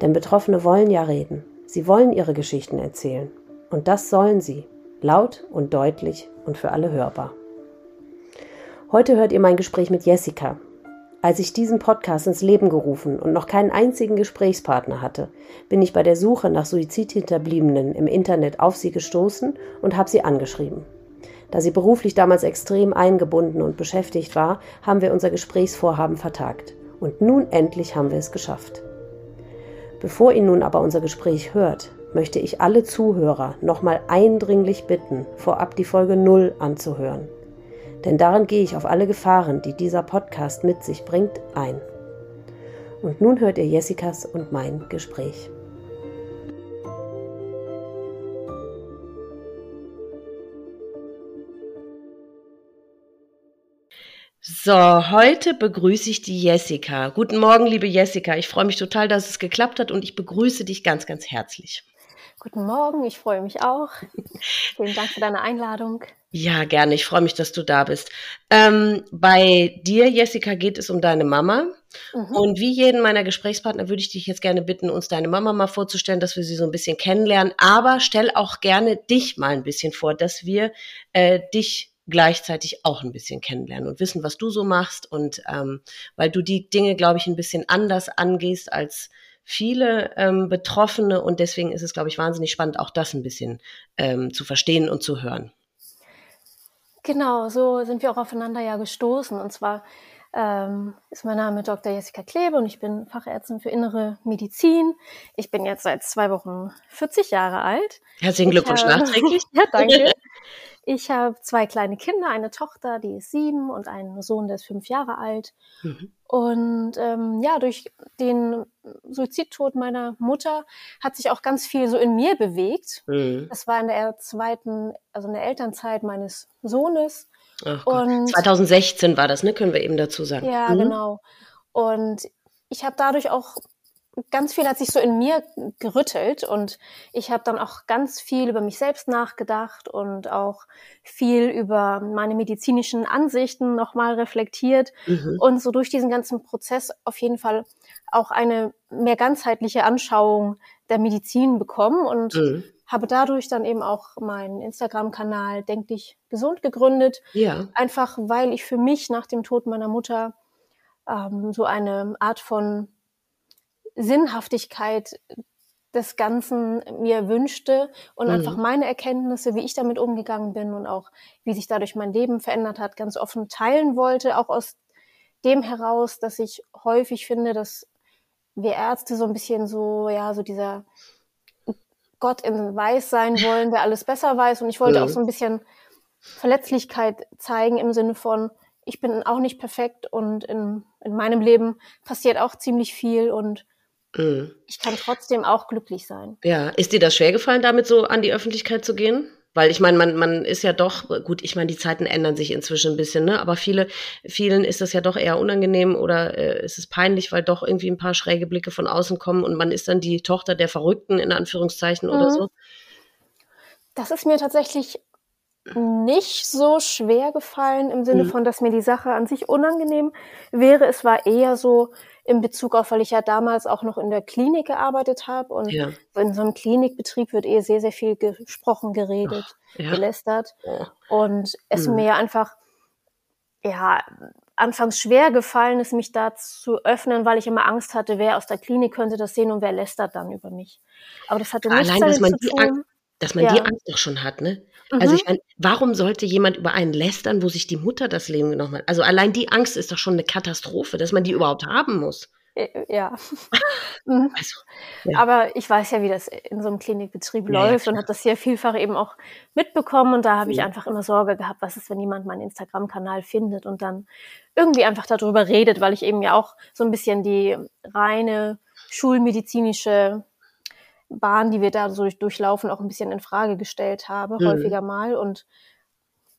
Denn Betroffene wollen ja reden. Sie wollen ihre Geschichten erzählen. Und das sollen sie. Laut und deutlich und für alle hörbar. Heute hört ihr mein Gespräch mit Jessica. Als ich diesen Podcast ins Leben gerufen und noch keinen einzigen Gesprächspartner hatte, bin ich bei der Suche nach Suizidhinterbliebenen im Internet auf sie gestoßen und habe sie angeschrieben. Da sie beruflich damals extrem eingebunden und beschäftigt war, haben wir unser Gesprächsvorhaben vertagt. Und nun endlich haben wir es geschafft. Bevor ihr nun aber unser Gespräch hört, möchte ich alle Zuhörer nochmal eindringlich bitten, vorab die Folge 0 anzuhören. Denn darin gehe ich auf alle Gefahren, die dieser Podcast mit sich bringt, ein. Und nun hört ihr Jessicas und mein Gespräch. So, heute begrüße ich die Jessica. Guten Morgen, liebe Jessica. Ich freue mich total, dass es geklappt hat und ich begrüße dich ganz, ganz herzlich. Guten Morgen, ich freue mich auch. Vielen Dank für deine Einladung. Ja, gerne. Ich freue mich, dass du da bist. Ähm, bei dir, Jessica, geht es um deine Mama. Mhm. Und wie jeden meiner Gesprächspartner würde ich dich jetzt gerne bitten, uns deine Mama mal vorzustellen, dass wir sie so ein bisschen kennenlernen. Aber stell auch gerne dich mal ein bisschen vor, dass wir äh, dich gleichzeitig auch ein bisschen kennenlernen und wissen, was du so machst. Und ähm, weil du die Dinge, glaube ich, ein bisschen anders angehst als viele ähm, Betroffene. Und deswegen ist es, glaube ich, wahnsinnig spannend, auch das ein bisschen ähm, zu verstehen und zu hören. Genau, so sind wir auch aufeinander ja gestoßen. Und zwar ähm, ist mein Name Dr. Jessica Klebe und ich bin Fachärztin für innere Medizin. Ich bin jetzt seit zwei Wochen 40 Jahre alt. Herzlichen Glückwunsch ich, nachträglich. ja, danke. Ich habe zwei kleine Kinder, eine Tochter, die ist sieben und einen Sohn, der ist fünf Jahre alt. Mhm. Und ähm, ja, durch den Suizidtod meiner Mutter hat sich auch ganz viel so in mir bewegt. Mhm. Das war in der zweiten, also in der Elternzeit meines Sohnes. Und 2016 war das, ne? Können wir eben dazu sagen. Ja, mhm. genau. Und ich habe dadurch auch ganz viel hat sich so in mir gerüttelt und ich habe dann auch ganz viel über mich selbst nachgedacht und auch viel über meine medizinischen Ansichten nochmal reflektiert mhm. und so durch diesen ganzen Prozess auf jeden Fall auch eine mehr ganzheitliche Anschauung der Medizin bekommen und mhm. Habe dadurch dann eben auch meinen Instagram-Kanal Denklich Gesund gegründet. Ja. Einfach weil ich für mich nach dem Tod meiner Mutter ähm, so eine Art von Sinnhaftigkeit des Ganzen mir wünschte und mhm. einfach meine Erkenntnisse, wie ich damit umgegangen bin und auch wie sich dadurch mein Leben verändert hat, ganz offen teilen wollte, auch aus dem heraus, dass ich häufig finde, dass wir Ärzte so ein bisschen so, ja, so dieser Gott in Weiß sein wollen, der alles besser weiß. Und ich wollte mhm. auch so ein bisschen Verletzlichkeit zeigen im Sinne von, ich bin auch nicht perfekt und in, in meinem Leben passiert auch ziemlich viel und Mhm. Ich kann trotzdem auch glücklich sein. Ja, ist dir das schwer gefallen, damit so an die Öffentlichkeit zu gehen? Weil ich meine, man, man ist ja doch, gut, ich meine, die Zeiten ändern sich inzwischen ein bisschen, ne? Aber viele, vielen ist das ja doch eher unangenehm oder äh, ist es peinlich, weil doch irgendwie ein paar schräge Blicke von außen kommen und man ist dann die Tochter der Verrückten, in Anführungszeichen, mhm. oder so. Das ist mir tatsächlich nicht so schwer gefallen im Sinne mhm. von, dass mir die Sache an sich unangenehm wäre. Es war eher so, in Bezug auf, weil ich ja damals auch noch in der Klinik gearbeitet habe und ja. in so einem Klinikbetrieb wird eh sehr, sehr viel gesprochen, geredet, Ach, ja. gelästert. Ja. Und es hm. mir einfach, ja, anfangs schwer gefallen ist, mich da zu öffnen, weil ich immer Angst hatte, wer aus der Klinik könnte das sehen und wer lästert dann über mich. Aber das hatte nichts Allein, damit zu tun. Dass man die Angst doch schon hat, ne? Also mhm. ich meine, warum sollte jemand über einen lästern, wo sich die Mutter das Leben genommen hat? Also allein die Angst ist doch schon eine Katastrophe, dass man die überhaupt haben muss. Ja. Mhm. also, ja. Aber ich weiß ja, wie das in so einem Klinikbetrieb ja, läuft ja, und habe das hier vielfach eben auch mitbekommen. Und da habe ich einfach immer Sorge gehabt, was ist, wenn jemand meinen Instagram-Kanal findet und dann irgendwie einfach darüber redet, weil ich eben ja auch so ein bisschen die reine schulmedizinische Bahn, die wir da so durchlaufen, auch ein bisschen in Frage gestellt habe, Mhm. häufiger mal. Und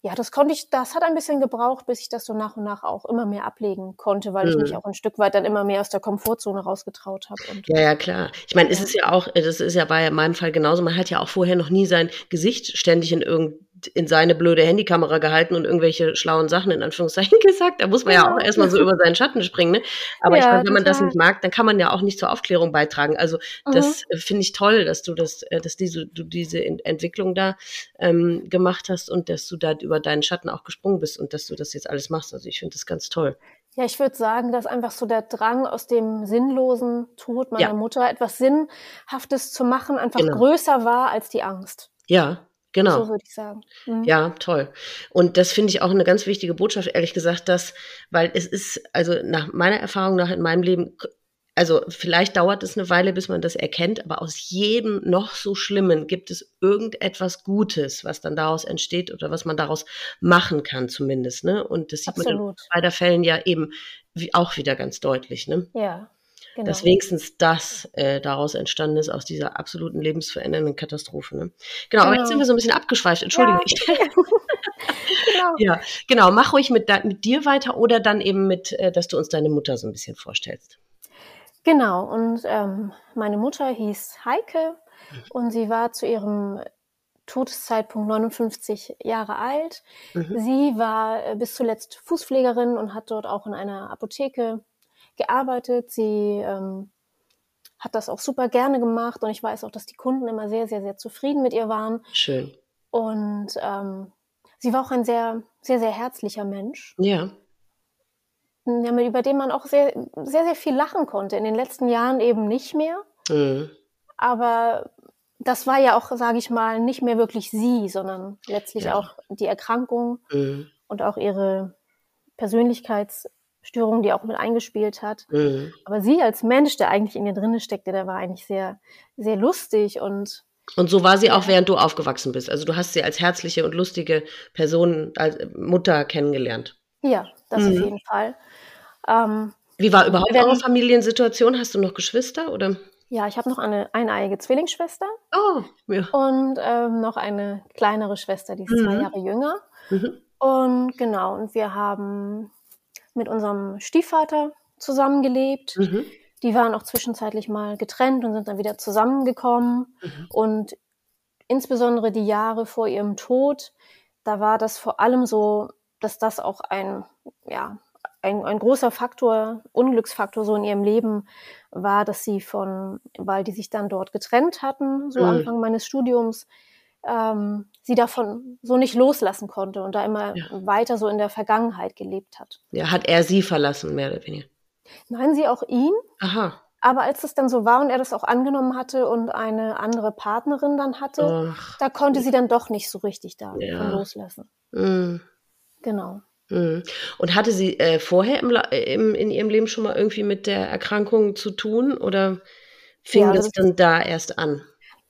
ja, das konnte ich, das hat ein bisschen gebraucht, bis ich das so nach und nach auch immer mehr ablegen konnte, weil ich mich Mhm. auch ein Stück weit dann immer mehr aus der Komfortzone rausgetraut habe. Ja, ja, klar. Ich meine, es Ja. ist ja auch, das ist ja bei meinem Fall genauso. Man hat ja auch vorher noch nie sein Gesicht ständig in irgend in seine blöde Handykamera gehalten und irgendwelche schlauen Sachen in Anführungszeichen gesagt. Da muss man ja Genau. auch erstmal so über seinen Schatten springen. Ne? Aber ich Ja, meine, wenn man das total. nicht mag, dann kann man ja auch nicht zur Aufklärung beitragen. Also Mhm. das äh, finde ich toll, dass du das, äh, dass diese, du diese Ent- Entwicklung da ähm, gemacht hast und dass du da über deinen Schatten auch gesprungen bist und dass du das jetzt alles machst. Also ich finde das ganz toll. Ja, ich würde sagen, dass einfach so der Drang aus dem sinnlosen Tod meiner Ja. Mutter etwas Sinnhaftes zu machen einfach Genau. größer war als die Angst. Ja, genau. So würde ich sagen. Mhm. Ja, toll. Und das finde ich auch eine ganz wichtige Botschaft, ehrlich gesagt, dass, weil es ist, also nach meiner Erfahrung nach in meinem Leben, also vielleicht dauert es eine Weile, bis man das erkennt, aber aus jedem noch so Schlimmen gibt es irgendetwas Gutes, was dann daraus entsteht oder was man daraus machen kann zumindest, ne? Und das sieht man in Absolut. beider Fällen ja eben wie, auch wieder ganz deutlich, ne? Ja, genau. Dass wenigstens das äh, daraus entstanden ist aus dieser absoluten lebensverändernden Katastrophe. Ne? Genau, aber jetzt Genau. sind wir so ein bisschen abgeschweift, entschuldige mich. genau. Ja, genau. Mach ruhig mit, mit dir weiter oder dann eben mit, äh, dass du uns deine Mutter so ein bisschen vorstellst. Genau, und ähm, meine Mutter hieß Heike und sie war zu ihrem Todeszeitpunkt 59 Jahre alt. Mhm. Sie war äh, bis zuletzt Fußpflegerin und hat dort auch in einer Apotheke gearbeitet. Sie ähm, hat das auch super gerne gemacht und ich weiß auch, dass die Kunden immer sehr, sehr, sehr zufrieden mit ihr waren. Schön. Und ähm, sie war auch ein sehr, sehr, sehr herzlicher Mensch. Ja. Ja, mit- über den man auch sehr, sehr, sehr viel lachen konnte. In den letzten Jahren eben nicht mehr. Mhm. Aber das war ja auch, sage ich mal, nicht mehr wirklich sie, sondern letztlich Ja. auch die Erkrankung Mhm. und auch ihre Persönlichkeitsstörung, die auch mit eingespielt hat. Mhm. Aber sie als Mensch, der eigentlich in ihr drinne steckte, der war eigentlich sehr, sehr lustig und Und so war sie auch, während du aufgewachsen bist. Also du hast sie als herzliche und lustige Person, als Mutter kennengelernt. ja, das Mhm. auf jeden Fall. Ähm, Wie war überhaupt Wenn- eure Familiensituation? Hast du noch Geschwister oder? ja, ich habe noch eine eineige Zwillingsschwester Oh, ja. und ähm, noch eine kleinere Schwester, die ist zwei Mhm. Jahre jünger. Mhm. Und genau, und wir haben mit unserem Stiefvater zusammengelebt. Mhm. Die waren auch zwischenzeitlich mal getrennt und sind dann wieder zusammengekommen. Mhm. Und insbesondere die Jahre vor ihrem Tod, da war das vor allem so, dass das auch ein, ja, ein, ein großer Faktor, Unglücksfaktor so in ihrem Leben war, dass sie von, weil die sich dann dort getrennt hatten, so Mhm. Anfang meines Studiums, ähm, sie davon so nicht loslassen konnte und da immer Ja. weiter so in der Vergangenheit gelebt hat. Ja, hat er sie verlassen, mehr oder weniger. Nein, sie auch ihn, Aha. aber als es dann so war und er das auch angenommen hatte und eine andere Partnerin dann hatte, Ach. da konnte sie dann doch nicht so richtig da Ja. loslassen. Mhm. Genau. Mhm. Und hatte sie äh, vorher im, äh, im, in ihrem Leben schon mal irgendwie mit der Erkrankung zu tun oder fing Ja, das das- dann da erst an?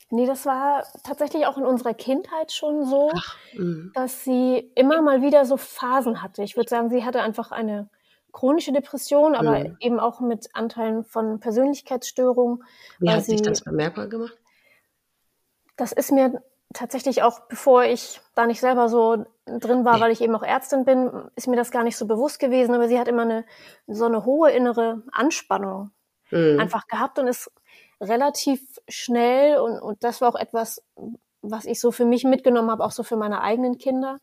Nee, das war tatsächlich auch in unserer Kindheit schon so, Ach, mhm. dass sie immer mal wieder so Phasen hatte. Ich würde sagen, sie hatte einfach eine chronische Depression, aber Mhm. eben auch mit Anteilen von Persönlichkeitsstörungen. Wie hat sich sie- das bemerkbar gemacht? Das ist mir tatsächlich auch, bevor ich da nicht selber so drin war, Nee. weil ich eben auch Ärztin bin, ist mir das gar nicht so bewusst gewesen. Aber sie hat immer eine so eine hohe innere Anspannung Mhm. einfach gehabt und ist relativ schnell und, und das war auch etwas, was ich so für mich mitgenommen habe, auch so für meine eigenen Kinder.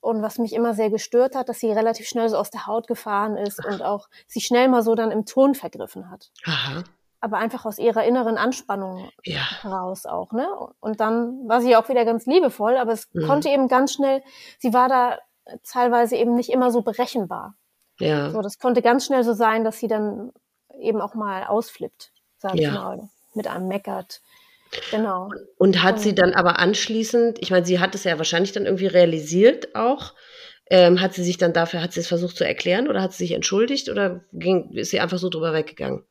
Und was mich immer sehr gestört hat, dass sie relativ schnell so aus der Haut gefahren ist und auch sich schnell mal so dann im Ton vergriffen hat. Aha. Aber einfach aus ihrer inneren Anspannung Ja. heraus auch, ne? Und dann war sie auch wieder ganz liebevoll, aber es Mhm. konnte eben ganz schnell, sie war da teilweise eben nicht immer so berechenbar. Ja. So, das konnte ganz schnell so sein, dass sie dann eben auch mal ausflippt, sag ich Ja. mal, mit einem meckert. Genau. Und hat sie dann aber anschließend, ich meine, sie hat es ja wahrscheinlich dann irgendwie realisiert auch. Ähm, hat sie sich dann dafür, hat sie es versucht zu erklären oder hat sie sich entschuldigt oder ging, ist sie einfach so drüber weggegangen?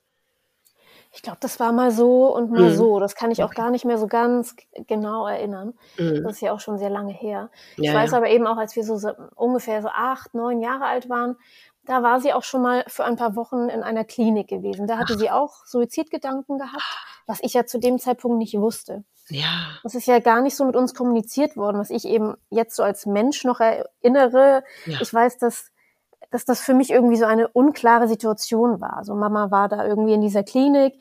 Ich glaube, das war mal so und mal Mhm. so. Das kann ich auch Okay. gar nicht mehr so ganz genau erinnern. Mhm. Das ist ja auch schon sehr lange her. Ja, ich weiß ja. aber eben auch, als wir so, so ungefähr so acht, neun Jahre alt waren, da war sie auch schon mal für ein paar Wochen in einer Klinik gewesen. Da hatte sie auch Suizidgedanken gehabt. was ich ja zu dem Zeitpunkt nicht wusste. Ja. Das ist ja gar nicht so mit uns kommuniziert worden, was ich eben jetzt so als Mensch noch erinnere. Ja. Ich weiß, dass, dass das für mich irgendwie so eine unklare Situation war. So Mama war da irgendwie in dieser Klinik.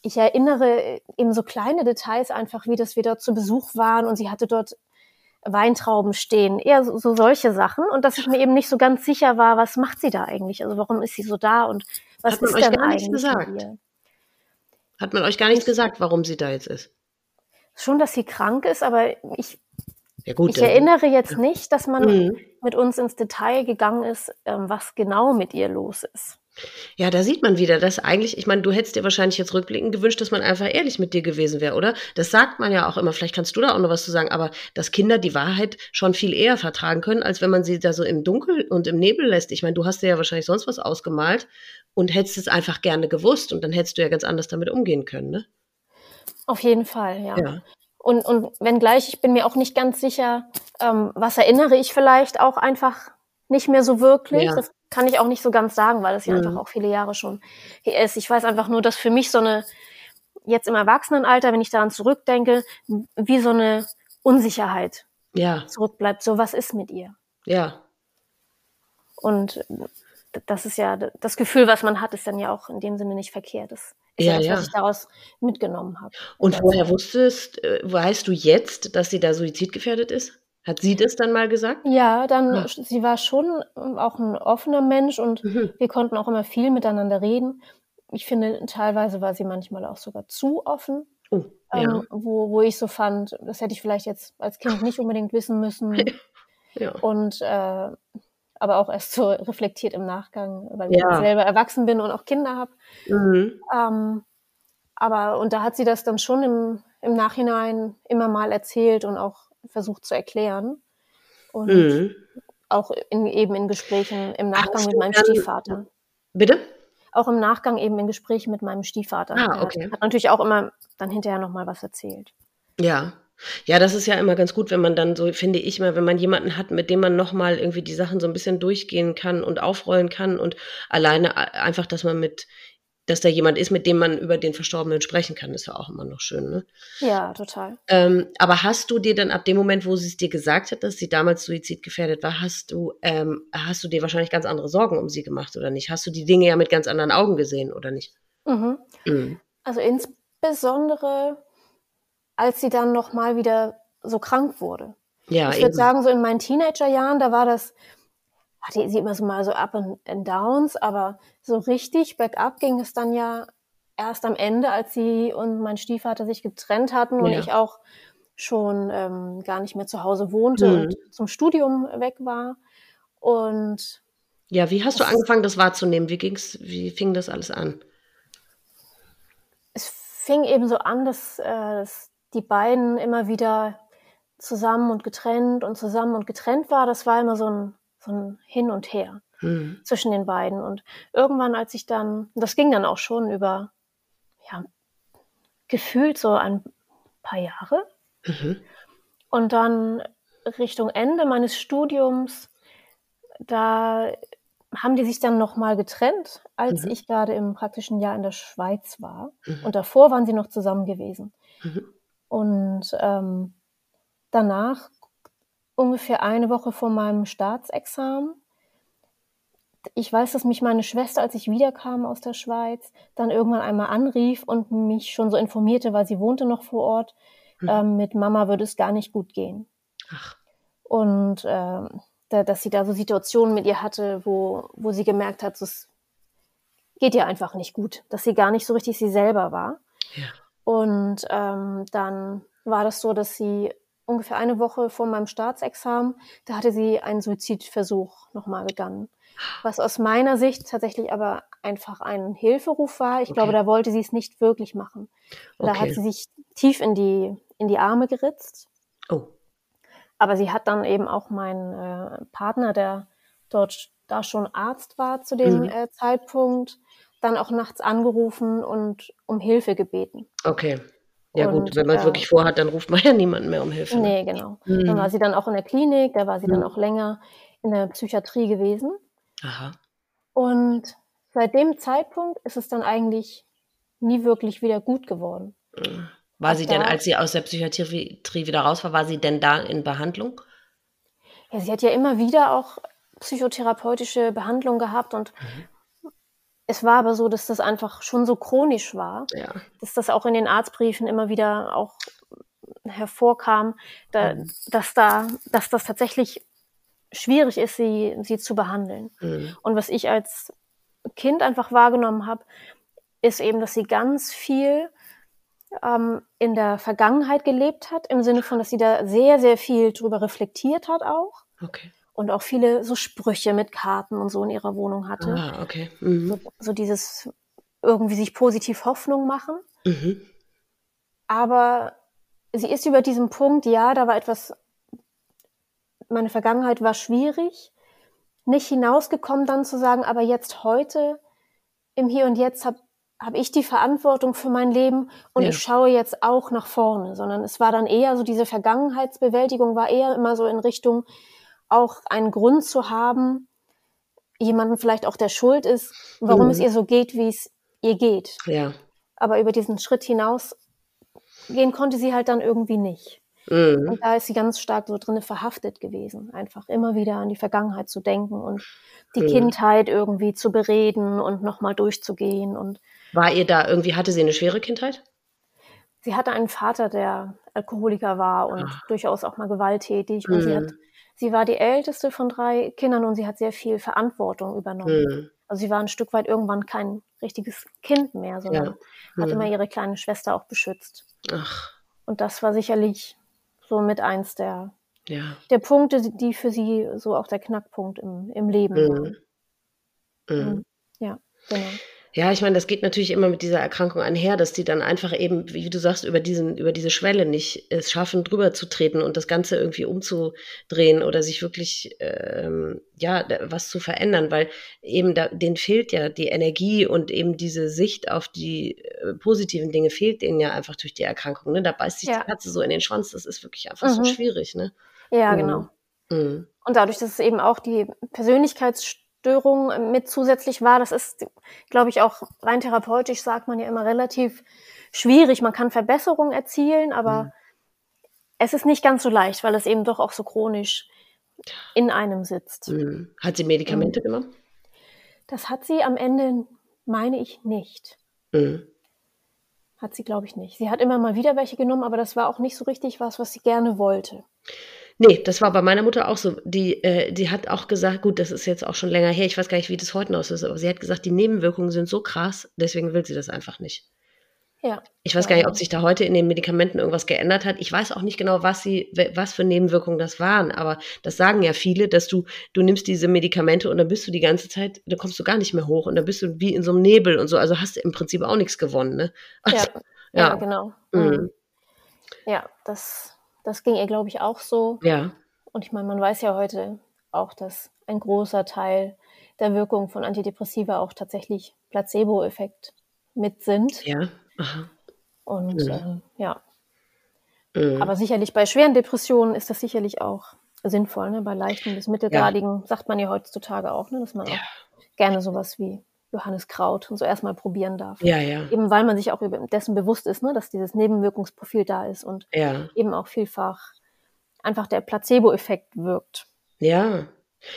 Ich erinnere eben so kleine Details einfach, wie dass wir dort zu Besuch waren und sie hatte dort Weintrauben stehen, eher so, so solche Sachen und dass ich mir eben nicht so ganz sicher war, was macht sie da eigentlich? Also warum ist sie so da und was Hat man ist euch denn gar nichts eigentlich gesagt? Hat man euch gar nicht gesagt, warum sie da jetzt ist? Schon, dass sie krank ist, aber ich, Ja gut. ich erinnere jetzt nicht, dass man Mhm. mit uns ins Detail gegangen ist, ähm, was genau mit ihr los ist. Ja, da sieht man wieder, dass eigentlich, ich meine, du hättest dir wahrscheinlich jetzt rückblickend gewünscht, dass man einfach ehrlich mit dir gewesen wäre, oder? Das sagt man ja auch immer, vielleicht kannst du da auch noch was zu sagen, aber dass Kinder die Wahrheit schon viel eher vertragen können, als wenn man sie da so im Dunkel und im Nebel lässt. Ich meine, du hast dir ja wahrscheinlich sonst was ausgemalt und hättest es einfach gerne gewusst und dann hättest du ja ganz anders damit umgehen können, ne? Auf jeden Fall, ja. Ja. Und, und wenngleich, ich bin mir auch nicht ganz sicher, ähm, was erinnere ich vielleicht auch einfach nicht mehr so wirklich. Ja. Das kann ich auch nicht so ganz sagen, weil das ja Mhm. einfach auch viele Jahre schon her ist. Ich weiß einfach nur, dass für mich so eine, jetzt im Erwachsenenalter, wenn ich daran zurückdenke, wie so eine Unsicherheit Ja, zurückbleibt. So, was ist mit ihr? ja. Und das ist ja, das Gefühl, was man hat, ist dann ja auch in dem Sinne nicht verkehrt. Das ist ja, Ja, das, ja. was ich daraus mitgenommen habe. Und woher wusstest, äh, weißt du jetzt, dass sie da suizidgefährdet ist? Hat sie das dann mal gesagt? Ja, dann, Ja. sie war schon ähm, auch ein offener Mensch und Mhm. wir konnten auch immer viel miteinander reden. Ich finde, teilweise war sie manchmal auch sogar zu offen, Oh, ja. ähm, wo, wo ich so fand, das hätte ich vielleicht jetzt als Kind nicht unbedingt wissen müssen. ja. Und äh, aber auch erst so reflektiert im Nachgang, weil ich selber erwachsen bin und auch Kinder habe. Mhm. Ähm, aber und da hat sie das dann schon im, im Nachhinein immer mal erzählt und auch versucht zu erklären. Und Mhm. auch in, eben in Gesprächen im Nachgang Hast mit meinem Stiefvater. Bitte? Auch im Nachgang eben in Gesprächen mit meinem Stiefvater. Ah, okay. Hat, hat natürlich auch immer dann hinterher nochmal was erzählt. Ja. Ja, das ist ja immer ganz gut, wenn man dann so, finde ich mal, wenn man jemanden hat, mit dem man nochmal irgendwie die Sachen so ein bisschen durchgehen kann und aufrollen kann und alleine einfach, dass man mit, dass da jemand ist, mit dem man über den Verstorbenen sprechen kann, ist ja auch immer noch schön, ne? Ja, total. Ähm, aber hast du dir dann ab dem Moment, wo sie es dir gesagt hat, dass sie damals suizidgefährdet war, hast du, ähm, hast du dir wahrscheinlich ganz andere Sorgen um sie gemacht oder nicht? Hast du die Dinge ja mit ganz anderen Augen gesehen oder nicht? Mhm. Mhm. Also insbesondere, als sie dann nochmal wieder so krank wurde. Ja, ich würde sagen, so in meinen Teenagerjahren, da war das, hatte sie immer so mal so Up and, and Downs, aber so richtig bergab ging es dann ja erst am Ende, als sie und mein Stiefvater sich getrennt hatten und Ja. ich auch schon ähm, gar nicht mehr zu Hause wohnte Mhm. und zum Studium weg war. Und Ja, wie hast du angefangen, das wahrzunehmen? Wie ging's, wie fing das alles an? es fing eben so an, dass, äh, dass die beiden immer wieder zusammen und getrennt und zusammen und getrennt war. Das war immer so ein, ein Hin und Her. Hm. zwischen den beiden. Und irgendwann, als ich dann, das ging dann auch schon über, ja, gefühlt so ein paar Jahre. Mhm. Und dann Richtung Ende meines Studiums, da haben die sich dann nochmal getrennt, als Mhm. ich gerade im praktischen Jahr in der Schweiz war. Mhm. Und davor waren sie noch zusammen gewesen. Mhm. Und ähm, danach, ungefähr eine Woche vor meinem Staatsexamen, ich weiß, dass mich meine Schwester, als ich wiederkam aus der Schweiz, dann irgendwann einmal anrief und mich schon so informierte, weil sie wohnte noch vor Ort, Mhm. ähm, mit Mama würde es gar nicht gut gehen. Ach, Und ähm, da, dass sie da so Situationen mit ihr hatte, wo, wo sie gemerkt hat, so, es geht ihr einfach nicht gut, dass sie gar nicht so richtig sie selber war. ja. Und ähm, dann war das so, dass sie ungefähr eine Woche vor meinem Staatsexamen, da hatte sie einen Suizidversuch nochmal begangen. Was aus meiner Sicht tatsächlich aber einfach ein Hilferuf war. Ich Okay. glaube, da wollte sie es nicht wirklich machen. Da Okay. hat sie sich tief in die, in die Arme geritzt. Oh. Aber sie hat dann eben auch meinen äh, Partner, der dort da schon Arzt war zu dem Mhm. äh, Zeitpunkt, dann auch nachts angerufen und um Hilfe gebeten. Okay. Ja gut, Und, wenn man es äh, wirklich vorhat, dann ruft man ja niemanden mehr um Hilfe. ne? Nee, genau. Mhm. Dann war sie dann auch in der Klinik, da war sie dann Mhm. auch länger in der Psychiatrie gewesen. Aha. Und seit dem Zeitpunkt ist es dann eigentlich nie wirklich wieder gut geworden. War sie denn, als sie aus der Psychiatrie wieder raus war, war sie denn da in Behandlung? Ja, sie hat ja immer wieder auch psychotherapeutische Behandlung gehabt und mhm. Es war aber so, dass das einfach schon so chronisch war, ja. dass das auch in den Arztbriefen immer wieder auch hervorkam, da, mhm. dass da, dass das tatsächlich schwierig ist, sie, sie zu behandeln. Mhm. Und was ich als Kind einfach wahrgenommen habe, ist eben, dass sie ganz viel ähm, in der Vergangenheit gelebt hat, im Sinne von, dass sie da sehr, sehr viel drüber reflektiert hat auch. Okay. Und auch viele so Sprüche mit Karten und so in ihrer Wohnung hatte. Ah, okay. Mhm. So, so, dieses irgendwie sich positiv Hoffnung machen. Mhm. Aber sie ist über diesen Punkt, ja, da war etwas, meine Vergangenheit war schwierig, nicht hinausgekommen, dann zu sagen, aber jetzt heute, im Hier und Jetzt habe hab ich die Verantwortung für mein Leben und ja. ich schaue jetzt auch nach vorne, sondern es war dann eher so, diese Vergangenheitsbewältigung war eher immer so in Richtung, auch einen Grund zu haben, jemanden vielleicht auch der Schuld ist, warum mhm. es ihr so geht, wie es ihr geht. Ja. Aber über diesen Schritt hinaus gehen konnte sie halt dann irgendwie nicht. Mhm. Und da ist sie ganz stark so drinne verhaftet gewesen, einfach immer wieder an die Vergangenheit zu denken und die mhm. Kindheit irgendwie zu bereden und nochmal durchzugehen. Und war ihr da irgendwie, hatte sie eine schwere Kindheit? Sie hatte einen Vater, der Alkoholiker war und Ach. durchaus auch mal gewalttätig. Und sie, hat, mhm. Sie war die älteste von drei Kindern und sie hat sehr viel Verantwortung übernommen. Mhm. Also sie war ein Stück weit irgendwann kein richtiges Kind mehr, sondern ja. hat immer ihre kleine Schwester auch beschützt. Ach. Und das war sicherlich so mit eins der, ja. der Punkte, die für sie so auch der Knackpunkt im, im Leben mhm. waren. Mhm. mhm. Ja, genau. Ja, ich meine, das geht natürlich immer mit dieser Erkrankung einher, dass die dann einfach eben, wie du sagst, über diesen, über diese Schwelle nicht es schaffen, drüber zu treten und das Ganze irgendwie umzudrehen oder sich wirklich, ähm, ja, was zu verändern, weil eben da, denen fehlt ja die Energie und eben diese Sicht auf die äh, positiven Dinge fehlt denen ja einfach durch die Erkrankung. Ne? Da beißt sich ja. die Katze so in den Schwanz, das ist wirklich einfach mhm. so schwierig, ne? Ja, mhm. genau. Mhm. Und dadurch, dass es eben auch die Persönlichkeitsstörung Störung mit zusätzlich war. Das ist, glaube ich, auch rein therapeutisch sagt man ja immer relativ schwierig. Man kann Verbesserungen erzielen, aber mhm. es ist nicht ganz so leicht, weil es eben doch auch so chronisch in einem sitzt. Mhm. Hat sie Medikamente mhm. genommen? Das hat sie am Ende, meine ich, nicht. Mhm. Hat sie, glaube ich, nicht. Sie hat immer mal wieder welche genommen, aber das war auch nicht so richtig was, was sie gerne wollte. Nee, das war bei meiner Mutter auch so. Die, äh, die hat auch gesagt, gut, das ist jetzt auch schon länger her, ich weiß gar nicht, wie das heute noch ist, aber sie hat gesagt, die Nebenwirkungen sind so krass, deswegen will sie das einfach nicht. Ja. Ich weiß gar nicht, ob sich da heute in den Medikamenten irgendwas geändert hat. Ich weiß auch nicht genau, was sie, was für Nebenwirkungen das waren, aber das sagen ja viele, dass du, du nimmst diese Medikamente und dann bist du die ganze Zeit, da kommst du gar nicht mehr hoch und dann bist du wie in so einem Nebel und so, also hast du im Prinzip auch nichts gewonnen, ne? Also, ja. ja. ja, genau. Mhm. mhm. Ja, das das ging ihr, glaube ich, auch so. Ja. Und ich meine, man weiß ja heute auch, dass ein großer Teil der Wirkung von Antidepressiva auch tatsächlich Placebo-Effekt mit sind. Ja. Aha. Und ja. Äh, ja. Mhm. Aber sicherlich bei schweren Depressionen ist das sicherlich auch sinnvoll. Ne? Bei leichten bis mittelgradigen ja. sagt man ja heutzutage auch, ne? dass man ja. auch gerne sowas wie Johanniskraut und so erstmal probieren darf. Ja, ja. Eben weil man sich auch dessen bewusst ist, ne, dass dieses Nebenwirkungsprofil da ist und ja. eben auch vielfach einfach der Placebo-Effekt wirkt. Ja.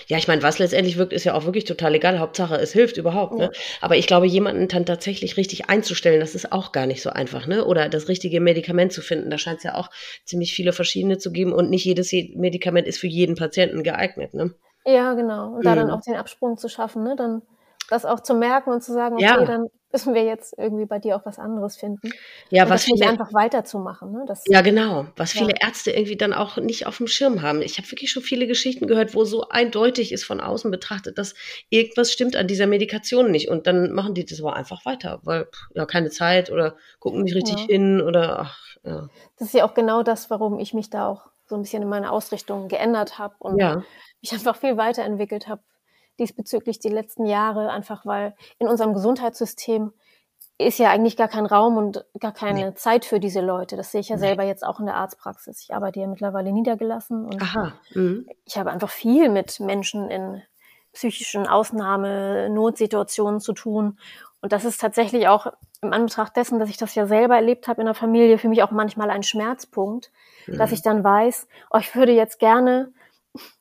Ja, ich meine, was letztendlich wirkt, ist ja auch wirklich total egal. Hauptsache, es hilft überhaupt. Ne? Aber ich glaube, jemanden dann tatsächlich richtig einzustellen, das ist auch gar nicht so einfach. Ne? Oder das richtige Medikament zu finden. Da scheint es ja auch ziemlich viele verschiedene zu geben und nicht jedes Medikament ist für jeden Patienten geeignet. Ne? Ja, genau. Und da mhm. dann auch den Absprung zu schaffen, ne? dann das auch zu merken und zu sagen, okay, ja. dann müssen wir jetzt irgendwie bei dir auch was anderes finden. Ja, und was viele einfach weiterzumachen. Ne? Das, ja, genau. Was ja. viele Ärzte irgendwie dann auch nicht auf dem Schirm haben. Ich habe wirklich schon viele Geschichten gehört, wo so eindeutig ist von außen betrachtet, dass irgendwas stimmt an dieser Medikation nicht. Und dann machen die das aber einfach weiter, weil ja keine Zeit oder gucken nicht richtig ja. hin oder ach, ja. Das ist ja auch genau das, warum ich mich da auch so ein bisschen in meiner Ausrichtung geändert habe und mich einfach viel weiterentwickelt habe diesbezüglich die letzten Jahre, einfach weil in unserem Gesundheitssystem ist ja eigentlich gar kein Raum und gar keine nee. Zeit für diese Leute. Das sehe ich ja nee. selber jetzt auch in der Arztpraxis. Ich arbeite ja mittlerweile niedergelassen und mhm. ich habe einfach viel mit Menschen in psychischen Ausnahme, Notsituationen zu tun. und das ist tatsächlich auch im Anbetracht dessen, dass ich das ja selber erlebt habe in der Familie, für mich auch manchmal ein Schmerzpunkt, mhm. dass ich dann weiß, oh, ich würde jetzt gerne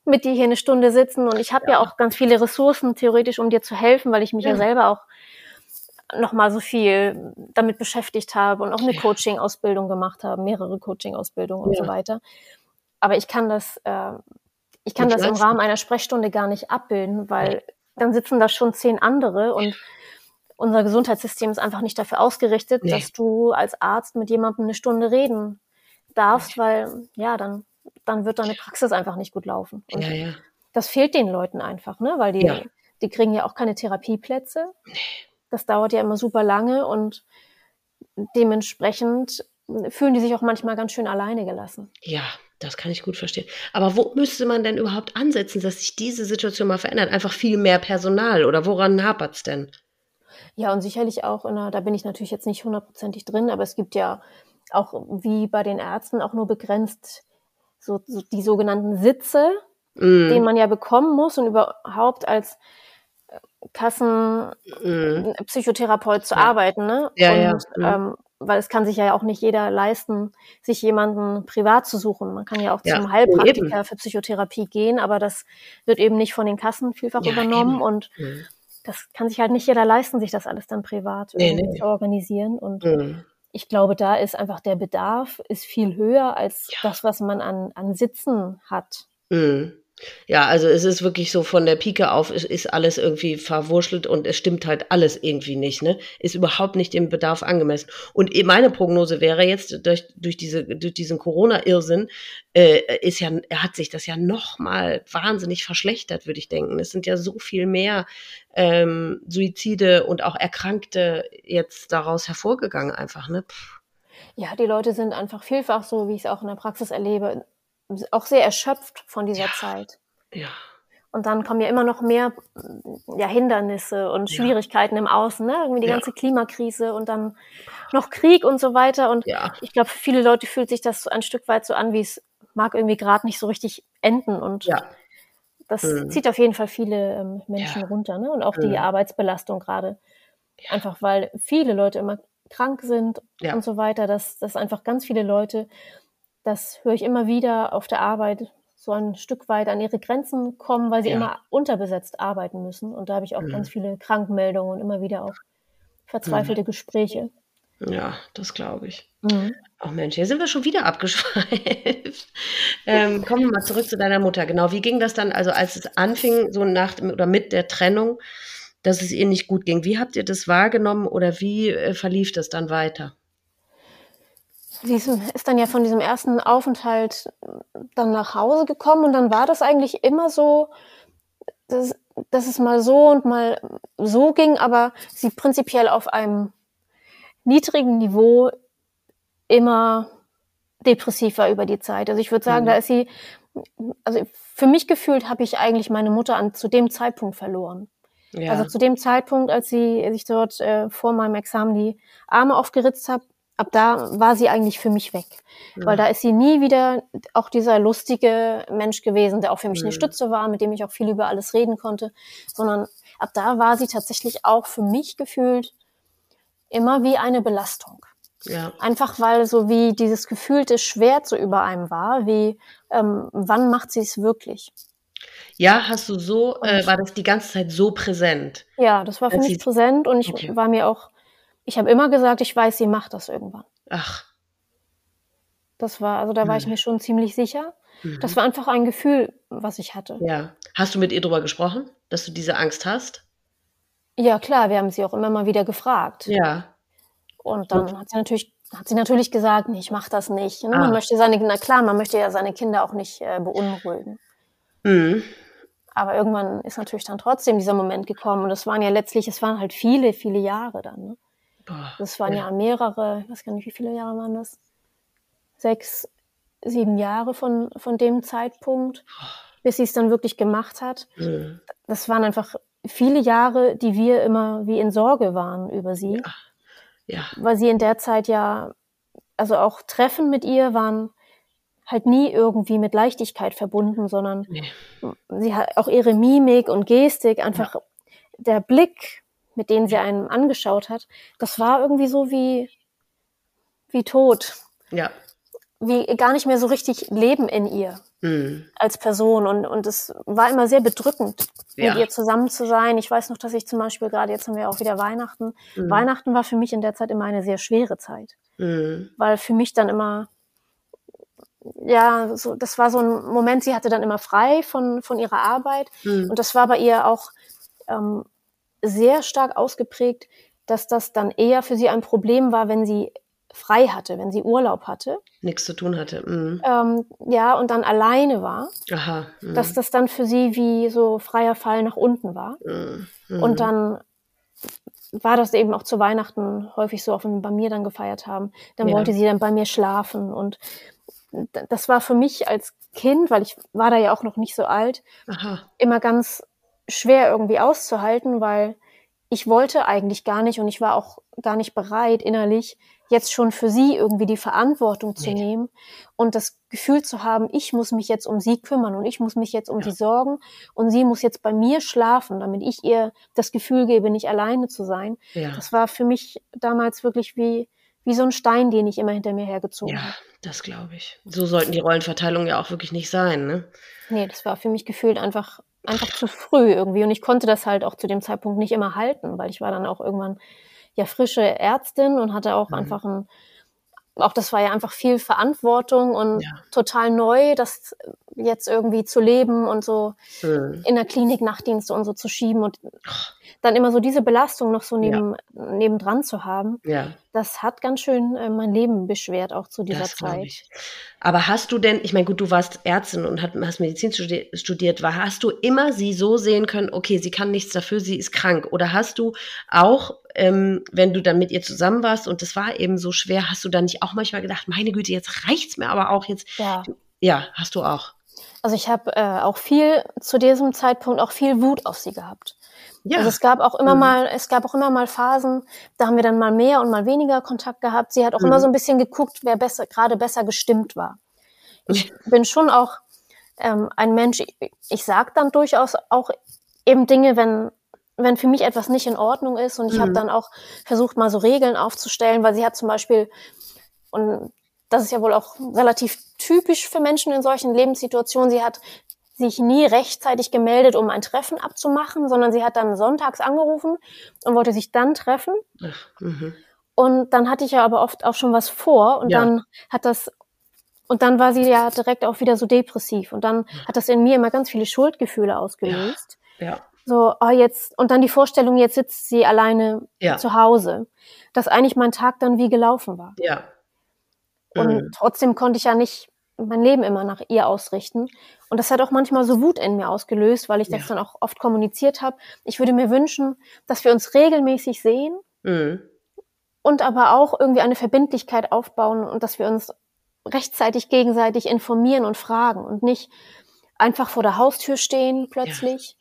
mit dir hier eine Stunde sitzen und ich habe ja. ja. auch ganz viele Ressourcen theoretisch, um dir zu helfen, weil ich mich ja, ja selber auch noch mal so viel damit beschäftigt habe und auch eine Coaching-Ausbildung gemacht habe, mehrere Coaching-Ausbildungen und ja. so weiter. Aber ich kann das, äh, ich kann das im Rahmen einer Sprechstunde gar nicht abbilden, weil dann sitzen da schon zehn andere und unser Gesundheitssystem ist einfach nicht dafür ausgerichtet, nee. dass du als Arzt mit jemandem eine Stunde reden darfst, weil ja, dann, dann wird deine Praxis einfach nicht gut laufen. Und ja, ja. das fehlt den Leuten einfach, ne? Weil die, ja. die kriegen ja auch keine Therapieplätze. Das dauert ja immer super lange und dementsprechend fühlen die sich auch manchmal ganz schön alleine gelassen. Ja, das kann ich gut verstehen. Aber wo müsste man denn überhaupt ansetzen, dass sich diese Situation mal verändert? Einfach viel mehr Personal oder woran hapert es denn? Ja, und sicherlich auch in einer, da bin ich natürlich jetzt nicht hundertprozentig drin, aber es gibt ja auch wie bei den Ärzten auch nur begrenzt so, so die sogenannten Sitze, mm. den man ja bekommen muss und überhaupt als äh, Kassenpsychotherapeut mm. zu ja. arbeiten. Ne? Ja, und, ja. Mhm. Ähm, weil es kann sich ja auch nicht jeder leisten, sich jemanden privat zu suchen. Man kann ja auch ja, zum Heilpraktiker eben. für Psychotherapie gehen, aber das wird eben nicht von den Kassen vielfach ja, übernommen eben. und mhm das kann sich halt nicht jeder leisten, sich das alles dann privat nee, nee. zu organisieren. Und mhm. Ich glaube, da ist einfach der Bedarf ist viel höher als ja. das, was man an, an Sitzen hat. Mhm. Ja, also es ist wirklich so von der Pike auf, ist, ist alles irgendwie verwurschtelt und es stimmt halt alles irgendwie nicht, ne? Ist überhaupt nicht dem Bedarf angemessen. Und meine Prognose wäre jetzt durch, durch diese, durch diesen Corona-Irrsinn, äh, ist ja, hat sich das ja nochmal wahnsinnig verschlechtert, würde ich denken. Es sind ja so viel mehr ähm, Suizide und auch Erkrankte jetzt daraus hervorgegangen, einfach, ne? Pff. Ja, die Leute sind einfach vielfach so, wie ich es auch in der Praxis erlebe, auch sehr erschöpft von dieser ja. Zeit. Ja. Und dann kommen ja immer noch mehr ja, Hindernisse und Schwierigkeiten ja. im Außen, ne? Irgendwie die ja. ganze Klimakrise und dann noch Krieg und so weiter. Und ja. ich glaube, für viele Leute fühlt sich das ein Stück weit so an, wie es mag irgendwie gerade nicht so richtig enden. Und ja. das mhm. zieht auf jeden Fall viele ähm, Menschen runter, ne? Und auch mhm. die Arbeitsbelastung gerade. Einfach weil viele Leute immer krank sind und so weiter, dass, dass einfach ganz viele Leute das höre ich immer wieder auf der Arbeit, so ein Stück weit an ihre Grenzen kommen, weil sie ja. immer unterbesetzt arbeiten müssen. Und da habe ich auch mhm. ganz viele Krankmeldungen und immer wieder auch verzweifelte mhm. Gespräche. Ja, das glaube ich. Mhm. Ach Mensch, hier sind wir schon wieder abgeschweift. ähm, kommen wir mal zurück zu deiner Mutter. Genau, wie ging das dann, also als es anfing, so nach oder mit der Trennung, dass es ihr nicht gut ging? Wie habt ihr das wahrgenommen oder wie äh, verlief das dann weiter? Sie ist dann ja von diesem ersten Aufenthalt dann nach Hause gekommen und dann war das eigentlich immer so, dass, dass es mal so und mal so ging, aber sie prinzipiell auf einem niedrigen Niveau immer depressiv war über die Zeit. Also ich würde sagen, mhm. da ist sie, also für mich gefühlt habe ich eigentlich meine Mutter an zu dem Zeitpunkt verloren. Ja. Also zu dem Zeitpunkt, als sie sich dort äh, vor meinem Examen die Arme aufgeritzt hat, ab da war sie eigentlich für mich weg. Ja. Weil da ist sie nie wieder auch dieser lustige Mensch gewesen, der auch für mich ja. eine Stütze war, mit dem ich auch viel über alles reden konnte, sondern ab da war sie tatsächlich auch für mich gefühlt immer wie eine Belastung. Ja. Einfach weil so wie dieses gefühlte Schwert so über einem war, wie ähm, wann macht sie es wirklich? Ja, hast du so, äh, war das die ganze Zeit so präsent? Ja, das war für mich präsent und ich okay. war mir auch ich habe immer gesagt, ich weiß, sie macht das irgendwann. Ach. Das war, also da war hm. ich mir schon ziemlich sicher. Mhm. Das war einfach ein Gefühl, was ich hatte. Ja. Hast du mit ihr darüber gesprochen, dass du diese Angst hast? Ja, klar, wir haben sie auch immer mal wieder gefragt. Ja. Und dann hat sie natürlich, hat sie natürlich gesagt, nee, ich mach das nicht. Ne? Ah. Man möchte seine, na klar, man möchte ja seine Kinder auch nicht äh, beunruhigen. Mhm. Aber irgendwann ist natürlich dann trotzdem dieser Moment gekommen. Und es waren ja letztlich, es waren halt viele, viele Jahre dann. Ne? Das waren ja. mehrere, ich weiß gar nicht, wie viele Jahre waren das? Sechs, sieben Jahre von, von dem Zeitpunkt, bis sie es dann wirklich gemacht hat. Mhm. Das waren einfach viele Jahre, die wir immer wie in Sorge waren über sie. Ja. ja. Weil sie in der Zeit ja, also auch Treffen mit ihr waren halt nie irgendwie mit Leichtigkeit verbunden, sondern nee. sie hat auch ihre Mimik und Gestik, einfach ja. der Blick, mit denen sie einen angeschaut hat, das war irgendwie so wie, wie tot. Ja. Wie gar nicht mehr so richtig Leben in ihr Mhm. als Person. Und, und es war immer sehr bedrückend, Ja. mit ihr zusammen zu sein. Ich weiß noch, dass ich zum Beispiel gerade, jetzt haben wir auch wieder Weihnachten. Mhm. Weihnachten war für mich in der Zeit immer eine sehr schwere Zeit. Mhm. Weil für mich dann immer, ja, so, das war so ein Moment, sie hatte dann immer frei von, von ihrer Arbeit. Mhm. Und das war bei ihr auch ähm, sehr stark ausgeprägt, dass das dann eher für sie ein Problem war, wenn sie frei hatte, wenn sie Urlaub hatte. Nichts zu tun hatte. Mhm. Ähm, ja, und dann alleine war, Aha. Mhm. dass das dann für sie wie so freier Fall nach unten war. Mhm. Und dann war das eben auch zu Weihnachten häufig so, auch wenn wir bei mir dann gefeiert haben. Dann Ja. wollte sie dann bei mir schlafen. Und das war für mich als Kind, weil ich war da ja auch noch nicht so alt, Aha. immer ganz schwer irgendwie auszuhalten, weil ich wollte eigentlich gar nicht und ich war auch gar nicht bereit, innerlich jetzt schon für sie irgendwie die Verantwortung zu Nee. nehmen und das Gefühl zu haben, ich muss mich jetzt um sie kümmern und ich muss mich jetzt um Ja. sie sorgen und sie muss jetzt bei mir schlafen, damit ich ihr das Gefühl gebe, nicht alleine zu sein. Ja. Das war für mich damals wirklich wie, wie so ein Stein, den ich immer hinter mir hergezogen Ja, habe. das glaube ich. So sollten die Rollenverteilungen ja auch wirklich nicht sein, ne? Nee, das war für mich gefühlt einfach, einfach zu früh irgendwie. Und ich konnte das halt auch zu dem Zeitpunkt nicht immer halten, weil ich war dann auch irgendwann ja frische Ärztin und hatte auch Mhm. einfach ein, auch das war ja einfach viel Verantwortung und Ja. total neu, das jetzt irgendwie zu leben und so Mhm. in der Klinik Nachtdienste und so zu schieben und dann immer so diese Belastung noch so neben, nebendran zu haben, Ja, das hat ganz schön äh, mein Leben beschwert, auch zu dieser das Zeit. Aber hast du denn, ich meine, gut, du warst Ärztin und hat- hast Medizin studi studiert, war, hast du immer sie so sehen können, okay, sie kann nichts dafür, sie ist krank? Oder hast du auch, ähm, wenn du dann mit ihr zusammen warst und das war eben so schwer, hast du dann nicht auch manchmal gedacht, meine Güte, jetzt reicht's mir aber auch jetzt? Ja. Ja, hast du auch. Also ich habe äh, auch viel zu diesem Zeitpunkt auch viel Wut auf sie gehabt. Ja. Also es gab auch immer Mhm. mal, es gab auch immer mal Phasen, da haben wir dann mal mehr und mal weniger Kontakt gehabt. Sie hat auch Mhm. immer so ein bisschen geguckt, wer besser, gerade besser gestimmt war. Ich bin schon auch ähm, ein Mensch, ich, ich sag dann durchaus auch eben Dinge, wenn, wenn für mich etwas nicht in Ordnung ist. Und ich habe Mhm. dann auch versucht, mal so Regeln aufzustellen, weil sie hat zum Beispiel, und das ist ja wohl auch relativ typisch für Menschen in solchen Lebenssituationen, sie hat sich nie rechtzeitig gemeldet, um ein Treffen abzumachen, sondern sie hat dann sonntags angerufen und wollte sich dann treffen. Ach, mhm. Und dann hatte ich ja aber oft auch schon was vor und Ja. dann hat das und dann war sie ja direkt auch wieder so depressiv und dann hat das in mir immer ganz viele Schuldgefühle ausgelöst. Ja. So, oh jetzt und dann die Vorstellung, jetzt sitzt sie alleine Ja. zu Hause, dass eigentlich mein Tag dann wie gelaufen war. Ja. Und Mhm. trotzdem konnte ich ja nicht mein Leben immer nach ihr ausrichten. Und das hat auch manchmal so Wut in mir ausgelöst, weil ich das Ja. dann auch oft kommuniziert habe. Ich würde mir wünschen, dass wir uns regelmäßig sehen Mhm. und aber auch irgendwie eine Verbindlichkeit aufbauen und dass wir uns rechtzeitig gegenseitig informieren und fragen und nicht einfach vor der Haustür stehen plötzlich.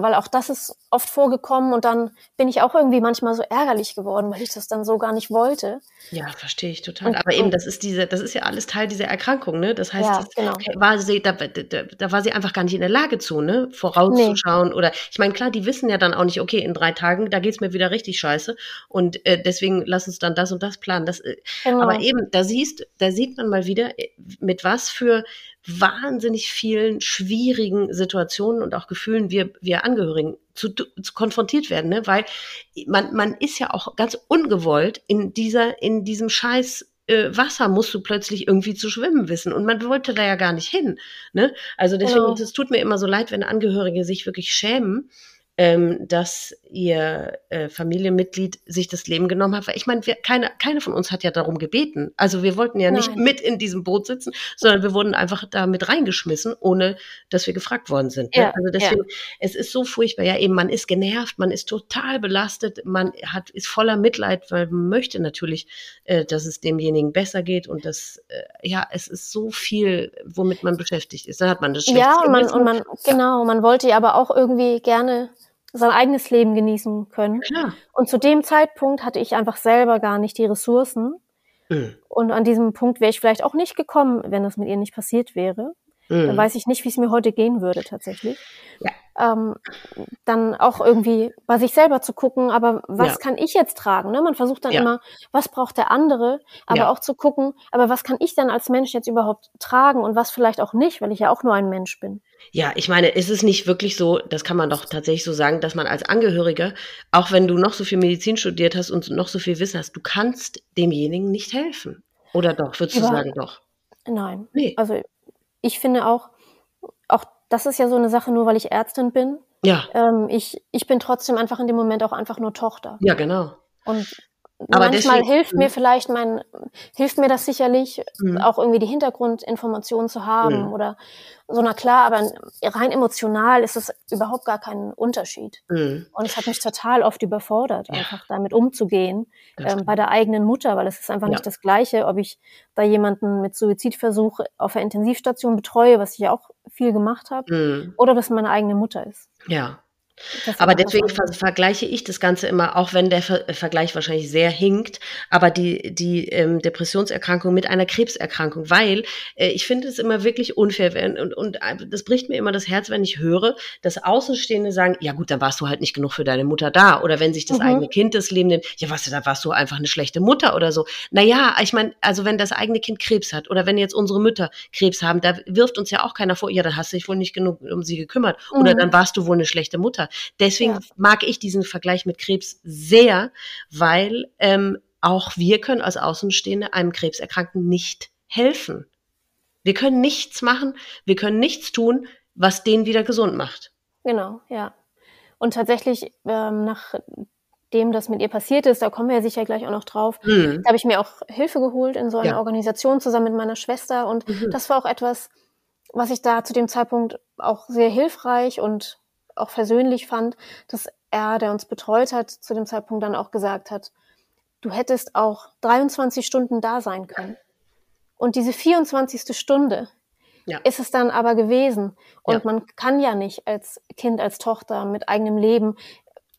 Weil auch das ist oft vorgekommen und dann bin ich auch irgendwie manchmal so ärgerlich geworden, weil ich das dann so gar nicht wollte. Ja, verstehe ich total. Und- Aber eben, das ist diese, das ist ja alles Teil dieser Erkrankung, ne? Das heißt, Ja, das genau. war sie, da, da, da war sie einfach gar nicht in der Lage zu, ne? Vorauszuschauen. Oder ich meine, klar, die wissen ja dann auch nicht, okay, in drei Tagen, da geht's mir wieder richtig scheiße. Und äh, deswegen lass uns dann das und das planen. Das, äh, Genau. Aber eben, da siehst, da sieht man mal wieder, äh, mit was für wahnsinnig vielen schwierigen Situationen und auch Gefühlen wir, wir Angehörigen zu, zu konfrontiert werden, ne? Weil man, man ist ja auch ganz ungewollt in dieser, in diesem Scheiß äh, Wasser musst du plötzlich irgendwie zu schwimmen wissen. Und man wollte da ja gar nicht hin. Ne? Also deswegen, Genau. es tut mir immer so leid, wenn Angehörige sich wirklich schämen, ähm, dass ihr äh, Familienmitglied sich das Leben genommen hat. Weil ich meine, keine, keine von uns hat ja darum gebeten. Also wir wollten ja nicht Nein. mit in diesem Boot sitzen, sondern wir wurden einfach da mit reingeschmissen, ohne dass wir gefragt worden sind. Ne? Ja, Also deswegen, es ist so furchtbar. Ja, eben, man ist genervt, man ist total belastet, man hat, ist voller Mitleid, weil man möchte natürlich, äh, dass es demjenigen besser geht und das, äh, ja, es ist so viel, womit man beschäftigt ist. Dann hat man das Ja, und man, und man, genau, man wollte ja aber auch irgendwie gerne sein eigenes Leben genießen können. Klar. Und zu dem Zeitpunkt hatte ich einfach selber gar nicht die Ressourcen. Mhm. Und an diesem Punkt wäre ich vielleicht auch nicht gekommen, wenn das mit ihr nicht passiert wäre. Dann Mhm. weiß ich nicht, wie es mir heute gehen würde tatsächlich. Ja. Ähm, dann auch irgendwie bei sich selber zu gucken, aber was Ja. kann ich jetzt tragen? Ne? Man versucht dann Ja. immer, was braucht der andere, aber Ja. auch zu gucken, aber was kann ich denn als Mensch jetzt überhaupt tragen und was vielleicht auch nicht, weil ich ja auch nur ein Mensch bin. Ja, ich meine, ist es nicht wirklich so, das kann man doch tatsächlich so sagen, dass man als Angehöriger, auch wenn du noch so viel Medizin studiert hast und noch so viel Wissen hast, du kannst demjenigen nicht helfen. Oder doch, würdest du Über- sagen, doch? Nein. Nee. Also ich finde auch das ist ja so eine Sache, nur weil ich Ärztin bin. Ja, Ähm, ich, ich bin trotzdem einfach in dem Moment auch einfach nur Tochter. ja, genau. Und Aber manchmal deswegen- hilft Mhm. mir vielleicht mein, hilft mir das sicherlich, Mhm. auch irgendwie die Hintergrundinformationen zu haben Mhm. oder so, na klar, aber rein emotional ist es überhaupt gar kein Unterschied. Mhm. Und es hat mich total oft überfordert, Ja. einfach damit umzugehen, ähm, bei der eigenen Mutter, weil es ist einfach Ja. nicht das Gleiche, ob ich da jemanden mit Suizidversuch auf der Intensivstation betreue, was ich ja auch viel gemacht habe, Mhm. oder es meine eigene Mutter ist. Ja. Aber deswegen ver vergleiche ich das Ganze immer, auch wenn der ver Vergleich wahrscheinlich sehr hinkt, aber die, die ähm, Depressionserkrankung mit einer Krebserkrankung, weil äh, ich finde es immer wirklich unfair wenn, und, und äh, das bricht mir immer das Herz, wenn ich höre, dass Außenstehende sagen, ja gut, dann warst du halt nicht genug für deine Mutter da. Oder wenn sich das Mhm. eigene Kind das Leben nimmt, ja was, da warst du einfach eine schlechte Mutter oder so. Naja, ich meine, also wenn das eigene Kind Krebs hat oder wenn jetzt unsere Mütter Krebs haben, da wirft uns ja auch keiner vor, ja, dann hast du dich wohl nicht genug um sie gekümmert. Oder Mhm. dann warst du wohl eine schlechte Mutter. Deswegen Ja. mag ich diesen Vergleich mit Krebs sehr, weil ähm, auch wir können als Außenstehende einem Krebserkrankten nicht helfen. Wir können nichts machen, wir können nichts tun, was den wieder gesund macht. Genau, ja. Und tatsächlich, ähm, nachdem das mit ihr passiert ist, da kommen wir ja sicher gleich auch noch drauf, Mhm. da habe ich mir auch Hilfe geholt in so einer Ja. Organisation zusammen mit meiner Schwester. Und Mhm. das war auch etwas, was ich da zu dem Zeitpunkt auch sehr hilfreich und auch versöhnlich fand, dass er, der uns betreut hat, zu dem Zeitpunkt dann auch gesagt hat, du hättest auch 23 Stunden da sein können. Und diese 24. Stunde Ja. ist es dann aber gewesen. Und Ja. man kann ja nicht als Kind, als Tochter mit eigenem Leben,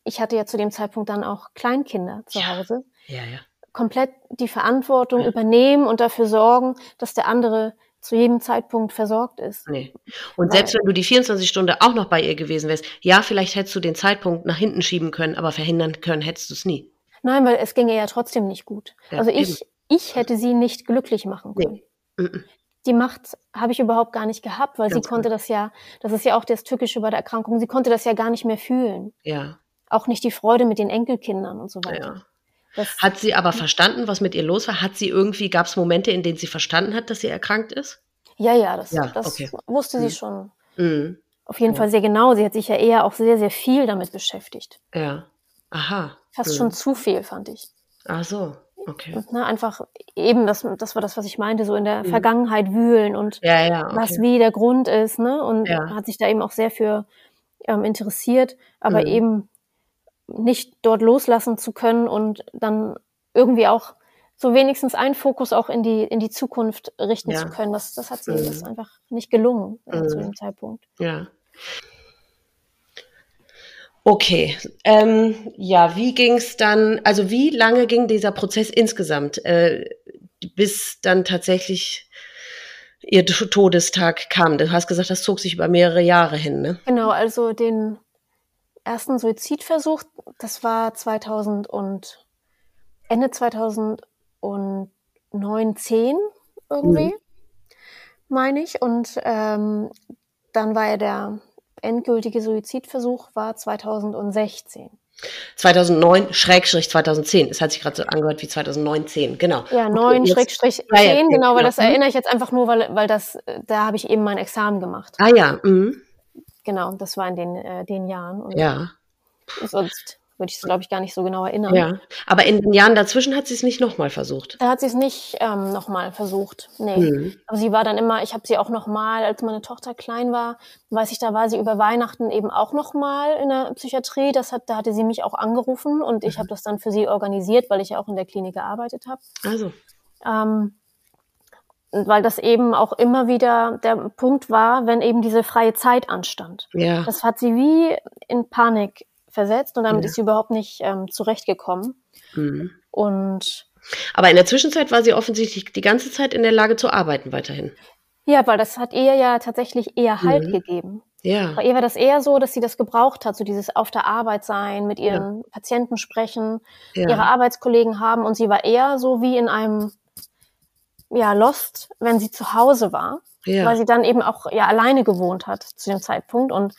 ich hatte ja zu dem Zeitpunkt dann auch Kleinkinder zu Ja. Hause, Ja, ja. komplett die Verantwortung übernehmen und dafür sorgen, dass der andere zu jedem Zeitpunkt versorgt ist. Nee. Und Weil- selbst wenn du die 24 Stunden auch noch bei ihr gewesen wärst, ja, vielleicht hättest du den Zeitpunkt nach hinten schieben können, aber verhindern können hättest du es nie. Nein, weil es ginge ja trotzdem nicht gut. Ja, also ich, ich hätte sie nicht glücklich machen können. Nee. Die Macht habe ich überhaupt gar nicht gehabt, weil Ganz sie konnte das ja, das ist ja auch das Tückische bei der Erkrankung, sie konnte das ja gar nicht mehr fühlen. Ja, Auch nicht die Freude mit den Enkelkindern und so weiter. ja. Das, Hat sie aber verstanden, was mit ihr los war? Hat sie irgendwie, gab es Momente, in denen sie verstanden hat, dass sie erkrankt ist? ja, ja, das, Ja, das okay. wusste Mhm. sie schon. Mhm. Auf jeden Ja. Fall sehr genau. Sie hat sich ja eher auch sehr, sehr viel damit beschäftigt. Ja. Aha. Fast Mhm. schon zu viel, fand ich. Ach so, okay. Und, ne, einfach eben, das, das war das, was ich meinte, so in der Mhm. Vergangenheit wühlen und Ja, ja, was okay. wie der Grund ist, ne? Und hat sich da eben auch sehr für ähm, interessiert, aber eben nicht dort loslassen zu können und dann irgendwie auch so wenigstens einen Fokus auch in die, in die Zukunft richten Ja. zu können. Das, das hat sie Mhm. das ist einfach nicht gelungen äh, zu Mhm. dem Zeitpunkt. Ja. Okay, ähm, ja, wie ging's dann, also wie lange ging dieser Prozess insgesamt, äh, bis dann tatsächlich ihr Todestag kam? Du hast gesagt, das zog sich über mehrere Jahre hin, ne? Genau, also den ersten Suizidversuch, das war 2000 und Ende 2009, 10 irgendwie, Mhm. meine ich. Und ähm, dann war ja der endgültige Suizidversuch war 2016. 2009, Schrägstrich 2010. Es hat sich gerade so angehört wie 2019, genau. Ja, Okay, 9 jetzt- Schrägstrich 10, Ja, ja, ja, genau, weil genau. das erinnere ich jetzt einfach nur, weil, weil das, äh, da habe ich eben mein Examen gemacht. Ah ja, mhm. Genau, das war in den, äh, den Jahren. Und ja, sonst würde ich es, glaube ich, gar nicht so genau erinnern. ja. Aber in den Jahren dazwischen hat sie es nicht nochmal versucht. Da hat sie es nicht ähm, nochmal versucht. Nee. Mhm. Aber sie war dann immer, ich habe sie auch nochmal, als meine Tochter klein war, weiß ich, da war sie über Weihnachten eben auch nochmal in der Psychiatrie. Das hat, da hatte sie mich auch angerufen und ich habe das dann für sie organisiert, weil ich ja auch in der Klinik gearbeitet habe. Also, Ähm, weil das eben auch immer wieder der Punkt war, wenn eben diese freie Zeit anstand. ja. Das hat sie wie in Panik versetzt und damit Ja. ist sie überhaupt nicht ähm, zurechtgekommen. Mhm. Und Aber in der Zwischenzeit war sie offensichtlich die ganze Zeit in der Lage zu arbeiten weiterhin. Ja, weil das hat ihr ja tatsächlich eher Halt Mhm. gegeben. Ja. Bei ihr war das eher so, dass sie das gebraucht hat, so dieses auf der Arbeit sein, mit ihren ja. Patienten sprechen, ja. ihre Arbeitskollegen haben und sie war eher so wie in einem ja Lost, wenn sie zu Hause war, ja. weil sie dann eben auch ja alleine gewohnt hat zu dem Zeitpunkt und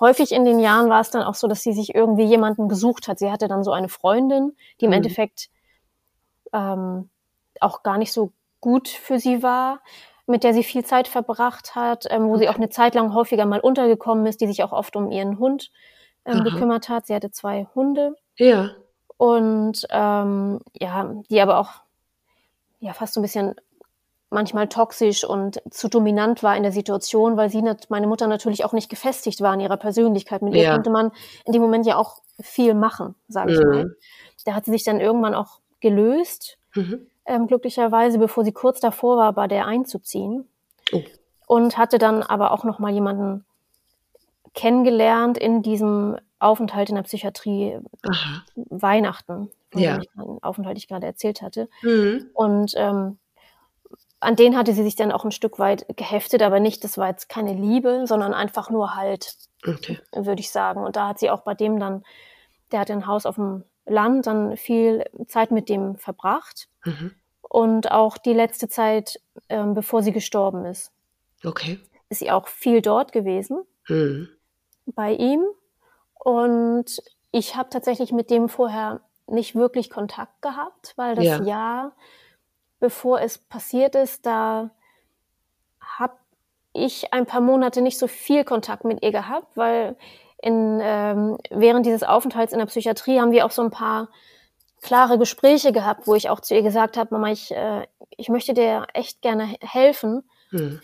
häufig in den Jahren war es dann auch so, dass sie sich irgendwie jemanden gesucht hat. Sie hatte dann so eine Freundin, die im mhm. Endeffekt ähm, auch gar nicht so gut für sie war mit der sie viel Zeit verbracht hat, ähm, wo sie auch eine Zeit lang häufiger mal untergekommen ist, die sich auch oft um ihren Hund ähm, gekümmert hat. Sie hatte zwei Hunde. Ja. Und ähm, ja, die aber auch ja fast so ein bisschen manchmal toxisch und zu dominant war in der Situation, weil sie, meine Mutter natürlich auch nicht gefestigt war in ihrer Persönlichkeit. Mit ihr ja. konnte man in dem Moment ja auch viel machen, sage ich mhm. mal. Da hat sie sich dann irgendwann auch gelöst. Mhm ähm, glücklicherweise, bevor sie kurz davor war, bei der einzuziehen. Oh. Und hatte dann aber auch noch mal jemanden kennengelernt in diesem Aufenthalt in der Psychiatrie Aha. Weihnachten, von ja. dem Aufenthalt ich gerade erzählt hatte. Mhm. Und ähm, an den hatte sie sich dann auch ein Stück weit geheftet, aber nicht, das war jetzt keine Liebe, sondern einfach nur halt, okay. würde ich sagen. Und da hat sie auch bei dem dann, der hat ein Haus auf dem Land dann viel Zeit mit dem verbracht. Mhm. Und auch die letzte Zeit, ähm, bevor sie gestorben ist. Okay. Ist sie auch viel dort gewesen. Mhm. Bei ihm. Und ich habe tatsächlich mit dem vorher nicht wirklich Kontakt gehabt, weil das ja. Jahr, bevor es passiert ist, da habe ich ein paar Monate nicht so viel Kontakt mit ihr gehabt, weil in, ähm, während dieses Aufenthalts in der Psychiatrie haben wir auch so ein paar klare Gespräche gehabt, wo ich auch zu ihr gesagt habe, Mama, ich, äh, ich möchte dir echt gerne helfen. Hm.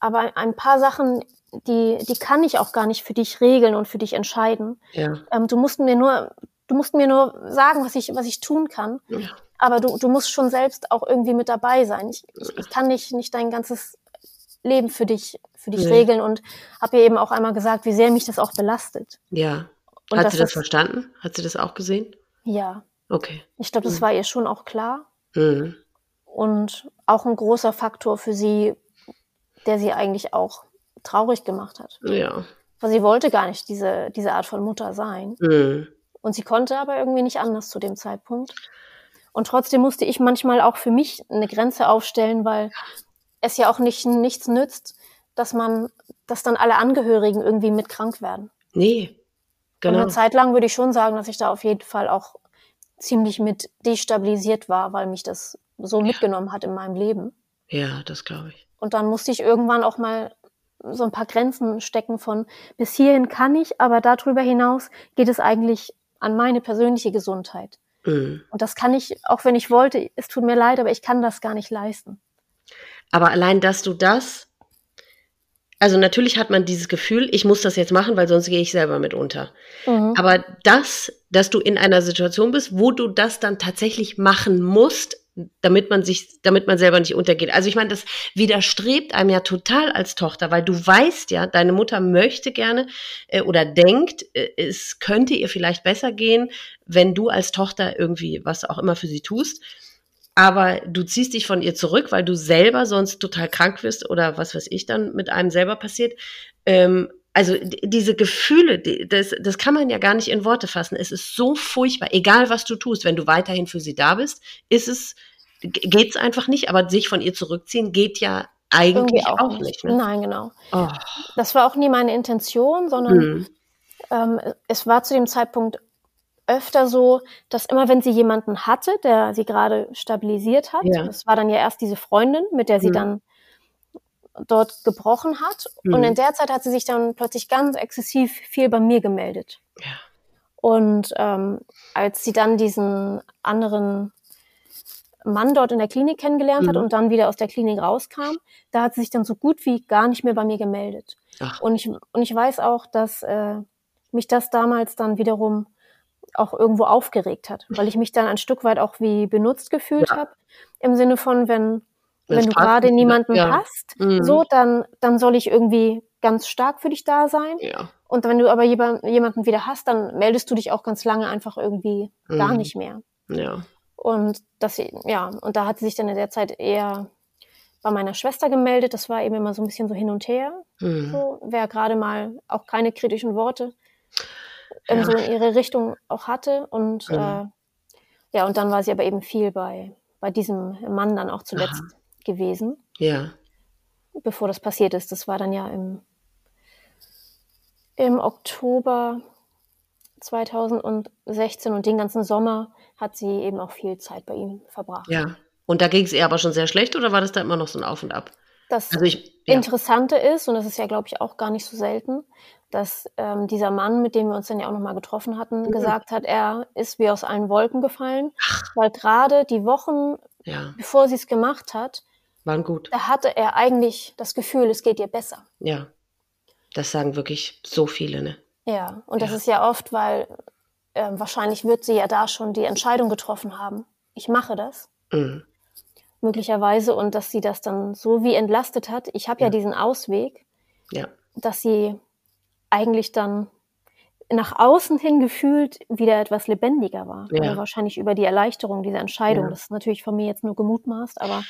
Aber ein paar Sachen, die, die kann ich auch gar nicht für dich regeln und für dich entscheiden. Ja. Ähm, du musst mir nur, du musst mir nur sagen, was ich, was ich tun kann. Ja. Aber du, du musst schon selbst auch irgendwie mit dabei sein. Ich, ich, ich kann nicht, nicht dein ganzes Leben für dich, für dich nee. regeln und habe ihr eben auch einmal gesagt, wie sehr mich das auch belastet. Ja. Und Hat sie das, das verstanden? Hat sie das auch gesehen? Ja. Okay. Ich glaube, das mhm. war ihr schon auch klar. Mhm. Und auch ein großer Faktor für sie, der sie eigentlich auch traurig gemacht hat. Ja. Weil sie wollte gar nicht diese, diese Art von Mutter sein. Mhm. Und sie konnte aber irgendwie nicht anders zu dem Zeitpunkt. Und trotzdem musste ich manchmal auch für mich eine Grenze aufstellen, weil es ja auch nicht, nichts nützt, dass man, dass dann alle Angehörigen irgendwie mit krank werden. Nee. Genau. Und eine Zeit lang würde ich schon sagen, dass ich da auf jeden Fall auch ziemlich mit destabilisiert war, weil mich das so ja. mitgenommen hat in meinem Leben. Ja, das glaube ich. Und dann musste ich irgendwann auch mal so ein paar Grenzen stecken von bis hierhin kann ich, aber darüber hinaus geht es eigentlich an meine persönliche Gesundheit. Mhm. Und das kann ich, auch wenn ich wollte, es tut mir leid, aber ich kann das gar nicht leisten. Aber allein, dass du das also natürlich hat man dieses Gefühl, ich muss das jetzt machen, weil sonst gehe ich selber mit unter. Mhm. Aber das, dass du in einer Situation bist, wo du das dann tatsächlich machen musst, damit man sich, damit man selber nicht untergeht. Also ich meine, das widerstrebt einem ja total als Tochter, weil du weißt ja, deine Mutter möchte gerne äh, oder denkt, äh, es könnte ihr vielleicht besser gehen, wenn du als Tochter irgendwie was auch immer für sie tust aber du ziehst dich von ihr zurück, weil du selber sonst total krank wirst oder was weiß ich dann mit einem selber passiert. Ähm, also diese Gefühle, das, das kann man ja gar nicht in Worte fassen. Es ist so furchtbar, egal was du tust, wenn du weiterhin für sie da bist, ist es, geht's einfach nicht, aber sich von ihr zurückziehen geht ja eigentlich auch, auch, nicht. Ne? Nein, genau. Oh. Das war auch nie meine Intention, sondern hm. ähm, es war zu dem Zeitpunkt öfter so, dass immer wenn sie jemanden hatte, der sie gerade stabilisiert hat, ja. das war dann ja erst diese Freundin, mit der sie mhm. dann dort gebrochen hat. Mhm. Und in der Zeit hat sie sich dann plötzlich ganz exzessiv viel bei mir gemeldet. Ja. Und ähm, als sie dann diesen anderen Mann dort in der Klinik kennengelernt mhm. hat und dann wieder aus der Klinik rauskam, da hat sie sich dann so gut wie gar nicht mehr bei mir gemeldet. Ach. Und ich, und ich weiß auch, dass äh, mich das damals dann wiederum auch irgendwo aufgeregt hat, weil ich mich dann ein Stück weit auch wie benutzt gefühlt ja. habe. Im Sinne von, wenn, wenn du gerade niemanden ja. hast, mhm. so, dann, dann soll ich irgendwie ganz stark für dich da sein. Ja. Und wenn du aber jemanden wieder hast, dann meldest du dich auch ganz lange einfach irgendwie mhm. gar nicht mehr. Ja. Und das, ja, und da hat sie sich dann in der Zeit eher bei meiner Schwester gemeldet. Das war eben immer so ein bisschen so hin und her. Mhm. So, wer gerade mal auch keine kritischen Worte ähm, ja. so in ihre Richtung auch hatte. Und mhm. äh, ja, und dann war sie aber eben viel bei, bei diesem Mann dann auch zuletzt Aha. Gewesen. Ja. Bevor das passiert ist. Das war dann ja im, im Oktober 2016 und den ganzen Sommer hat sie eben auch viel Zeit bei ihm verbracht. Ja. Und da ging es ihr aber schon sehr schlecht oder war das da immer noch so ein Auf und Ab? Das also ich, ja. Interessante ist, und das ist ja, glaube ich, auch gar nicht so selten, dass ähm, dieser Mann, mit dem wir uns dann ja auch nochmal getroffen hatten, mhm. gesagt hat, er ist wie aus allen Wolken gefallen, Ach. weil gerade die Wochen, ja. bevor sie es gemacht hat, waren gut. Da hatte er eigentlich das Gefühl, es geht ihr besser. Ja, das sagen wirklich so viele, ne? Ja, und ja. das ist ja oft, weil äh, wahrscheinlich wird sie ja da schon die Entscheidung getroffen haben. Ich mache das. Mhm möglicherweise und dass sie das dann so wie entlastet hat. Ich habe ja. ja. diesen Ausweg, ja. dass sie eigentlich dann nach außen hin gefühlt wieder etwas lebendiger war. Ja. Also wahrscheinlich über die Erleichterung dieser Entscheidung. Ja. Das ist natürlich von mir jetzt nur gemutmaßt, aber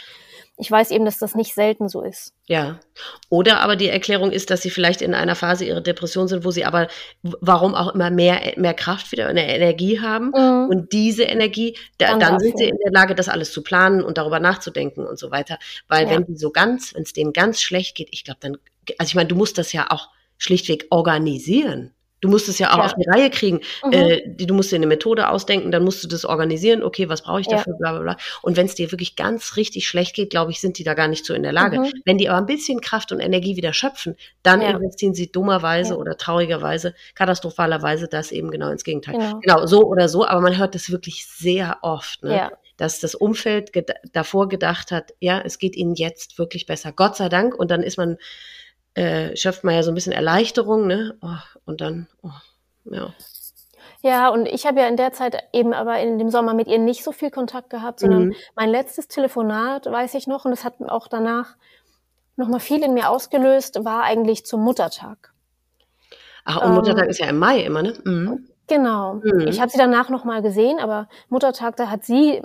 ich weiß eben, dass das nicht selten so ist. Ja. Oder aber die Erklärung ist, dass sie vielleicht in einer Phase ihrer Depression sind, wo sie aber warum auch immer mehr, mehr Kraft wieder, eine Energie haben. Mhm. Und diese Energie, da, dann, dann sind sie in der Lage, das alles zu planen und darüber nachzudenken und so weiter. Weil ja. wenn die so ganz, wenn es denen ganz schlecht geht, ich glaube dann, also ich meine, du musst das ja auch schlichtweg organisieren. Du musst es ja auch ja. auf die Reihe kriegen. Mhm. Äh, du musst dir eine Methode ausdenken, dann musst du das organisieren. Okay, was brauche ich dafür? Ja. Bla, bla, bla. Und wenn es dir wirklich ganz richtig schlecht geht, glaube ich, sind die da gar nicht so in der Lage. Mhm. Wenn die aber ein bisschen Kraft und Energie wieder schöpfen, dann ja. investieren sie dummerweise oder traurigerweise, katastrophalerweise das eben genau ins Gegenteil. Genau. genau, so oder so. Aber man hört das wirklich sehr oft. Ne? dass das Umfeld ged davor gedacht hat, ja, es geht ihnen jetzt wirklich besser. Gott sei Dank. Und dann ist man äh, schöpft man ja so ein bisschen Erleichterung, ne? Oh, und dann, oh, ja. Ja, und ich habe ja in der Zeit eben aber in dem Sommer mit ihr nicht so viel Kontakt gehabt, sondern mhm. mein letztes Telefonat, weiß ich noch, und das hat auch danach nochmal viel in mir ausgelöst, war eigentlich zum Muttertag. Ach, und ähm, Muttertag ist ja im Mai immer, ne? Mhm. Genau. Mhm. Ich habe sie danach nochmal gesehen, aber Muttertag, da hat sie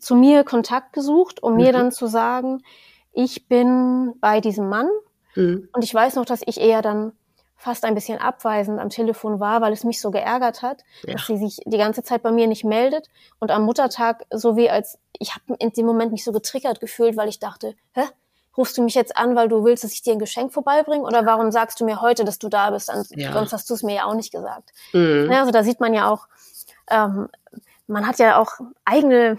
zu mir Kontakt gesucht, um mir mhm. dann zu sagen, ich bin bei diesem Mann Mhm. Und ich weiß noch, dass ich eher dann fast ein bisschen abweisend am Telefon war, weil es mich so geärgert hat, ja. dass sie sich die ganze Zeit bei mir nicht meldet und am Muttertag so wie als ich habe in dem Moment mich so getriggert gefühlt, weil ich dachte, hä, rufst du mich jetzt an, weil du willst, dass ich dir ein Geschenk vorbeibringe oder warum sagst du mir heute, dass du da bist? Ja. Sonst hast du es mir ja auch nicht gesagt. Mhm. Ja, also da sieht man ja auch, ähm, man hat ja auch eigene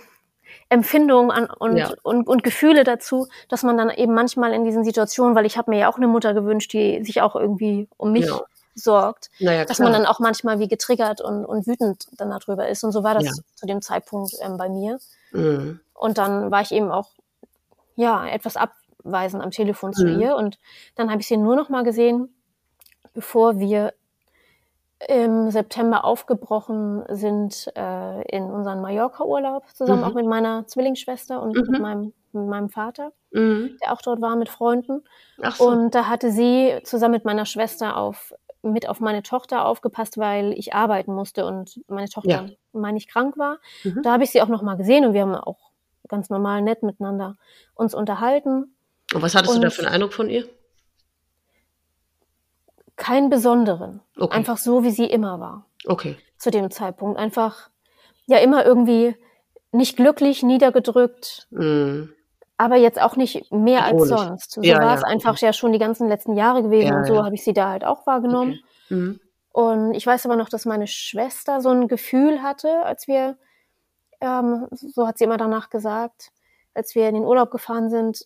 Empfindungen an, und, ja. und, und Gefühle dazu, dass man dann eben manchmal in diesen Situationen, weil ich habe mir ja auch eine Mutter gewünscht, die sich auch irgendwie um mich ja. sorgt, naja, dass man dann auch manchmal wie getriggert und, und wütend dann darüber ist. Und so war das ja. zu dem Zeitpunkt ähm, bei mir. Mhm. Und dann war ich eben auch ja etwas abweisend am Telefon zu mhm. ihr. Und dann habe ich sie nur noch mal gesehen, bevor wir im September aufgebrochen sind äh, in unseren Mallorca-Urlaub, zusammen mhm. auch mit meiner Zwillingsschwester und mhm. mit, meinem, mit meinem Vater, mhm. der auch dort war mit Freunden. So. Und da hatte sie zusammen mit meiner Schwester auf mit auf meine Tochter aufgepasst, weil ich arbeiten musste und meine Tochter, ja. meine ich, krank war. Mhm. Da habe ich sie auch noch mal gesehen und wir haben auch ganz normal nett miteinander uns unterhalten. Und was hattest und, du da für einen Eindruck von ihr? Keinen besonderen. Okay. Einfach so, wie sie immer war. Okay. Zu dem Zeitpunkt. Einfach, ja, immer irgendwie nicht glücklich, niedergedrückt. Mm. Aber jetzt auch nicht mehr als sonst. So ja, war es einfach okay. ja schon die ganzen letzten Jahre gewesen. Ja, und so habe ich sie da halt auch wahrgenommen. Okay. Mhm. Und ich weiß aber noch, dass meine Schwester so ein Gefühl hatte, als wir, ähm, so hat sie immer danach gesagt, als wir in den Urlaub gefahren sind,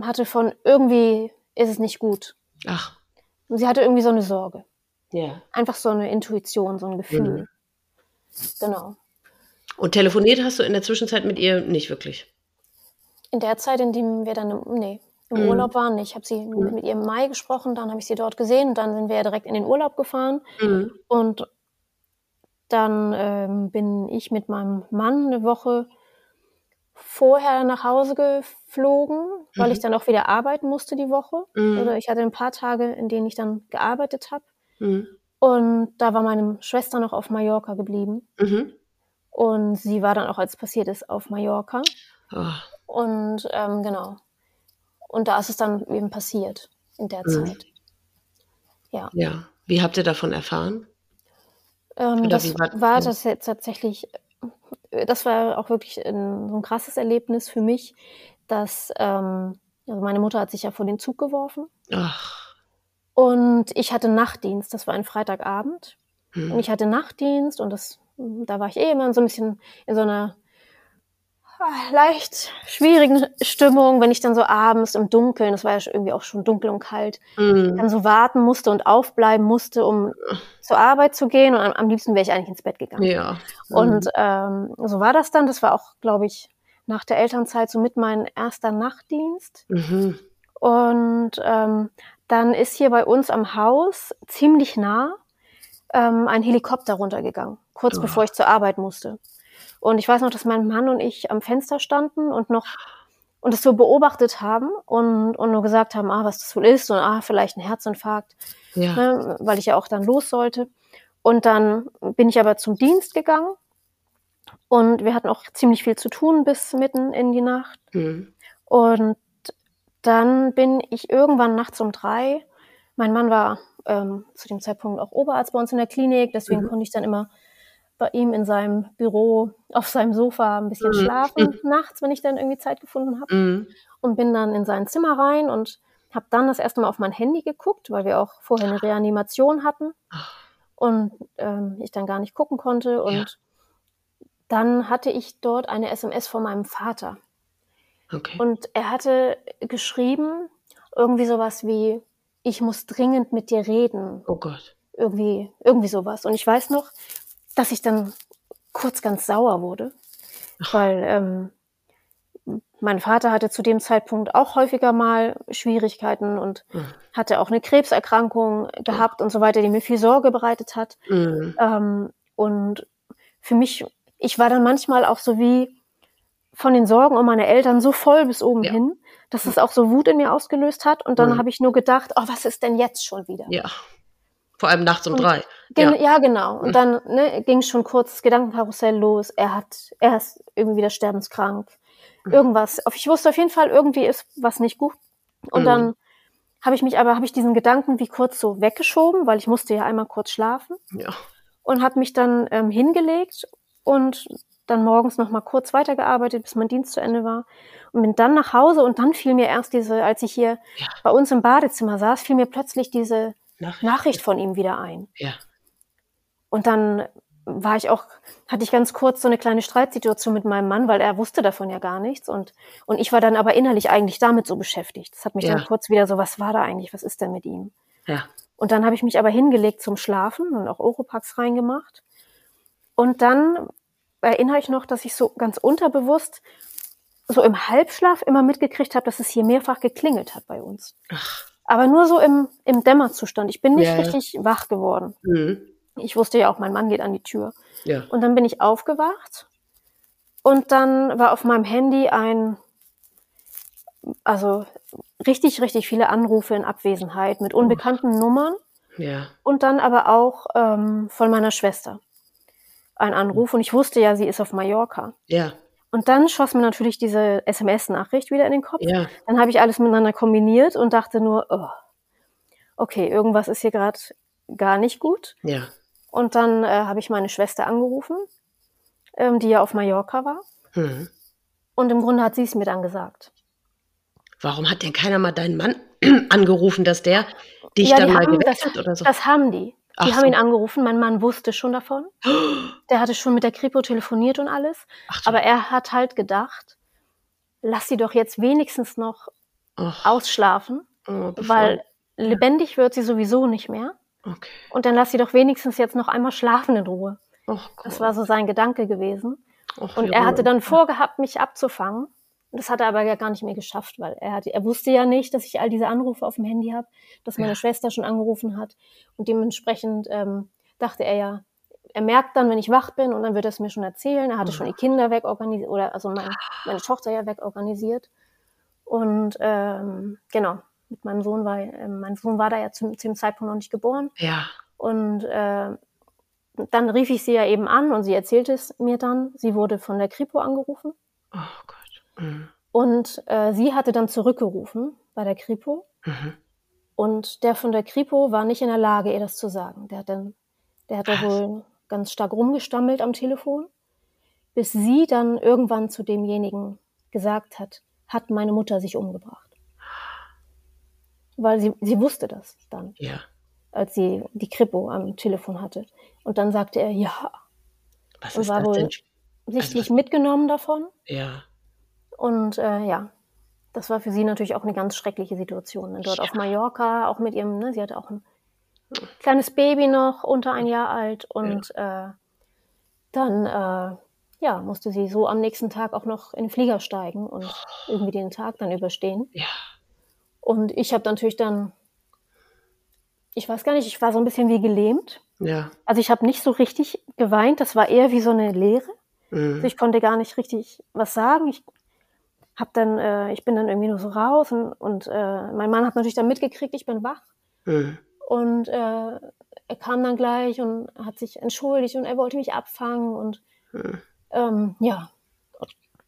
hatte von irgendwie ist es nicht gut. Ach. Und sie hatte irgendwie so eine Sorge. Ja. Einfach so eine Intuition, so ein Gefühl. Mhm. Genau. Und telefoniert hast du in der Zwischenzeit mit ihr nicht wirklich? In der Zeit, in der wir dann, im, nee, im mhm. Urlaub waren nicht. Ich habe sie mhm. mit ihr im Mai gesprochen, dann habe ich sie dort gesehen und dann sind wir ja direkt in den Urlaub gefahren. Mhm. Und dann ähm, bin ich mit meinem Mann eine Woche vorher nach Hause geflogen, weil mhm. ich dann auch wieder arbeiten musste die Woche. Mhm. Oder ich hatte ein paar Tage, in denen ich dann gearbeitet habe. Mhm. Und da war meine Schwester noch auf Mallorca geblieben. Mhm. Und sie war dann auch, als passiert ist, auf Mallorca. Oh. Und ähm, genau. Und da ist es dann eben passiert in der Mhm. Zeit. Ja. Ja. Wie habt ihr davon erfahren? Ähm, das war- war das jetzt tatsächlich, das war auch wirklich ein, so ein krasses Erlebnis für mich, dass ähm, also meine Mutter hat sich ja vor den Zug geworfen Ach. und ich hatte Nachtdienst. Das war ein Freitagabend und Hm. ich hatte Nachtdienst und das, da war ich eh immer so ein bisschen in so einer leicht schwierigen Stimmung, wenn ich dann so abends im Dunkeln, das war ja irgendwie auch schon dunkel und kalt, Hm. dann so warten musste und aufbleiben musste, um zur Arbeit zu gehen. Und am, am liebsten wäre ich eigentlich ins Bett gegangen. Ja. Und ähm, so war das dann. Das war auch, glaube ich, nach der Elternzeit so mit mein erster Nachtdienst. Mhm. Und ähm, dann ist hier bei uns am Haus ziemlich nah ähm, ein Helikopter runtergegangen, kurz Oh. bevor ich zur Arbeit musste. Und ich weiß noch, dass mein Mann und ich am Fenster standen und noch und es so beobachtet haben und, und nur gesagt haben, ah, was das wohl ist und ah, vielleicht ein Herzinfarkt Ja. ne, weil ich ja auch dann los sollte. Und dann bin ich aber zum Dienst gegangen und wir hatten auch ziemlich viel zu tun bis mitten in die Nacht. Hm. Und dann bin ich irgendwann nachts um drei. Mein Mann war ähm, zu dem Zeitpunkt auch Oberarzt bei uns in der Klinik, deswegen Mhm. konnte ich dann immer bei ihm in seinem Büro auf seinem Sofa ein bisschen Mhm. schlafen nachts, wenn ich dann irgendwie Zeit gefunden habe Hm. und bin dann in sein Zimmer rein und habe dann das erste Mal auf mein Handy geguckt, weil wir auch vorher eine Reanimation hatten und ähm, ich dann gar nicht gucken konnte. Und dann hatte ich dort eine SMS von meinem Vater. Okay. Und er hatte geschrieben, irgendwie sowas wie, ich muss dringend mit dir reden. oh Gott. Irgendwie, irgendwie sowas. Und ich weiß noch, dass ich dann kurz ganz sauer wurde, weil ähm, mein Vater hatte zu dem Zeitpunkt auch häufiger mal Schwierigkeiten und Hm. hatte auch eine Krebserkrankung gehabt und so weiter, die mir viel Sorge bereitet hat. Hm. Ähm, und für mich, ich war dann manchmal auch so wie von den Sorgen um meine Eltern so voll bis oben Ja. hin, dass es auch so Wut in mir ausgelöst hat. Und dann Mhm. habe ich nur gedacht, oh, was ist denn jetzt schon wieder? Ja. Vor allem nachts um Und- drei. Gen Ja. ja. genau. Und Mhm. dann ne, ging schon kurz das Gedankenkarussell los. Er hat, er ist irgendwie wieder sterbenskrank. Mhm. Irgendwas. Ich wusste auf jeden Fall, irgendwie ist was nicht gut. Und Mhm. dann habe ich mich aber, habe ich diesen Gedanken wie kurz so weggeschoben, weil ich musste ja einmal kurz schlafen Ja. und habe mich dann ähm, hingelegt und dann morgens noch mal kurz weitergearbeitet, bis mein Dienst zu Ende war und bin dann nach Hause und dann fiel mir erst diese, als ich hier Ja. bei uns im Badezimmer saß, fiel mir plötzlich diese Nachricht. Nachricht von ihm wieder ein. Ja. Und dann war ich auch, hatte ich ganz kurz so eine kleine Streitsituation mit meinem Mann, weil er wusste davon ja gar nichts. Und, und ich war dann aber innerlich eigentlich damit so beschäftigt. Das hat mich Ja. dann kurz wieder so, was war da eigentlich? Was ist denn mit ihm? Ja. Und dann habe ich mich aber hingelegt zum Schlafen und auch Oropax reingemacht. Und dann erinnere ich noch, dass ich so ganz unterbewusst so im Halbschlaf immer mitgekriegt habe, dass es hier mehrfach geklingelt hat bei uns. Ach. Aber nur so im, im Dämmerzustand. Ich bin nicht Ja, richtig wach geworden. Hm. Ich wusste ja auch, mein Mann geht an die Tür. Ja. Und dann bin ich aufgewacht und dann war auf meinem Handy ein, also richtig, richtig viele Anrufe in Abwesenheit mit unbekannten Nummern Ja. und dann aber auch ähm, von meiner Schwester ein Anruf und ich wusste ja, sie ist auf Mallorca. Ja. Und dann schoss mir natürlich diese SMS-Nachricht wieder in den Kopf. Ja. Dann habe ich alles miteinander kombiniert und dachte nur, oh, okay, irgendwas ist hier gerade gar nicht gut. Ja. Und dann äh, habe ich meine Schwester angerufen, ähm, die ja auf Mallorca war. Hm. Und im Grunde hat sie es mir dann gesagt. Warum hat denn keiner mal deinen Mann angerufen, dass der dich Ja, dann mal haben- geweckt hat oder so? Das haben die. Die Ach haben so. ihn angerufen. Mein Mann wusste schon davon. Der hatte schon mit der Kripo telefoniert und alles. Ach, Aber er hat halt gedacht, lass sie doch jetzt wenigstens noch Och, ausschlafen, oh, weil lebendig wird sie sowieso nicht mehr. Okay. Und dann lass sie doch wenigstens jetzt noch einmal schlafen in Ruhe. Oh, Das war so sein Gedanke gewesen. Och, Und er hatte dann vorgehabt, mich abzufangen. Das hat er aber ja gar nicht mehr geschafft, weil er, hatte, er wusste ja nicht, dass ich all diese Anrufe auf dem Handy habe, dass meine Ja. Schwester schon angerufen hat. Und dementsprechend ähm, dachte er ja, er merkt dann, wenn ich wach bin und dann wird er es mir schon erzählen. Er hatte schon die Kinder wegorganisiert, oder also mein, meine Tochter ja wegorganisiert. Und ähm, genau, mit meinem Sohn war, ähm, mein Sohn war da ja zum, zu dem Zeitpunkt noch nicht geboren. Ja. Und äh, dann rief ich sie ja eben an und sie erzählte es mir dann. Sie wurde von der Kripo angerufen. Oh Gott. Und äh, sie hatte dann zurückgerufen bei der Kripo. Mhm. Und der von der Kripo war nicht in der Lage, ihr das zu sagen. Der hat dann, der hat da wohl ganz stark rumgestammelt am Telefon, bis sie dann irgendwann zu demjenigen gesagt hat, hat meine Mutter sich umgebracht. Weil sie, sie wusste das dann, Ja. als sie die Kripo am Telefon hatte. Und dann sagte er, ja, Was Und ist war wohl- sichtlich was- mitgenommen davon. Ja. Und äh, ja, das war für sie natürlich auch eine ganz schreckliche Situation. ne? Dort Ja. auf Mallorca, auch mit ihrem, ne, sie hatte auch ein kleines Baby noch, unter ein Jahr alt. Und äh, dann äh, ja, musste sie so am nächsten Tag auch noch in den Flieger steigen und irgendwie den Tag dann überstehen. Ja. Und ich habe natürlich dann, ich weiß gar nicht, ich war so ein bisschen wie gelähmt. Ja. Also ich habe nicht so richtig geweint, das war eher wie so eine Leere. Also Mhm. ich konnte gar nicht richtig was sagen. Ich hab dann, äh, ich bin dann irgendwie nur so raus und, und äh, mein Mann hat natürlich dann mitgekriegt, ich bin wach. Mhm. Und äh, er kam dann gleich und hat sich entschuldigt und er wollte mich abfangen und Mhm. ähm, ja.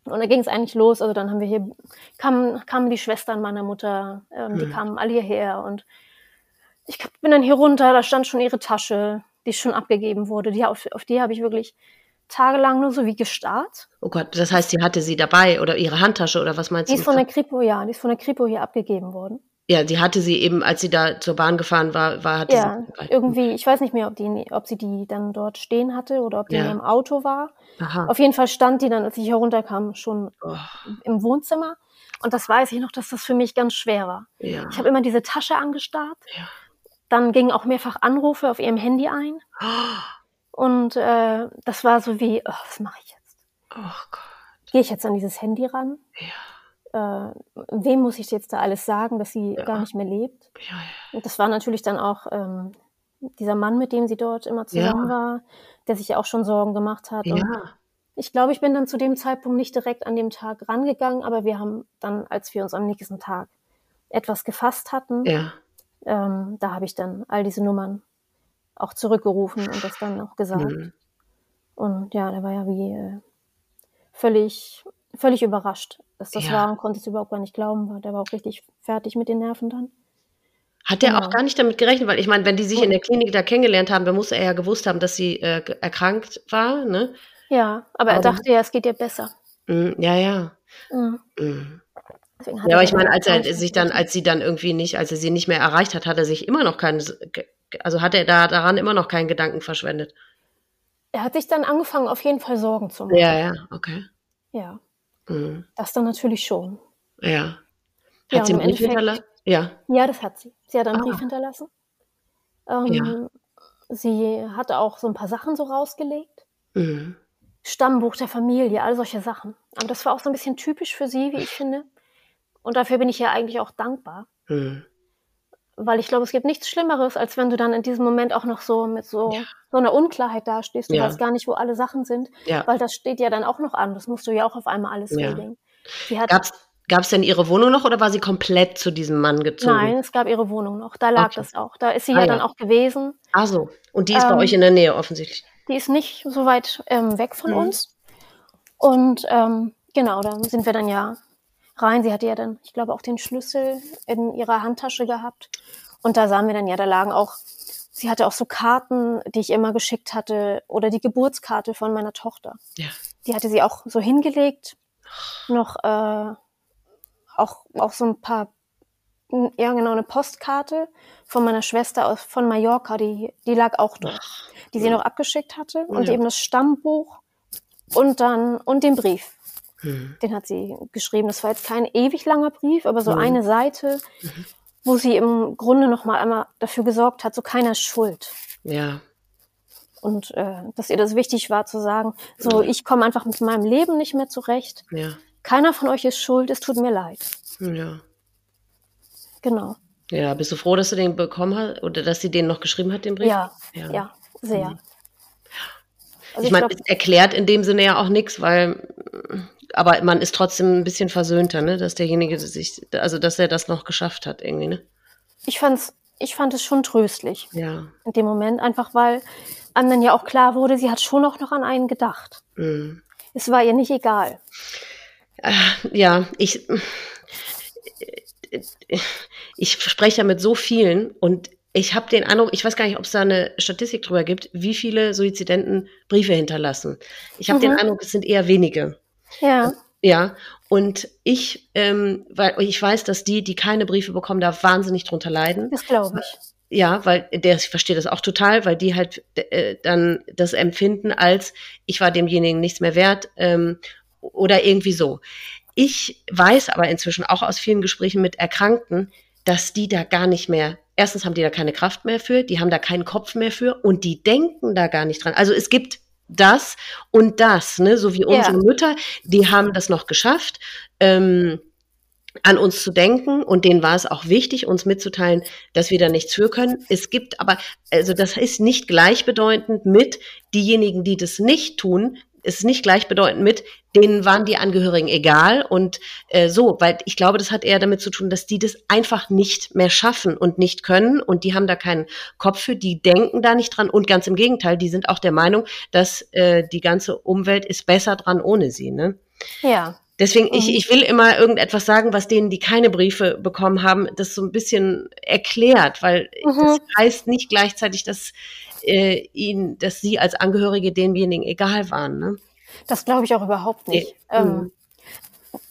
Und da ging es eigentlich los. Also dann haben wir hier, kamen, kamen die Schwestern meiner Mutter, ähm, die Mhm. kamen alle hierher und ich bin dann hier runter, da stand schon ihre Tasche, die schon abgegeben wurde. Die, auf, auf die habe ich wirklich tagelang nur so wie gestarrt. Oh Gott, das heißt, sie hatte sie dabei oder ihre Handtasche oder was meinst Die du? ist von der Kripo, ja, die ist von der Kripo hier abgegeben worden. ja, die hatte sie eben, als sie da zur Bahn gefahren war, war hatte Ja, sie dabei. irgendwie, ich weiß nicht mehr, ob, die, ob sie die dann dort stehen hatte oder ob die Ja. in ihrem Auto war. Aha. Auf jeden Fall stand die dann, als ich herunterkam, schon Oh, im Wohnzimmer. Und das weiß ich noch, dass das für mich ganz schwer war. ja. Ich habe immer diese Tasche angestarrt. Ja. Dann gingen auch mehrfach Anrufe auf ihrem Handy ein. Und äh, das war so wie, oh, was mache ich jetzt? Oh Gott. Gehe ich jetzt an dieses Handy ran? Ja. Äh, wem muss ich jetzt da alles sagen, dass sie Ja. gar nicht mehr lebt? Ja, ja. Und das war natürlich dann auch ähm, dieser Mann, mit dem sie dort immer zusammen war, der sich ja auch schon Sorgen gemacht hat. Und Ja. ich glaube, ich bin dann zu dem Zeitpunkt nicht direkt an dem Tag rangegangen, aber wir haben dann, als wir uns am nächsten Tag etwas gefasst hatten, Ja. ähm, da habe ich dann all diese Nummern auch zurückgerufen und das dann auch gesagt. Mhm. Und ja, der war ja wie äh, völlig, völlig überrascht, dass das Ja. war und konnte es überhaupt gar nicht glauben. War. Der war auch richtig fertig mit den Nerven dann. Hat er Genau. auch gar nicht damit gerechnet, weil ich meine, wenn die sich in der Klinik da kennengelernt haben, dann muss er ja gewusst haben, dass sie äh, erkrankt war, ne? Ja, aber er dachte ja, es geht ihr besser. Mhm. Ja, ja. Mhm. Hat Ja, aber er ich meine, als er sich dann, als sie dann irgendwie nicht, als er sie nicht mehr erreicht hat, hat er sich immer noch keinen, also hat er da daran immer noch keinen Gedanken verschwendet. Er hat sich dann angefangen, auf jeden Fall Sorgen zu machen. Ja, ja, okay. ja Mhm. das dann natürlich schon. Ja. Hat Ja, sie und einen Brief hinterlassen? Ja. Ja, das hat sie. Sie hat einen Ah. Brief hinterlassen. Ähm, Sie hatte auch so ein paar Sachen so rausgelegt. Mhm. Stammbuch der Familie, all solche Sachen. Aber das war auch so ein bisschen typisch für sie, wie ich finde. Und dafür bin ich ja eigentlich auch dankbar. Mhm. Weil ich glaube, es gibt nichts Schlimmeres, als wenn du dann in diesem Moment auch noch so mit so, Ja. so einer Unklarheit dastehst. Du Ja. weißt gar nicht, wo alle Sachen sind. Ja. Weil das steht ja dann auch noch an. Das musst du ja auch auf einmal alles Ja. regeln. Gab's, gab's denn ihre Wohnung noch oder war sie komplett zu diesem Mann gezogen? nein, es gab ihre Wohnung noch. Da lag Okay. das auch. Da ist sie Ah, ja dann auch gewesen. Ach so. Und die ist bei Ähm, euch in der Nähe offensichtlich. Die ist nicht so weit ähm, weg von Mhm. uns. Und ähm, genau, da sind wir dann ja rein. Sie hatte ja dann, ich glaube, auch den Schlüssel in ihrer Handtasche gehabt. Und da sahen wir dann ja, da lagen auch, sie hatte auch so Karten, die ich immer geschickt hatte, oder die Geburtskarte von meiner Tochter. Ja. Die hatte sie auch so hingelegt. Noch äh, auch, auch so ein paar, ja genau, eine Postkarte von meiner Schwester aus, von Mallorca, die, die lag auch dort die sie noch abgeschickt hatte und Ja. eben das Stammbuch und dann und den Brief. Mhm. Den hat sie geschrieben. Das war jetzt kein ewig langer Brief, aber so Mhm. eine Seite, wo sie im Grunde noch mal einmal dafür gesorgt hat, so keiner ist schuld. Ja. Und äh, dass ihr das wichtig war zu sagen, so ich komme einfach mit meinem Leben nicht mehr zurecht. Ja. Keiner von euch ist schuld, es tut mir leid. Ja. Genau. Ja, bist du froh, dass du den bekommen hast oder dass sie den noch geschrieben hat, den Brief? Ja, Ja. ja, sehr. Mhm. Also ich meine, glaub- es erklärt in dem Sinne ja auch nichts, weil, aber man ist trotzdem ein bisschen versöhnter, ne, dass derjenige sich, also dass er das noch geschafft hat, irgendwie, ne? ich fand's, ich fand es schon tröstlich. Ja. in dem Moment, einfach weil einem dann ja auch klar wurde, sie hat schon auch noch an einen gedacht. Mhm. Es war ihr nicht egal. Äh, ja, ich, ich spreche ja mit so vielen und ich habe den Eindruck, ich weiß gar nicht, ob es da eine Statistik drüber gibt, wie viele Suizidenten Briefe hinterlassen. Ich habe mhm. den Eindruck, es sind eher wenige. Ja. Ja, und ich, ähm, weil ich weiß, dass die, die keine Briefe bekommen, da wahnsinnig drunter leiden. Das glaube ich. Ja, weil der, ich verstehe das auch total, weil die halt äh, dann das empfinden als, ich war demjenigen nichts mehr wert ähm, oder irgendwie so. Ich weiß aber inzwischen auch aus vielen Gesprächen mit Erkrankten, dass die da gar nicht mehr, erstens haben die da keine Kraft mehr für, die haben da keinen Kopf mehr für und die denken da gar nicht dran. Also es gibt das und das, ne? so wie unsere ja. Mütter, die haben das noch geschafft. Ähm, an uns zu denken und denen war es auch wichtig, uns mitzuteilen, dass wir da nichts für können. Es gibt aber, also das ist nicht gleichbedeutend mit diejenigen, die das nicht tun, ist nicht gleichbedeutend mit, denen waren die Angehörigen egal und äh, so, weil ich glaube, das hat eher damit zu tun, dass die das einfach nicht mehr schaffen und nicht können und die haben da keinen Kopf für, die denken da nicht dran und ganz im Gegenteil, die sind auch der Meinung, dass äh, die ganze Umwelt ist besser dran ohne sie. Ne? Ja. Deswegen, ich, ich will immer irgendetwas sagen, was denen, die keine Briefe bekommen haben, das so ein bisschen erklärt, weil mhm. das heißt nicht gleichzeitig, dass äh, ihnen, dass sie als Angehörige denjenigen egal waren. Ne? Das glaube ich auch überhaupt nicht. Nee. Ähm, mhm.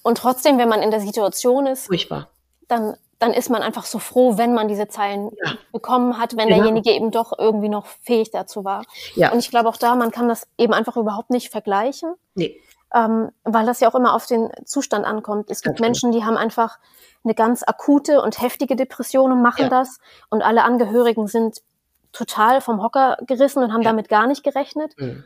Und trotzdem, wenn man in der Situation ist, Furchtbar. dann dann ist man einfach so froh, wenn man diese Zeilen ja. bekommen hat, wenn genau. derjenige eben doch irgendwie noch fähig dazu war. Ja. Und ich glaube auch da, man kann das eben einfach überhaupt nicht vergleichen. Nee. Ähm, weil das ja auch immer auf den Zustand ankommt. Es gibt Menschen, die haben einfach eine ganz akute und heftige Depression und machen ja. das. Und alle Angehörigen sind total vom Hocker gerissen und haben ja. damit gar nicht gerechnet. Mhm.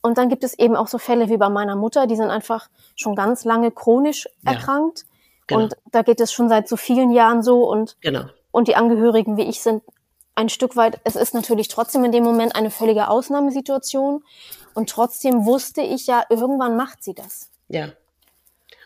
Und dann gibt es eben auch so Fälle wie bei meiner Mutter, die sind einfach schon ganz lange chronisch ja. erkrankt. Genau. Und da geht es schon seit so vielen Jahren so und, genau. und die Angehörigen wie ich sind ein Stück weit, es ist natürlich trotzdem in dem Moment eine völlige Ausnahmesituation. Und trotzdem wusste ich ja, irgendwann macht sie das. Ja.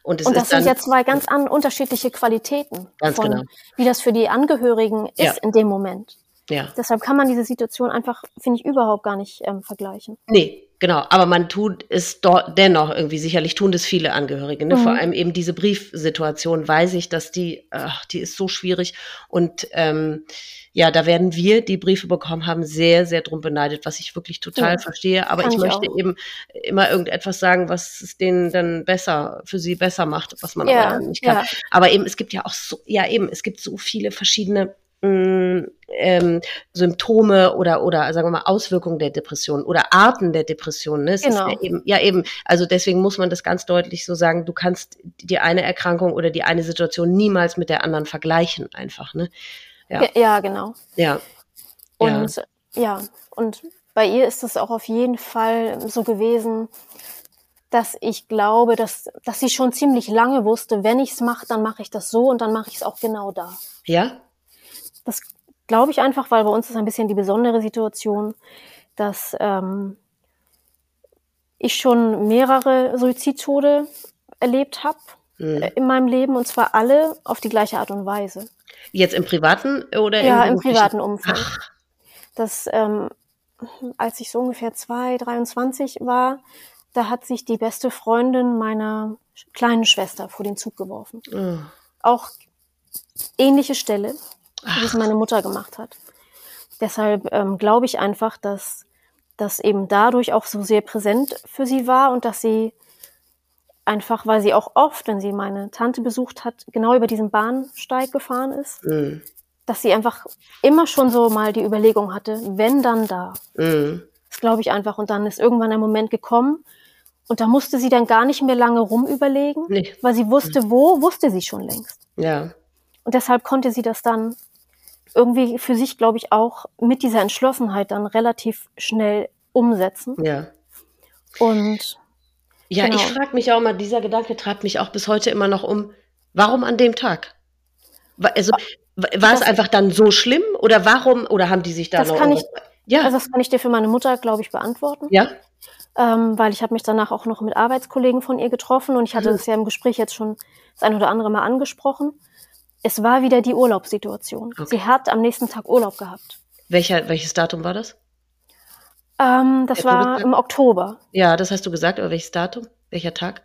Und, und das sind ja zwei ganz an, unterschiedliche Qualitäten ganz von, genau. wie das für die Angehörigen ist ja. in dem Moment. Ja. Deshalb kann man diese Situation einfach, finde ich, überhaupt gar nicht ähm, vergleichen. Nee, genau. Aber man tut es dort dennoch irgendwie, sicherlich tun das viele Angehörige. Ne? Mhm. Vor allem eben diese Briefsituation weiß ich, dass die, ach, die ist so schwierig. Und ähm, ja, da werden wir, die Briefe bekommen haben, sehr, sehr drum beneidet, was ich wirklich total ja, verstehe. Aber ich, ich möchte auch. eben immer irgendetwas sagen, was es denen dann besser, für sie besser macht, was man ja, aber nicht kann. Ja. Aber eben, es gibt ja auch so, ja eben, es gibt so viele verschiedene Mm, ähm, Symptome oder oder sagen wir mal Auswirkungen der Depression oder Arten der Depression. Ne? Es genau. ist ja eben, ja eben, also deswegen muss man das ganz deutlich so sagen, du kannst die eine Erkrankung oder die eine Situation niemals mit der anderen vergleichen, einfach. Ne? Ja, ja genau. Ja. Und ja. ja, und bei ihr ist es auch auf jeden Fall so gewesen, dass ich glaube, dass, dass sie schon ziemlich lange wusste, wenn ich es mache, dann mache ich das so und dann mache ich es auch genau da. Ja? Das glaube ich einfach, weil bei uns ist ein bisschen die besondere Situation, dass ähm, ich schon mehrere Suizidtode erlebt habe mhm. in meinem Leben und zwar alle auf die gleiche Art und Weise. Jetzt im privaten oder ja im privaten Umfeld. Ach. Das ähm, als ich so ungefähr zwei 23 war, da hat sich die beste Freundin meiner kleinen Schwester vor den Zug geworfen. Mhm. Auch ähnliche Stelle wie es meine Mutter gemacht hat. Deshalb ähm, glaube ich einfach, dass das eben dadurch auch so sehr präsent für sie war und dass sie einfach, weil sie auch oft, wenn sie meine Tante besucht hat, genau über diesen Bahnsteig gefahren ist, mhm. dass sie einfach immer schon so mal die Überlegung hatte, wenn dann da. Mhm. Das glaube ich einfach. Und dann ist irgendwann ein Moment gekommen und da musste sie dann gar nicht mehr lange rumüberlegen, nee. weil sie wusste, wo, wusste sie schon längst. Ja. Und deshalb konnte sie das dann irgendwie für sich, glaube ich, auch mit dieser Entschlossenheit dann relativ schnell umsetzen. Ja. Und ja, genau. ich frage mich auch mal, dieser Gedanke treibt mich auch bis heute immer noch um, warum an dem Tag? Also war das, es einfach dann so schlimm oder warum oder haben die sich da das noch kann ich, ja. Also das kann ich dir für meine Mutter, glaube ich, beantworten. Ja. Ähm, weil ich habe mich danach auch noch mit Arbeitskollegen von ihr getroffen und ich hatte mhm. das ja im Gespräch jetzt schon das ein oder andere Mal angesprochen es war wieder die Urlaubssituation. Okay. Sie hat am nächsten Tag Urlaub gehabt. Welcher, welches Datum war das? Ähm, das war im Oktober. Ja, das hast du gesagt, aber welches Datum? Welcher Tag?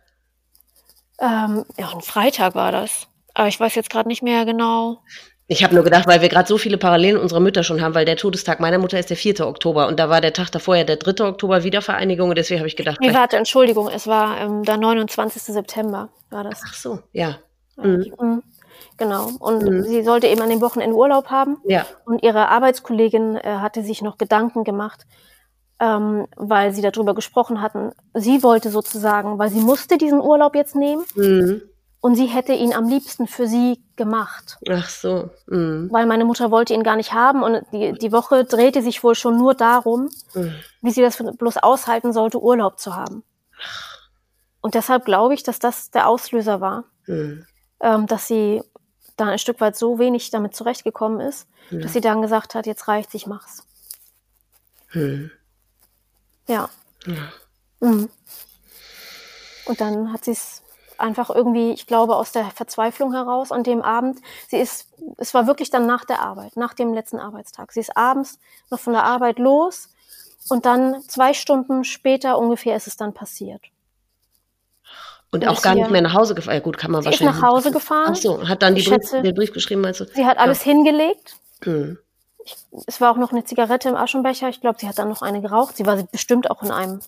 Ähm, ja, ein Freitag war das. Aber ich weiß jetzt gerade nicht mehr genau. Ich habe nur gedacht, weil wir gerade so viele Parallelen unserer Mütter schon haben, weil der Todestag meiner Mutter ist der 4. Oktober und da war der Tag davor ja der 3. Oktober Wiedervereinigung und deswegen habe ich gedacht. Nee, warte, Entschuldigung, es war ähm, der 29. September, war das. Ach so, ja. Mhm. Mhm. Genau. Und mhm. sie sollte eben an dem Wochenende Urlaub haben. Ja. Und ihre Arbeitskollegin äh, hatte sich noch Gedanken gemacht, ähm, weil sie darüber gesprochen hatten. Sie wollte sozusagen, weil sie musste diesen Urlaub jetzt nehmen. Mhm. Und sie hätte ihn am liebsten für sie gemacht. Ach so. Mhm. Weil meine Mutter wollte ihn gar nicht haben und die, die Woche drehte sich wohl schon nur darum, mhm. wie sie das bloß aushalten sollte, Urlaub zu haben. Und deshalb glaube ich, dass das der Auslöser war, mhm. ähm, dass sie da ein Stück weit so wenig damit zurechtgekommen ist, Mhm. dass sie dann gesagt hat, jetzt reicht's, ich mach's. Mhm. Ja. Ja. Mhm. Und dann hat sie es einfach irgendwie, ich glaube, aus der Verzweiflung heraus an dem Abend. Sie ist, es war wirklich dann nach der Arbeit, nach dem letzten Arbeitstag. Sie ist abends noch von der Arbeit los und dann zwei Stunden später ungefähr ist es dann passiert. Und Und auch ist gar nicht mehr nach Hause gefahren. Ja, gut, kann man Sie ist wahrscheinlich. nach Hause gefahren. Ach so, hat dann die Ich Brief, schätze- den Brief geschrieben, meinst du? Sie hat alles hingelegt. Mhm. Es war auch noch eine Zigarette im Aschenbecher. Ich glaube, sie hat dann noch eine geraucht. Sie war bestimmt auch in einem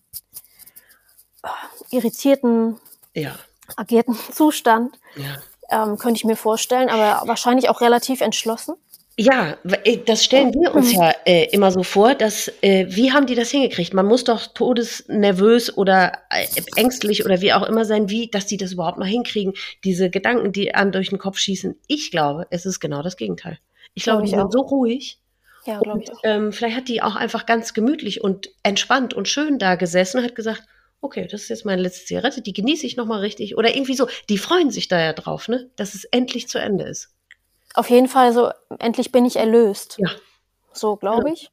äh, irritierten, Ja, agierten Zustand. ja. Ähm, könnte ich mir vorstellen, aber wahrscheinlich auch relativ entschlossen. Ja, äh, das stellen wir uns ja äh, immer so vor, dass, äh, wie haben die das hingekriegt? Man muss doch todesnervös oder äh, ängstlich oder wie auch immer sein, wie, dass die das überhaupt mal hinkriegen, diese Gedanken, die an durch den Kopf schießen. Ich glaube, es ist genau das Gegenteil. Ich glaube, die sind so ruhig Ja, glaube ich auch. ähm, vielleicht hat die auch einfach ganz gemütlich und entspannt und schön da gesessen und hat gesagt, okay, das ist jetzt meine letzte Zigarette, die genieße ich nochmal richtig. Oder irgendwie so, die freuen sich da ja drauf, ne, dass es endlich zu Ende ist. Auf jeden Fall so, endlich bin ich erlöst. Ja. So, glaube ich.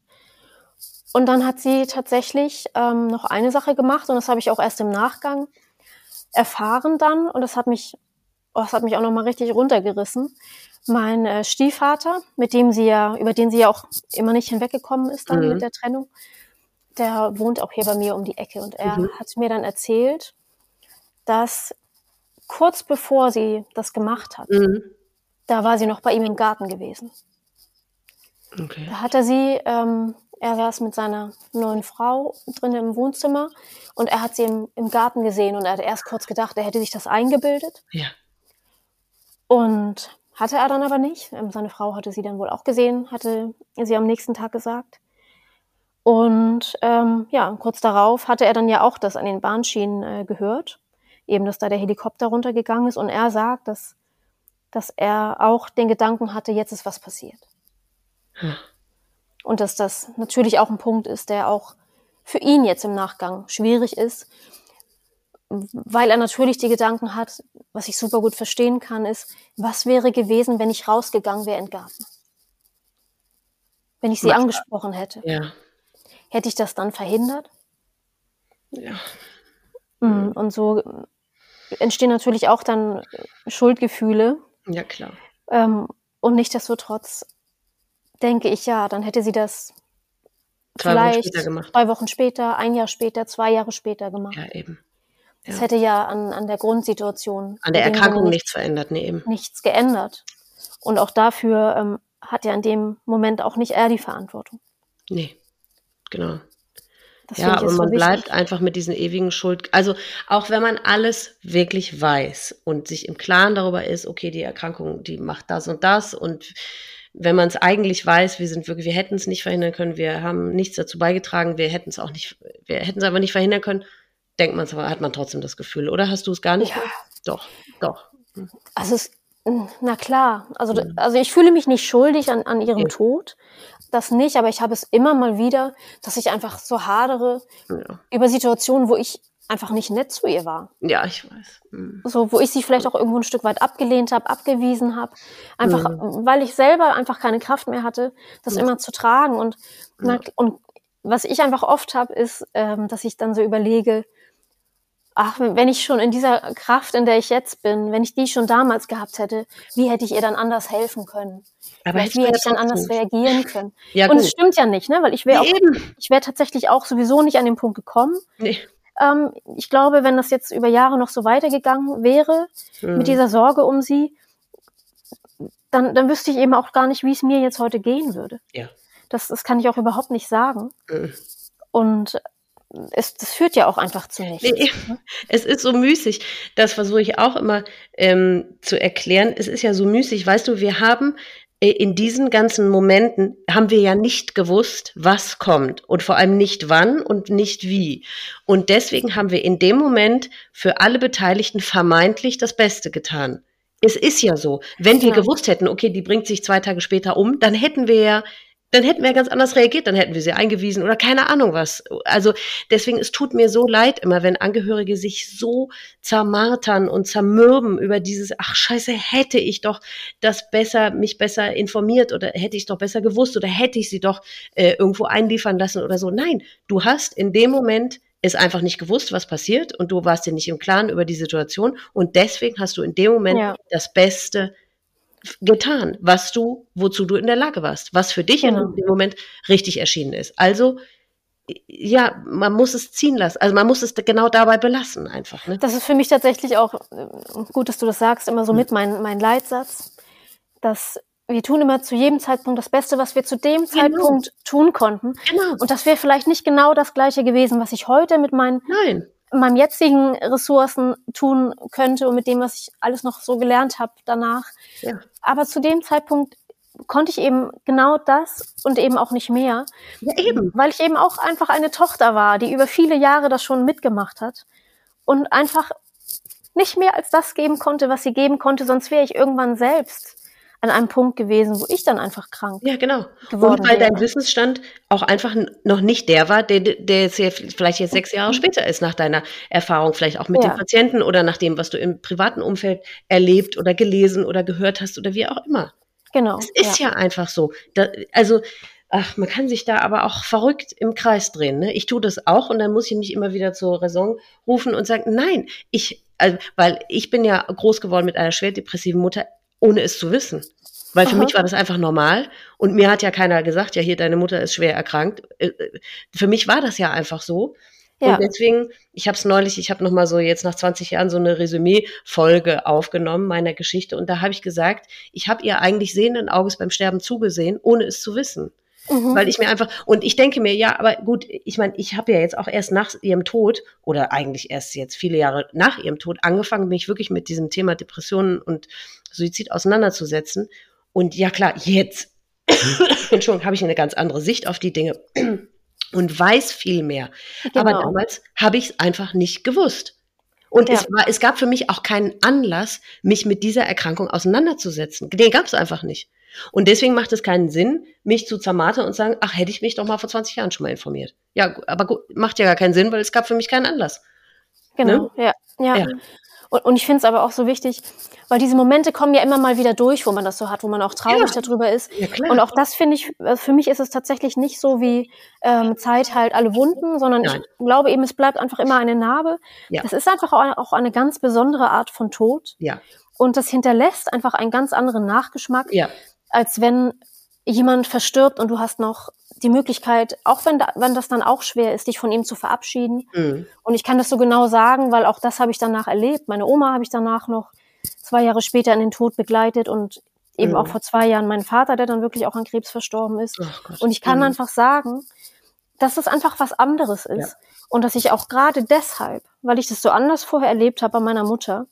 Und dann hat sie tatsächlich ähm, noch eine Sache gemacht und das habe ich auch erst im Nachgang erfahren dann und das hat mich, oh, das hat mich auch noch mal richtig runtergerissen. Mein äh, Stiefvater, mit dem sie ja, über den sie ja auch immer nicht hinweggekommen ist dann Mhm. mit der Trennung, der wohnt auch hier bei mir um die Ecke und er Mhm. hat mir dann erzählt, dass kurz bevor sie das gemacht hat, Mhm. Da war sie noch bei ihm im Garten gewesen. Okay. Da hat er sie, ähm, er saß mit seiner neuen Frau drin im Wohnzimmer und er hat sie im, im Garten gesehen und er hat erst kurz gedacht, er hätte sich das eingebildet Ja. und hatte er dann aber nicht. Ähm, seine Frau hatte sie dann wohl auch gesehen, hatte sie am nächsten Tag gesagt. Und ähm, ja, kurz darauf hatte er dann ja auch das an den Bahnschienen äh, gehört, eben dass da der Helikopter runtergegangen ist und er sagt, dass, dass er auch den Gedanken hatte, jetzt ist was passiert. Hm. Und dass das natürlich auch ein Punkt ist, der auch für ihn jetzt im Nachgang schwierig ist, weil er natürlich die Gedanken hat, was ich super gut verstehen kann, ist, was wäre gewesen, wenn ich rausgegangen wäre in den Garten? Wenn ich sie klar. angesprochen hätte, Ja. hätte ich das dann verhindert? Ja. Mm, Und so entstehen natürlich auch dann Schuldgefühle. Ja, klar. Ähm, und nichtsdestotrotz denke ich, ja, dann hätte sie das Zwei Wochen vielleicht später gemacht. zwei Wochen später, ein Jahr später, zwei Jahre später gemacht. Ja, eben. Das ja. hätte ja an, an der Grundsituation An der Erkrankung Sinne nichts verändert, nee, eben. nichts geändert. Und auch dafür ähm, hat ja in dem Moment auch nicht er die Verantwortung. Nee. Genau. Das ja, aber ist man so bleibt einfach mit diesen ewigen Schuld. Also auch wenn man alles wirklich weiß und sich im Klaren darüber ist, okay, die Erkrankung, die macht das und das und wenn man es eigentlich weiß, wir sind wirklich, wir hätten es nicht verhindern können, wir haben nichts dazu beigetragen, wir hätten es auch nicht, wir hätten es aber nicht verhindern können, denkt man hat man trotzdem das Gefühl, oder hast du es gar nicht? Ja. Doch, doch. Also es, na klar, also, Mhm. also ich fühle mich nicht schuldig an, an ihrem Ja. Tod. Das nicht, aber ich habe es immer mal wieder, dass ich einfach so hadere Ja, über Situationen, wo ich einfach nicht nett zu ihr war. ja ich weiß. Mhm. So, wo ich sie vielleicht auch irgendwo ein Stück weit abgelehnt habe, abgewiesen habe. Einfach, Mhm. weil ich selber einfach keine Kraft mehr hatte, das Ja. immer zu tragen. Und, na, und was ich einfach oft habe, ist, ähm, dass ich dann so überlege, ach, wenn ich schon in dieser Kraft, in der ich jetzt bin, wenn ich die schon damals gehabt hätte, wie hätte ich ihr dann anders helfen können? Aber wie hätte ich dann anders reagieren können? Ja, und es stimmt ja nicht, ne? Weil ich wäre wäre tatsächlich auch sowieso nicht an den Punkt gekommen. Nee. ähm, ich glaube, wenn das jetzt über Jahre noch so weitergegangen wäre, Mhm. mit dieser Sorge um sie, dann, dann wüsste ich eben auch gar nicht, wie es mir jetzt heute gehen würde. Ja. Das, das kann ich auch überhaupt nicht sagen. Mhm. Und es, das führt ja auch einfach zu nichts. Nee, es ist so müßig. Das versuche ich auch immer ähm, zu erklären. Es ist ja so müßig. Weißt du, wir haben äh, in diesen ganzen Momenten haben wir ja nicht gewusst, was kommt und vor allem nicht wann und nicht wie. Und deswegen haben wir in dem Moment für alle Beteiligten vermeintlich das Beste getan. Es ist ja so. Wenn wir Ja. gewusst hätten, okay, die bringt sich zwei Tage später um, dann hätten wir ja dann hätten wir ganz anders reagiert, dann hätten wir sie eingewiesen oder keine Ahnung was. Also deswegen, es tut mir so leid immer, wenn Angehörige sich so zermartern und zermürben über dieses, ach scheiße, hätte ich doch das besser, mich besser informiert oder hätte ich doch besser gewusst oder hätte ich sie doch äh, irgendwo einliefern lassen oder so. Nein, du hast in dem Moment es einfach nicht gewusst, was passiert und du warst dir nicht im Klaren über die Situation und deswegen hast du in dem Moment Ja. das Beste getan, was du, wozu du in der Lage warst, was für dich Genau. in dem Moment richtig erschienen ist. Also ja, man muss es ziehen lassen. Also man muss es genau dabei belassen einfach. Ne? Das ist für mich tatsächlich auch, äh, gut, dass du das sagst, immer so Mhm. mit mein, mein Leitsatz, dass wir tun immer zu jedem Zeitpunkt das Beste, was wir zu dem Zeitpunkt tun konnten. Genau. Und das wäre vielleicht nicht genau das Gleiche gewesen, was ich heute mit meinen, Nein. Meinen jetzigen Ressourcen tun könnte und mit dem, was ich alles noch so gelernt habe danach. Ja. Aber zu dem Zeitpunkt konnte ich eben genau das und eben auch nicht mehr, Ja, eben. weil ich eben auch einfach eine Tochter war, die über viele Jahre das schon mitgemacht hat und einfach nicht mehr als das geben konnte, was sie geben konnte, sonst wäre ich irgendwann selbst an einem Punkt gewesen, wo ich dann einfach krank Ja, genau. geworden Und weil dein wäre. Wissensstand auch einfach noch nicht der war, der, der jetzt ja vielleicht jetzt sechs Jahre später ist, nach deiner Erfahrung, vielleicht auch mit Ja. den Patienten oder nach dem, was du im privaten Umfeld erlebt oder gelesen oder gehört hast oder wie auch immer. Genau. Es ist ja, einfach so. Da, also, ach, man kann sich da aber auch verrückt im Kreis drehen. Ne? Ich tue das auch und dann muss ich mich immer wieder zur Raison rufen und sagen, nein, ich, also, weil ich bin ja groß geworden mit einer schwer depressiven Mutter, ohne es zu wissen. Weil für Aha. mich war das einfach normal und mir hat ja keiner gesagt, ja, hier, deine Mutter ist schwer erkrankt. Äh, äh, Für mich war das ja einfach so. Ja. Und deswegen, ich habe es neulich, ich habe noch mal so jetzt nach 20 Jahren so eine Resümee-Folge aufgenommen meiner Geschichte und da habe ich gesagt, ich habe ihr eigentlich sehenden Auges beim Sterben zugesehen, ohne es zu wissen. Mhm. Weil ich mir einfach, und ich denke mir, ja, aber gut, ich meine, ich habe ja jetzt auch erst nach ihrem Tod oder eigentlich erst jetzt viele Jahre nach ihrem Tod angefangen, mich wirklich mit diesem Thema Depressionen und Suizid auseinanderzusetzen. Und ja klar, jetzt, Entschuldigung, habe ich eine ganz andere Sicht auf die Dinge und weiß viel mehr. Aber Genau. damals habe ich es einfach nicht gewusst. Und Ja. es, war, es gab für mich auch keinen Anlass, mich mit dieser Erkrankung auseinanderzusetzen. Den gab es einfach nicht. Und deswegen macht es keinen Sinn, mich zu zermartern und sagen, ach, hätte ich mich doch mal vor 20 Jahren schon mal informiert. Ja, aber gut, macht ja gar keinen Sinn, weil es gab für mich keinen Anlass. Genau, ja. ja. Ja. Und, und ich finde es aber auch so wichtig, weil diese Momente kommen ja immer mal wieder durch, wo man das so hat, wo man auch traurig Ja. darüber ist. Ja. Und auch das finde ich, äh, für mich ist es tatsächlich nicht so wie ähm, Zeit halt alle Wunden, sondern Nein. ich glaube eben, es bleibt einfach immer eine Narbe. Ja. Das ist einfach auch auch eine ganz besondere Art von Tod. ja, Und das hinterlässt einfach einen ganz anderen Nachgeschmack, ja, als wenn jemand verstirbt und du hast noch die Möglichkeit, auch wenn, da, wenn das dann auch schwer ist, dich von ihm zu verabschieden. mhm. Und ich kann das so genau sagen, weil auch das habe ich danach erlebt. Meine Oma habe ich danach noch zwei Jahre später in den Tod begleitet und eben Mhm. auch vor zwei Jahren meinen Vater, der dann wirklich auch an Krebs verstorben ist. Gott. Und ich kann Mhm. einfach sagen, dass es einfach was anderes ist. Ja. Und dass ich auch gerade deshalb, weil ich das so anders vorher erlebt habe bei meiner Mutter,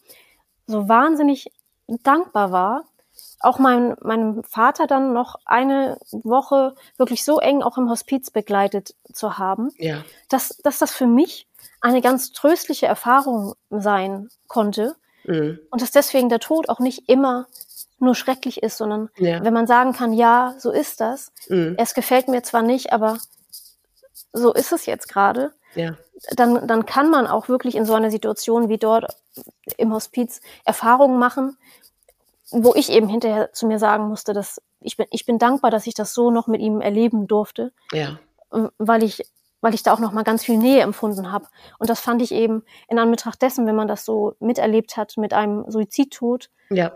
so wahnsinnig dankbar war, auch mein, meinem Vater dann noch eine Woche wirklich so eng auch im Hospiz begleitet zu haben, Ja, dass, dass das für mich eine ganz tröstliche Erfahrung sein konnte. Mhm. und dass deswegen der Tod auch nicht immer nur schrecklich ist, sondern ja, wenn man sagen kann, ja, so ist das, mhm. es gefällt mir zwar nicht, aber so ist es jetzt gerade, ja, dann, dann kann man auch wirklich in so einer Situation wie dort im Hospiz Erfahrungen machen, wo ich eben hinterher zu mir sagen musste, dass ich bin, ich bin dankbar, dass ich das so noch mit ihm erleben durfte, ja, weil ich, weil ich da auch noch mal ganz viel Nähe empfunden habe. Und das fand ich eben in Anbetracht dessen, wenn man das so miterlebt hat mit einem Suizidtod, ja,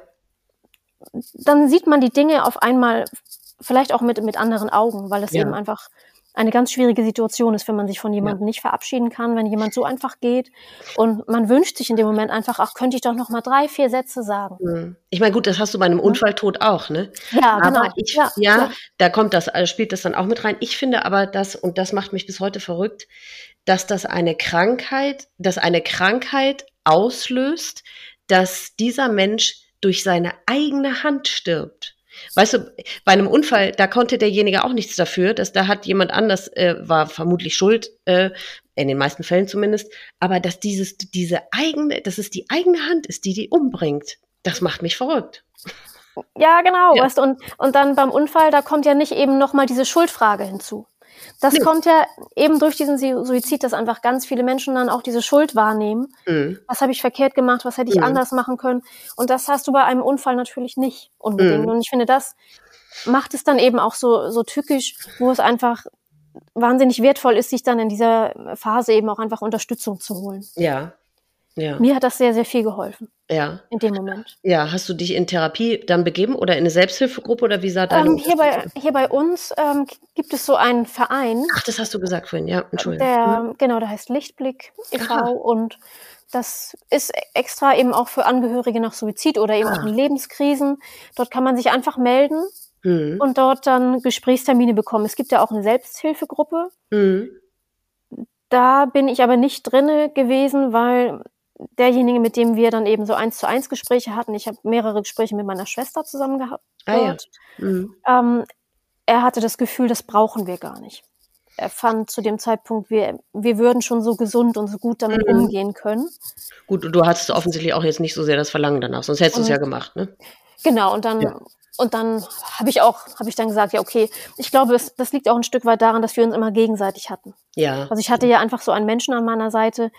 dann sieht man die Dinge auf einmal vielleicht auch mit, mit anderen Augen, weil es Ja. eben einfach eine ganz schwierige Situation ist, wenn man sich von jemandem ja. nicht verabschieden kann, wenn jemand so einfach geht und man wünscht sich in dem Moment einfach, ach, könnte ich doch noch mal drei, vier Sätze sagen. Hm. Ich meine, gut, das hast du bei einem Unfalltod auch, ne? Ja, aber genau. Ich, ja, ja, da kommt das, also spielt das dann auch mit rein. Ich finde aber das, und das macht mich bis heute verrückt, dass das eine Krankheit, dass eine Krankheit auslöst, dass dieser Mensch durch seine eigene Hand stirbt. Weißt du, bei einem Unfall, da konnte derjenige auch nichts dafür, dass da hat jemand anders, äh, war vermutlich schuld, äh, in den meisten Fällen zumindest, aber dass dieses, diese eigene, dass es die eigene Hand ist, die die umbringt, das macht mich verrückt. Ja, genau, ja. weißt du, und, und dann beim Unfall, da kommt ja nicht eben nochmal diese Schuldfrage hinzu. Das nee. kommt ja eben durch diesen Suizid, dass einfach ganz viele Menschen dann auch diese Schuld wahrnehmen. Mhm. Was habe ich verkehrt gemacht? Was hätte ich mhm. anders machen können? Und das hast du bei einem Unfall natürlich nicht unbedingt. Mhm. Und ich finde, das macht es dann eben auch so, so tückisch, wo es einfach wahnsinnig wertvoll ist, sich dann in dieser Phase eben auch einfach Unterstützung zu holen. Ja, ja. Mir hat das sehr, sehr viel geholfen. Ja. In dem Moment. Ja, hast du dich in Therapie dann begeben oder in eine Selbsthilfegruppe oder wie sah deine ähm, hier, bei, hier bei uns ähm, gibt es so einen Verein. Ach, das hast du gesagt vorhin, ja, Entschuldigung. Der, mhm. Genau, der heißt Lichtblick e.V. Und das ist extra eben auch für Angehörige nach Suizid oder eben ah. auch in Lebenskrisen. Dort kann man sich einfach melden mhm. und dort dann Gesprächstermine bekommen. Es gibt ja auch eine Selbsthilfegruppe. Mhm. Da bin ich aber nicht drinne gewesen, weil derjenige, mit dem wir dann eben so eins zu eins Gespräche hatten, ich habe mehrere Gespräche mit meiner Schwester zusammen gehabt. Ah, ja. mhm. ähm, er hatte das Gefühl, das brauchen wir gar nicht. Er fand zu dem Zeitpunkt, wir, wir würden schon so gesund und so gut damit mhm. umgehen können. Gut, du hattest offensichtlich auch jetzt nicht so sehr das Verlangen danach, sonst hättest du es ja gemacht, ne? Genau, und dann, ja. und dann habe ich auch, habe ich dann gesagt, ja, okay, ich glaube, das, das liegt auch ein Stück weit daran, dass wir uns immer gegenseitig hatten. Ja. Also ich hatte ja einfach so einen Menschen an meiner Seite,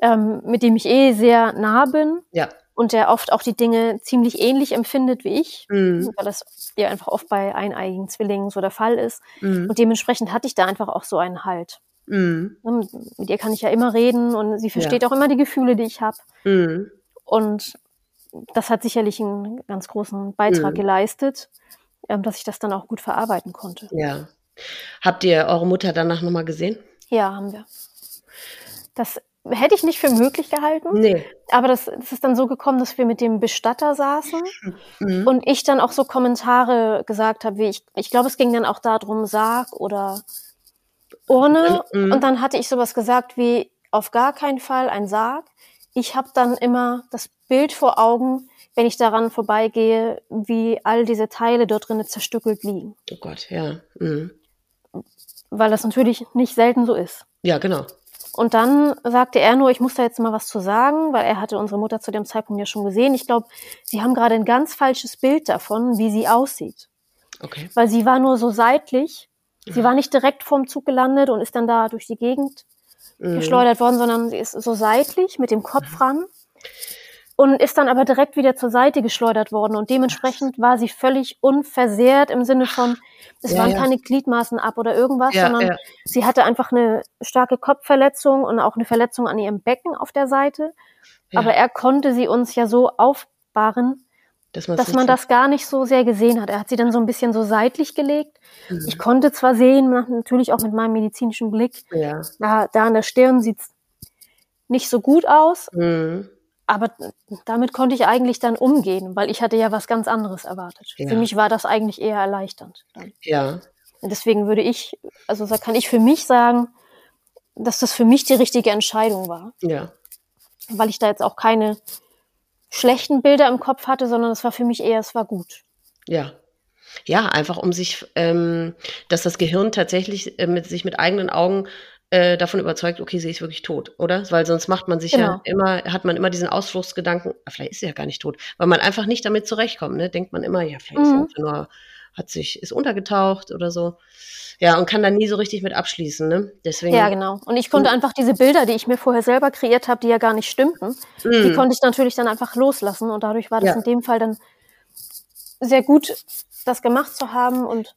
ähm, mit dem ich eh sehr nah bin. Ja. Und der oft auch die Dinge ziemlich ähnlich empfindet wie ich, mhm. weil das ja einfach oft bei eineigigen Zwillingen so der Fall ist. Mhm. Und dementsprechend hatte ich da einfach auch so einen Halt. Mhm. Mit ihr kann ich ja immer reden und sie versteht ja. auch immer die Gefühle, die ich habe. Mhm. Und das hat sicherlich einen ganz großen Beitrag mhm. geleistet, ähm, dass ich das dann auch gut verarbeiten konnte. Ja. Habt ihr eure Mutter danach nochmal gesehen? Ja, haben wir. Das hätte ich nicht für möglich gehalten. Nee. Aber das, das ist dann so gekommen, dass wir mit dem Bestatter saßen mhm. und ich dann auch so Kommentare gesagt habe, wie ich, ich glaube, es ging dann auch darum, Sarg oder Urne. Mhm. Und dann hatte ich sowas gesagt wie, auf gar keinen Fall ein Sarg. Ich habe dann immer das Bild vor Augen, wenn ich daran vorbeigehe, wie all diese Teile dort drinnen zerstückelt liegen. Oh Gott, ja. Mhm. Weil das natürlich nicht selten so ist. Ja, genau. Und dann sagte er nur, ich muss da jetzt mal was zu sagen, weil er hatte unsere Mutter zu dem Zeitpunkt ja schon gesehen. Ich glaube, sie haben gerade ein ganz falsches Bild davon, wie sie aussieht. Okay. Weil sie war nur so seitlich. Sie war nicht direkt vorm Zug gelandet und ist dann da durch die Gegend mhm. geschleudert worden, sondern sie ist so seitlich mit dem Kopf mhm. ran und ist dann aber direkt wieder zur Seite geschleudert worden. Und dementsprechend war sie völlig unversehrt im Sinne von, es ja, waren ja. keine Gliedmaßen ab oder irgendwas, ja, sondern sie hatte einfach eine starke Kopfverletzung und auch eine Verletzung an ihrem Becken auf der Seite. Aber er konnte sie uns ja so aufbahren, dass, dass man das gar nicht so sehr gesehen hat. Er hat sie dann so ein bisschen so seitlich gelegt. Mhm. Ich konnte zwar sehen, natürlich auch mit meinem medizinischen Blick, ja. da, da an der Stirn sieht's nicht so gut aus. Mhm. Aber damit konnte ich eigentlich dann umgehen, weil ich hatte ja was ganz anderes erwartet. Ja. Für mich war das eigentlich eher erleichternd. Dann. Ja. Und deswegen würde ich, also da kann ich für mich sagen, dass das für mich die richtige Entscheidung war. Ja. Weil ich da jetzt auch keine schlechten Bilder im Kopf hatte, sondern es war für mich eher, es war gut. Ja. Ja, einfach um sich, ähm, dass das Gehirn tatsächlich äh, mit sich mit eigenen Augen äh, davon überzeugt, okay, sie ist wirklich tot, oder? Weil sonst macht man sich genau. ja immer, hat man immer diesen Ausflugsgedanken, ah, vielleicht ist sie ja gar nicht tot, weil man einfach nicht damit zurechtkommt, ne? Denkt man immer, ja, vielleicht mhm. ist sie nur, hat sich, ist untergetaucht oder so. Ja, und kann dann nie so richtig mit abschließen, ne? Deswegen. Ja, genau. Und ich konnte mhm. einfach diese Bilder, die ich mir vorher selber kreiert habe, die ja gar nicht stimmten, mhm. die konnte ich natürlich dann einfach loslassen und dadurch war das ja. in dem Fall dann sehr gut, das gemacht zu haben und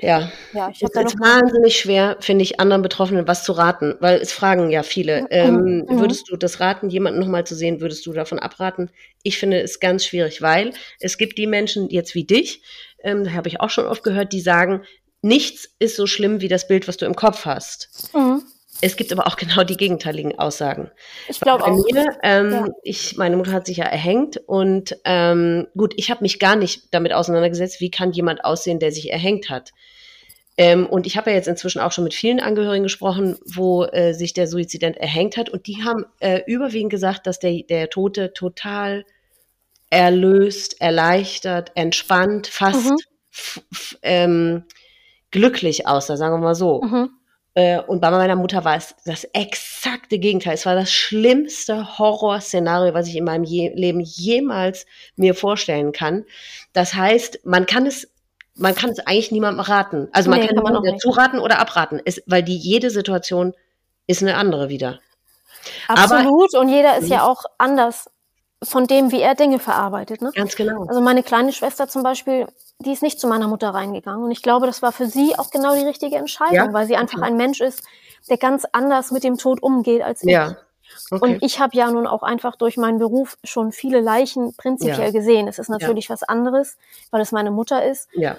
ja, ja ich es ist wahnsinnig schwer, finde ich, anderen Betroffenen was zu raten, weil es fragen ja viele. Mhm. Ähm, mhm. Würdest du das raten, jemanden nochmal zu sehen, würdest du davon abraten? Ich finde es ganz schwierig, weil es gibt die Menschen jetzt wie dich, ähm, habe ich auch schon oft gehört, die sagen, nichts ist so schlimm wie das Bild, was du im Kopf hast. Mhm. Es gibt aber auch genau die gegenteiligen Aussagen. Ich glaube auch. Mir, ähm, ja. ich, meine Mutter hat sich ja erhängt und ähm, gut, ich habe mich gar nicht damit auseinandergesetzt, wie kann jemand aussehen, der sich erhängt hat. Ähm, und ich habe ja jetzt inzwischen auch schon mit vielen Angehörigen gesprochen, wo äh, sich der Suizident erhängt hat. Und die haben äh, überwiegend gesagt, dass der, der Tote total erlöst, erleichtert, entspannt, fast mhm. ähm, glücklich aussah, sagen wir mal so. Mhm. Äh, und bei meiner Mutter war es das exakte Gegenteil. Es war das schlimmste Horrorszenario, was ich in meinem je Leben jemals mir vorstellen kann. Das heißt, man kann es man kann es eigentlich niemandem raten. Also man nee, kann, kann man dazu raten oder abraten, es, weil die jede Situation ist eine andere wieder. Absolut. Aber, und jeder ist ja auch anders von dem, wie er Dinge verarbeitet. Ne? Ganz genau. Also meine kleine Schwester zum Beispiel, die ist nicht zu meiner Mutter reingegangen. Und ich glaube, das war für sie auch genau die richtige Entscheidung, ja? weil sie einfach okay. ein Mensch ist, der ganz anders mit dem Tod umgeht als ich. Ja. Okay. Und ich habe ja nun auch einfach durch meinen Beruf schon viele Leichen prinzipiell ja. gesehen. Es ist natürlich ja. was anderes, weil es meine Mutter ist. Ja.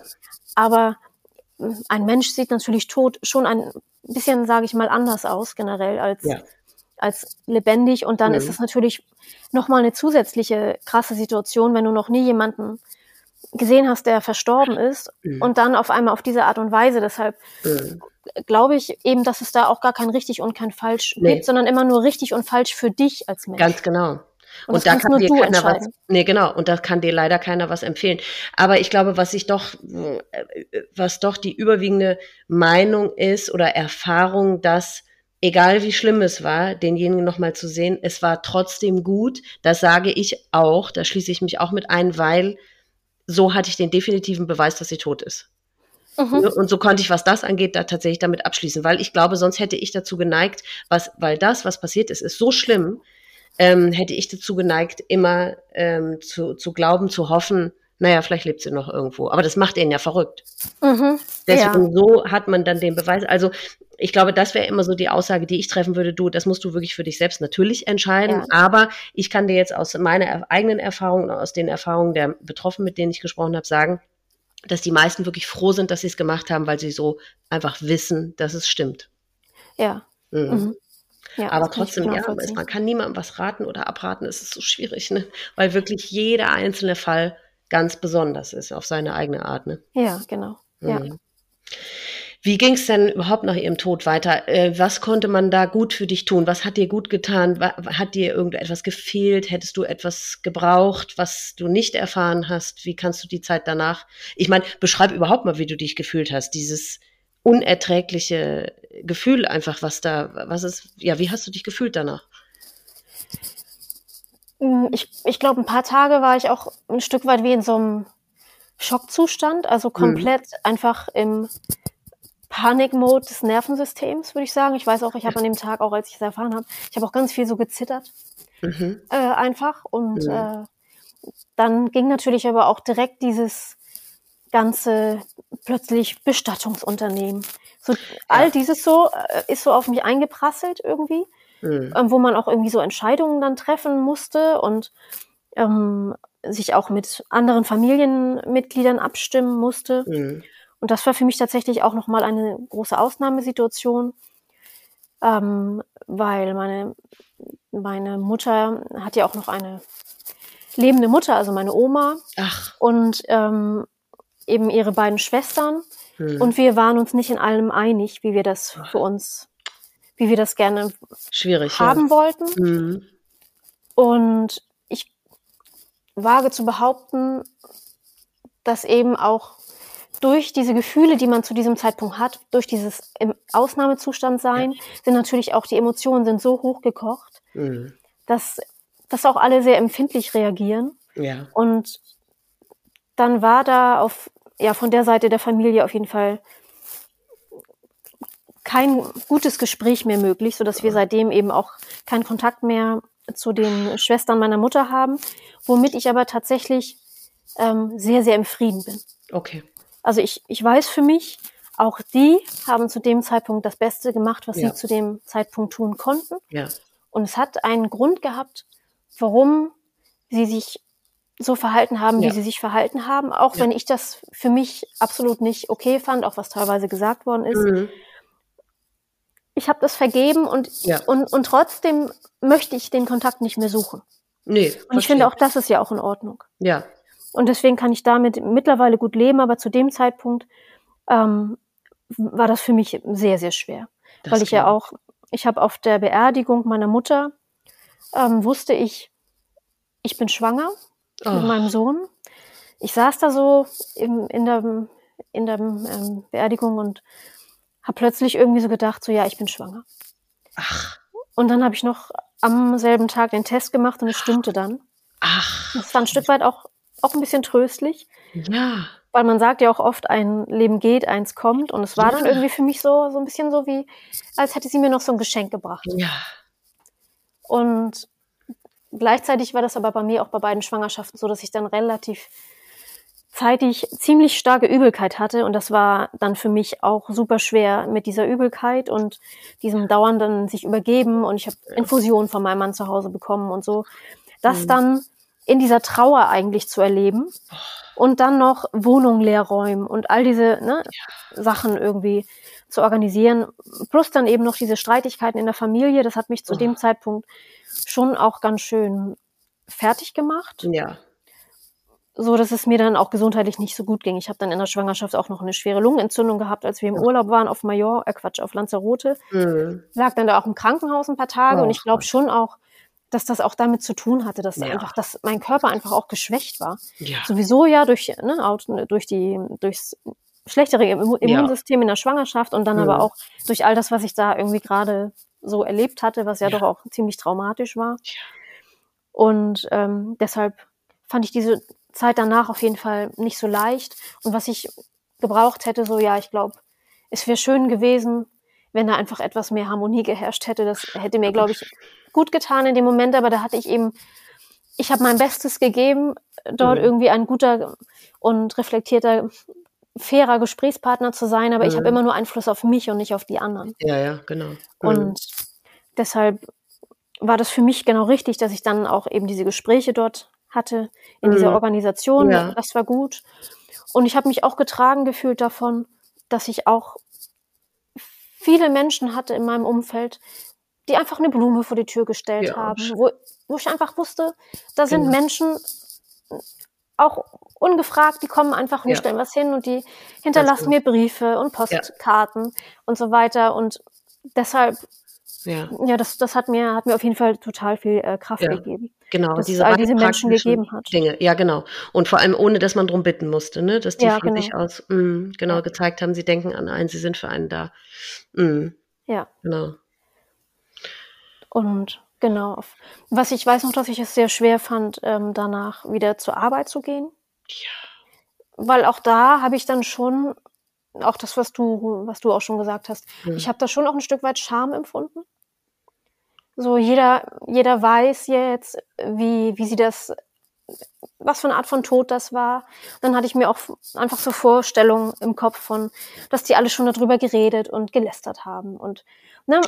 Aber hm, ein Mensch sieht natürlich tot schon ein bisschen, sage ich mal, anders aus generell als, ja. Als lebendig. Und dann mhm. ist es natürlich nochmal eine zusätzliche krasse Situation, wenn du noch nie jemanden gesehen hast, der verstorben ist mhm. und dann auf einmal auf diese Art und Weise. Deshalb mhm. glaube ich eben, dass es da auch gar kein richtig und kein falsch nee. gibt, sondern immer nur richtig und falsch für dich als Mensch. Ganz genau. Und, und da kann dir keiner was, nee, genau, und da kann dir leider keiner was empfehlen. Aber ich glaube, was ich doch, was doch die überwiegende Meinung ist oder Erfahrung, dass egal wie schlimm es war, denjenigen nochmal zu sehen, es war trotzdem gut. Das sage ich auch, da schließe ich mich auch mit ein, weil so hatte ich den definitiven Beweis, dass sie tot ist. Mhm. Und so konnte ich, was das angeht, da tatsächlich damit abschließen, weil ich glaube, sonst hätte ich dazu geneigt, was, weil das, was passiert ist, ist so schlimm, ähm, hätte ich dazu geneigt, immer ähm, zu, zu glauben, zu hoffen, naja, vielleicht lebt sie noch irgendwo. Aber das macht ihn ja verrückt. Mhm, Deswegen ja. so hat man dann den Beweis. Also ich glaube, das wäre immer so die Aussage, die ich treffen würde. Du, das musst du wirklich für dich selbst natürlich entscheiden. Ja. Aber ich kann dir jetzt aus meiner eigenen Erfahrung und aus den Erfahrungen der Betroffenen, mit denen ich gesprochen habe, sagen, dass die meisten wirklich froh sind, dass sie es gemacht haben, weil sie so einfach wissen, dass es stimmt. Ja. Mhm. Mhm. Ja, aber trotzdem, ja, man kann niemandem was raten oder abraten, es ist so schwierig, ne? weil wirklich jeder einzelne Fall ganz besonders ist auf seine eigene Art. Ne? Ja, genau. Mhm. Ja. Wie ging es denn überhaupt nach ihrem Tod weiter? Äh, was konnte man da gut für dich tun? Was hat dir gut getan? Hat dir irgendetwas gefehlt? Hättest du etwas gebraucht, was du nicht erfahren hast? Wie kannst du die Zeit danach? Ich meine, beschreib überhaupt mal, wie du dich gefühlt hast. Dieses unerträgliche Gefühl einfach, was da, was ist, ja, wie hast du dich gefühlt danach? Hm, ich, ich glaube, ein paar Tage war ich auch ein Stück weit wie in so einem Schockzustand, also mhm. komplett mhm. einfach im Panikmode des Nervensystems, würde ich sagen. Ich weiß auch, ich habe an dem Tag, auch als ich es erfahren habe, ich habe auch ganz viel so gezittert. Mhm. Äh, einfach. Und mhm. äh, dann ging natürlich aber auch direkt dieses ganze plötzlich Bestattungsunternehmen. So, ja. all dieses so äh, ist so auf mich eingeprasselt irgendwie, mhm. ähm, wo man auch irgendwie so Entscheidungen dann treffen musste und ähm, sich auch mit anderen Familienmitgliedern abstimmen musste. Mhm. Und das war für mich tatsächlich auch nochmal eine große Ausnahmesituation, ähm, weil meine, meine Mutter hat ja auch noch eine lebende Mutter, also meine Oma. Ach. Und ähm, eben ihre beiden Schwestern. Hm. Und wir waren uns nicht in allem einig, wie wir das für uns, wie wir das gerne Schwierig, haben ja. wollten. Hm. Und ich wage zu behaupten, dass eben auch durch diese Gefühle, die man zu diesem Zeitpunkt hat, durch dieses im Ausnahmezustand sein, sind natürlich auch die Emotionen sind so hochgekocht, mhm. dass, dass auch alle sehr empfindlich reagieren. Ja. Und dann war da auf, ja, von der Seite der Familie auf jeden Fall kein gutes Gespräch mehr möglich, so dass wir seitdem eben auch keinen Kontakt mehr zu den Schwestern meiner Mutter haben, womit ich aber tatsächlich ähm, sehr, sehr im Frieden bin. Okay. Also ich, ich weiß für mich, auch die haben zu dem Zeitpunkt das Beste gemacht, was ja. sie zu dem Zeitpunkt tun konnten. Ja. Und es hat einen Grund gehabt, warum sie sich so verhalten haben, ja. wie sie sich verhalten haben, auch ja. wenn ich das für mich absolut nicht okay fand, auch was teilweise gesagt worden ist. Mhm. Ich habe das vergeben und, ja. und, und trotzdem möchte ich den Kontakt nicht mehr suchen. Nee. Und ich finde auch, das ist ja auch in Ordnung. Ja. Und deswegen kann ich damit mittlerweile gut leben, aber zu dem Zeitpunkt ähm, war das für mich sehr, sehr schwer. Das weil ich ja auch, ich habe auf der Beerdigung meiner Mutter, ähm, wusste ich, ich bin schwanger oh. mit meinem Sohn. Ich saß da so im, in der, in der ähm, Beerdigung und habe plötzlich irgendwie so gedacht, so ja, ich bin schwanger. Ach. Und dann habe ich noch am selben Tag den Test gemacht und es stimmte dann. Ach. Das war ein Stück weit auch, auch ein bisschen tröstlich. Ja. Weil man sagt ja auch oft, ein Leben geht, eins kommt. Und es war ja. dann irgendwie für mich so, so ein bisschen so wie, als hätte sie mir noch so ein Geschenk gebracht. Ja. Und gleichzeitig war das aber bei mir auch bei beiden Schwangerschaften so, dass ich dann relativ zeitig ziemlich starke Übelkeit hatte und das war dann für mich auch super schwer mit dieser Übelkeit und diesem dauernden sich übergeben und ich habe Infusionen von meinem Mann zu Hause bekommen und so. Das mhm. dann in dieser Trauer eigentlich zu erleben und dann noch Wohnung leer räumen und all diese ne, ja. Sachen irgendwie zu organisieren, plus dann eben noch diese Streitigkeiten in der Familie, das hat mich zu oh. dem Zeitpunkt schon auch ganz schön fertig gemacht. Ja. So dass es mir dann auch gesundheitlich nicht so gut ging. Ich habe dann in der Schwangerschaft auch noch eine schwere Lungenentzündung gehabt, als wir im Urlaub waren auf Major, äh Quatsch, auf Lanzarote. Mhm. Lag dann da auch im Krankenhaus ein paar Tage oh, und ich glaube schon auch, dass das auch damit zu tun hatte, dass ja. einfach, dass mein Körper einfach auch geschwächt war. Ja. Sowieso ja durch, ne, durch die, durchs schlechtere Immunsystem ja. in der Schwangerschaft und dann mhm. aber auch durch all das, was ich da irgendwie gerade so erlebt hatte, was ja, ja. doch auch ziemlich traumatisch war. Ja. Und ähm, deshalb fand ich diese Zeit danach auf jeden Fall nicht so leicht. Und was ich gebraucht hätte, so ja, ich glaube, es wäre schön gewesen, wenn da einfach etwas mehr Harmonie geherrscht hätte. Das hätte mir, glaube ich, gut getan in dem Moment, aber da hatte ich eben, ich habe mein Bestes gegeben, dort mhm. irgendwie ein guter und reflektierter, fairer Gesprächspartner zu sein, aber mhm. ich habe immer nur Einfluss auf mich und nicht auf die anderen. Ja, ja, genau. Mhm. Und deshalb war das für mich genau richtig, dass ich dann auch eben diese Gespräche dort hatte in dieser mhm. Organisation. Ja. Das war gut. Und ich habe mich auch getragen gefühlt davon, dass ich auch viele Menschen hatte in meinem Umfeld, die einfach eine Blume vor die Tür gestellt ja, haben, wo, wo ich einfach wusste, da sind genau. Menschen auch ungefragt, die kommen einfach und ja. stellen was hin und die hinterlassen mir Briefe und Postkarten ja. und so weiter. Und deshalb, ja, ja das, das hat mir, hat mir auf jeden Fall total viel äh, Kraft gegeben. Genau, dass diese es all diese Menschen gegeben hat. Dinge, ja genau. Und vor allem ohne, dass man darum bitten musste, ne? Dass die ja, von genau. sich aus mh, mm, genau gezeigt haben, sie denken an einen, sie sind für einen da. Mhm. Ja. Genau. Und genau, was ich weiß noch, dass ich es sehr schwer fand, ähm, danach wieder zur Arbeit zu gehen. Ja. Weil auch da habe ich dann schon, auch das, was du, was du auch schon gesagt hast, mhm. ich habe da schon auch ein Stück weit Scham empfunden. So jeder, jeder weiß jetzt, wie, wie sie das, was für eine Art von Tod das war. Dann hatte ich mir auch einfach so Vorstellungen im Kopf von, dass die alle schon darüber geredet und gelästert haben und ne,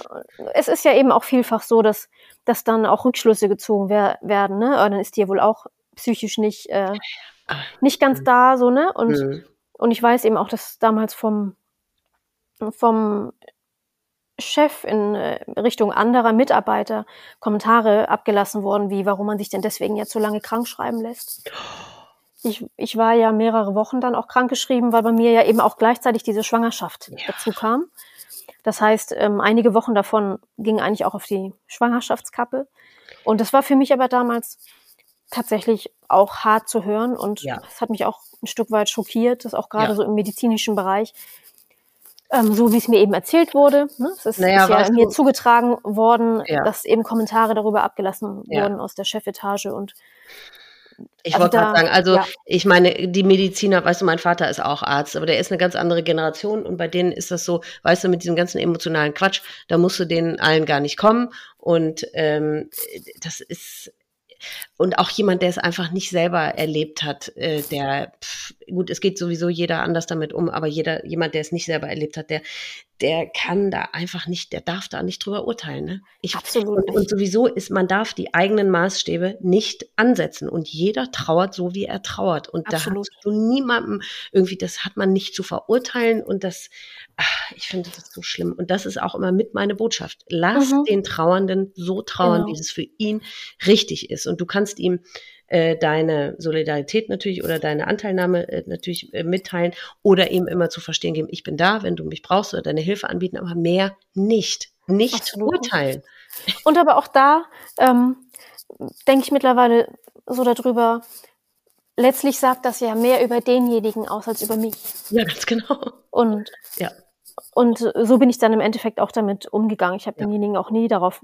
es ist ja eben auch vielfach so, dass, dass dann auch Rückschlüsse gezogen wer werden, ne? Dann ist die ja wohl auch psychisch nicht, äh, nicht ganz mhm. da, so, ne? Und, mhm. und ich weiß eben auch, dass damals vom, vom Chef in äh, Richtung anderer Mitarbeiter Kommentare abgelassen worden, wie warum man sich denn deswegen jetzt so lange krank schreiben lässt. Ich, ich war ja mehrere Wochen dann auch krank geschrieben, weil bei mir ja eben auch gleichzeitig diese Schwangerschaft ja. dazu kam. Das heißt, ähm, einige Wochen davon gingen eigentlich auch auf die Schwangerschaftskappe. Und das war für mich aber damals tatsächlich auch hart zu hören und ja. das hat mich auch ein Stück weit schockiert, dass auch gerade ja. so im medizinischen Bereich, ähm, so wie es mir eben erzählt wurde, ne, es ist, naja, ist ja mir zugetragen worden, ja. dass eben Kommentare darüber abgelassen wurden aus der Chefetage und ich also wollte gerade sagen, also ja. ich meine, die Mediziner, weißt du, mein Vater ist auch Arzt, aber der ist eine ganz andere Generation und bei denen ist das so, weißt du, mit diesem ganzen emotionalen Quatsch, da musst du denen allen gar nicht kommen und ähm, das ist und auch jemand, der es einfach nicht selber erlebt hat, äh, der pff, gut, es geht sowieso jeder anders damit um, aber jeder, jemand, der es nicht selber erlebt hat, der der kann da einfach nicht, der darf da nicht drüber urteilen. Ne? Ich, Absolut. Und, und, sowieso ist, man darf die eigenen Maßstäbe nicht ansetzen. Und jeder trauert so, wie er trauert. Und Absolut. da hast du niemandem irgendwie, das hat man nicht zu verurteilen. Und das, ach, ich finde das so schlimm. Und das ist auch immer mit meine Botschaft. Lass mhm. den Trauernden so trauern, genau. wie es für ihn richtig ist. Und du kannst ihm äh, deine Solidarität natürlich oder deine Anteilnahme äh, natürlich äh, mitteilen oder eben immer zu verstehen geben, ich bin da, wenn du mich brauchst oder deine Hilfe anbieten, aber mehr nicht. Nicht Absolut. urteilen. Und aber auch da ähm, denke ich mittlerweile so darüber, letztlich sagt das ja mehr über denjenigen aus als über mich. Ja, ganz genau. Und, ja. und so bin ich dann im Endeffekt auch damit umgegangen. Ich habe ja. denjenigen auch nie darauf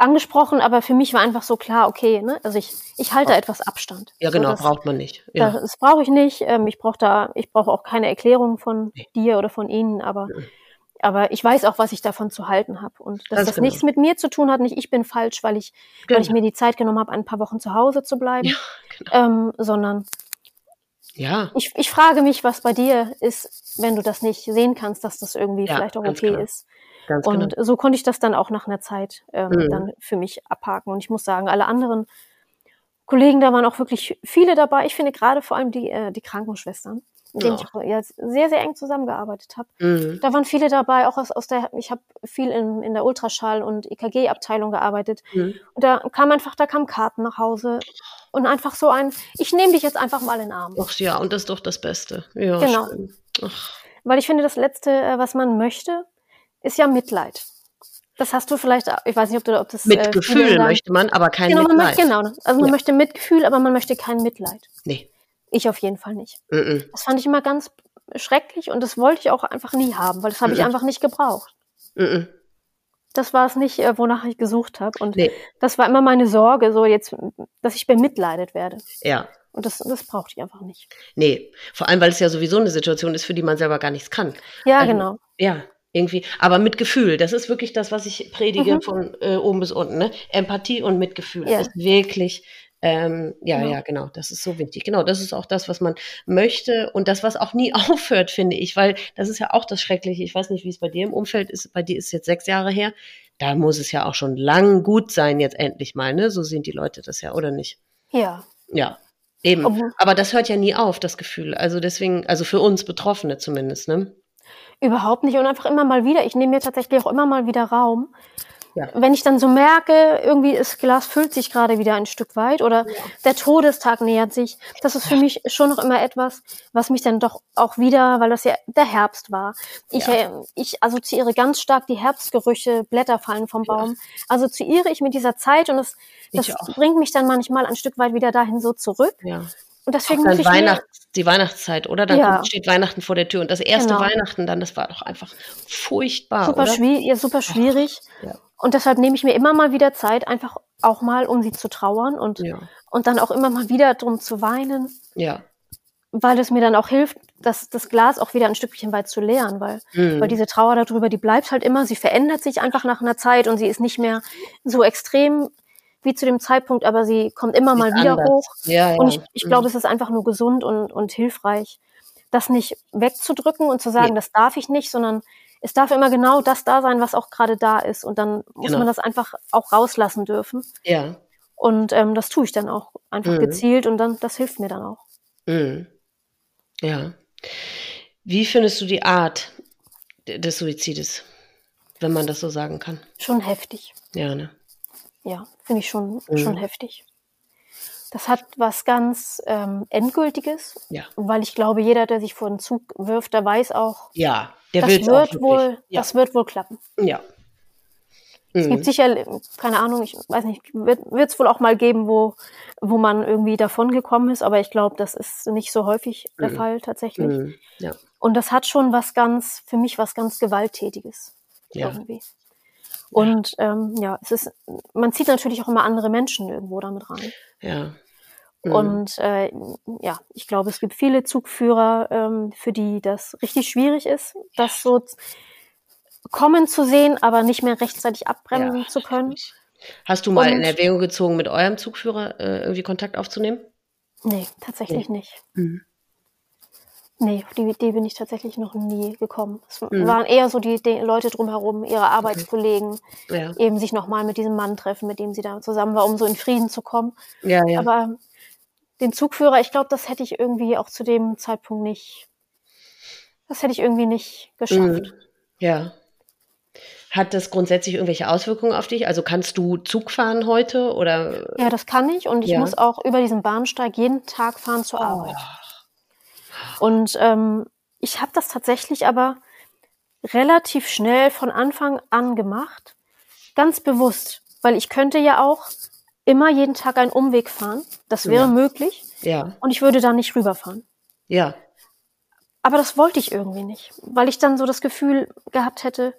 angesprochen, aber für mich war einfach so klar, okay, ne? also ich, ich halte etwas Abstand. Ja, genau, so, das, braucht man nicht. Ja. Das, das brauche ich nicht. Ähm, ich brauche da, ich brauche auch keine Erklärung von nee. dir oder von Ihnen, aber, ja. aber ich weiß auch, was ich davon zu halten habe. Und dass Ganz das genau. nichts mit mir zu tun hat, nicht ich bin falsch, weil ich, genau. weil ich genau. mir die Zeit genommen habe, ein paar Wochen zu Hause zu bleiben, ja, genau. ähm, sondern ja. Ich, ich frage mich, was bei dir ist, wenn du das nicht sehen kannst, dass das irgendwie ja, vielleicht auch okay ist. Ganz und genau. so konnte ich das dann auch nach einer Zeit ähm, mhm. dann für mich abhaken. Und ich muss sagen, alle anderen Kollegen, da waren auch wirklich viele dabei. Ich finde gerade vor allem die, äh, die Krankenschwestern, mit denen ja. ich ja, sehr, sehr eng zusammengearbeitet habe. Mhm. Da waren viele dabei, auch aus, aus der, ich habe viel in, in der Ultraschall- und EKG-Abteilung gearbeitet. Mhm. Und da kam einfach, da kamen Karten nach Hause und einfach so ein, ich nehme dich jetzt einfach mal in den Arm. Ach ja, und das ist doch das Beste. Ja, genau. Weil ich finde, das Letzte, äh, was man möchte, ist ja Mitleid. Das hast du vielleicht, ich weiß nicht, ob du ob das. Mitgefühl äh, möchte man, aber kein genau, Mitleid. Möchte, genau, also man ja. möchte Mitgefühl, aber man möchte kein Mitleid. Nee. Ich auf jeden Fall nicht. Mm -mm. Das fand ich immer ganz schrecklich und das wollte ich auch einfach nie haben, weil das habe mm ich einfach nicht gebraucht. Das war es nicht, äh, wonach ich gesucht habe. Und nee. das war immer meine Sorge, so jetzt, dass ich bemitleidet werde. Ja. Und das, das brauchte ich einfach nicht. Nee, vor allem, weil es ja sowieso eine Situation ist, für die man selber gar nichts kann. Ja, also, genau. Ja, irgendwie, aber mit Gefühl, das ist wirklich das, was ich predige mhm. von äh, oben bis unten. Ne? Empathie und Mitgefühl ja. ist wirklich, ähm, ja, genau. ja, genau, das ist so wichtig. Genau, das ist auch das, was man möchte und das, was auch nie aufhört, finde ich, weil das ist ja auch das Schreckliche. Ich weiß nicht, wie es bei dir im Umfeld ist. Bei dir ist es jetzt sechs Jahre her. Da muss es ja auch schon lang gut sein, jetzt endlich mal, ne? So sehen die Leute das ja, oder nicht? Ja. Ja. Eben. Obwohl. Aber das hört ja nie auf, das Gefühl. Also deswegen, also für uns Betroffene zumindest, ne? Überhaupt nicht und einfach immer mal wieder. Ich nehme mir tatsächlich auch immer mal wieder Raum. Ja. Wenn ich dann so merke, irgendwie das Glas füllt sich gerade wieder ein Stück weit oder ja. der Todestag nähert sich, das ist für ja. mich schon noch immer etwas, was mich dann doch auch wieder, weil das ja der Herbst war. Ich, äh, ich assoziiere ganz stark die Herbstgerüche, Blätter fallen vom Baum. Assoziiere ich mit dieser Zeit und das, das bringt mich dann manchmal ein Stück weit wieder dahin so zurück. Und deswegen muss ich Weihnachts, die Weihnachtszeit, oder? Dann ja. steht Weihnachten vor der Tür. Und das erste genau. Weihnachten dann, das war doch einfach furchtbar. Super? Schwierig, ja, super schwierig. Ach, ja. Und deshalb nehme ich mir immer mal wieder Zeit, einfach auch mal, um sie zu trauern und, und dann auch immer mal wieder drum zu weinen. Ja. Weil es mir dann auch hilft, das, das Glas auch wieder ein Stückchen weit zu leeren, weil, mhm. weil diese Trauer darüber, die bleibt halt immer, sie verändert sich einfach nach einer Zeit und sie ist nicht mehr so extrem wie zu dem Zeitpunkt, aber sie kommt immer mal wieder anders. hoch. Ja, ja. Und ich, ich glaube, mhm. es ist einfach nur gesund und, und hilfreich, das nicht wegzudrücken und zu sagen, ja. das darf ich nicht, sondern es darf immer genau das da sein, was auch gerade da ist. Und dann muss genau. man das einfach auch rauslassen dürfen. Ja. Und ähm, das tue ich dann auch einfach mhm. gezielt und dann, das hilft mir dann auch. Mhm. Ja. Wie findest du die Art des Suizides, wenn man das so sagen kann? Schon heftig. Ja, ne? Ja, finde ich schon, mhm. schon heftig. Das hat was ganz ähm, Endgültiges, ja. weil ich glaube, jeder, der sich vor den Zug wirft, der weiß auch, ja, der das wird wohl, ja. das wird wohl klappen. Ja. Es gibt mhm. sicher, keine Ahnung, ich weiß nicht, wird es wohl auch mal geben, wo, wo man irgendwie davon gekommen ist, aber ich glaube, das ist nicht so häufig der mhm. Fall tatsächlich. Mhm. Ja. Und das hat schon was ganz, für mich was ganz Gewalttätiges. Ja. Irgendwie. Und ähm, ja, es ist, man zieht natürlich auch immer andere Menschen irgendwo damit rein. Ja. Mhm. Und äh, ja, ich glaube, es gibt viele Zugführer, ähm, für die das richtig schwierig ist, das so kommen zu sehen, aber nicht mehr rechtzeitig abbremsen ja, zu können. Hast du mal Und, in Erwägung gezogen, mit eurem Zugführer äh, irgendwie Kontakt aufzunehmen? Nee, tatsächlich nee. nicht. Mhm. Nee, auf die Idee bin ich tatsächlich noch nie gekommen. Es Mhm. waren eher so die, die Leute drumherum, ihre Arbeitskollegen, Ja. eben sich nochmal mit diesem Mann treffen, mit dem sie da zusammen war, um so in Frieden zu kommen. Ja, ja. Aber den Zugführer, ich glaube, das hätte ich irgendwie auch zu dem Zeitpunkt nicht, das hätte ich irgendwie nicht geschafft. Mhm. Ja. Hat das grundsätzlich irgendwelche Auswirkungen auf dich? Also kannst du Zug fahren heute oder? Ja, das kann ich und ich Ja. muss auch über diesen Bahnsteig jeden Tag fahren zur Oh. Und ähm, ich habe das tatsächlich aber relativ schnell von Anfang an gemacht, ganz bewusst, weil ich könnte ja auch immer jeden Tag einen Umweg fahren, das wäre Ja. möglich Ja, und ich würde da nicht rüberfahren. ja, Aber das wollte ich irgendwie nicht, weil ich dann so das Gefühl gehabt hätte,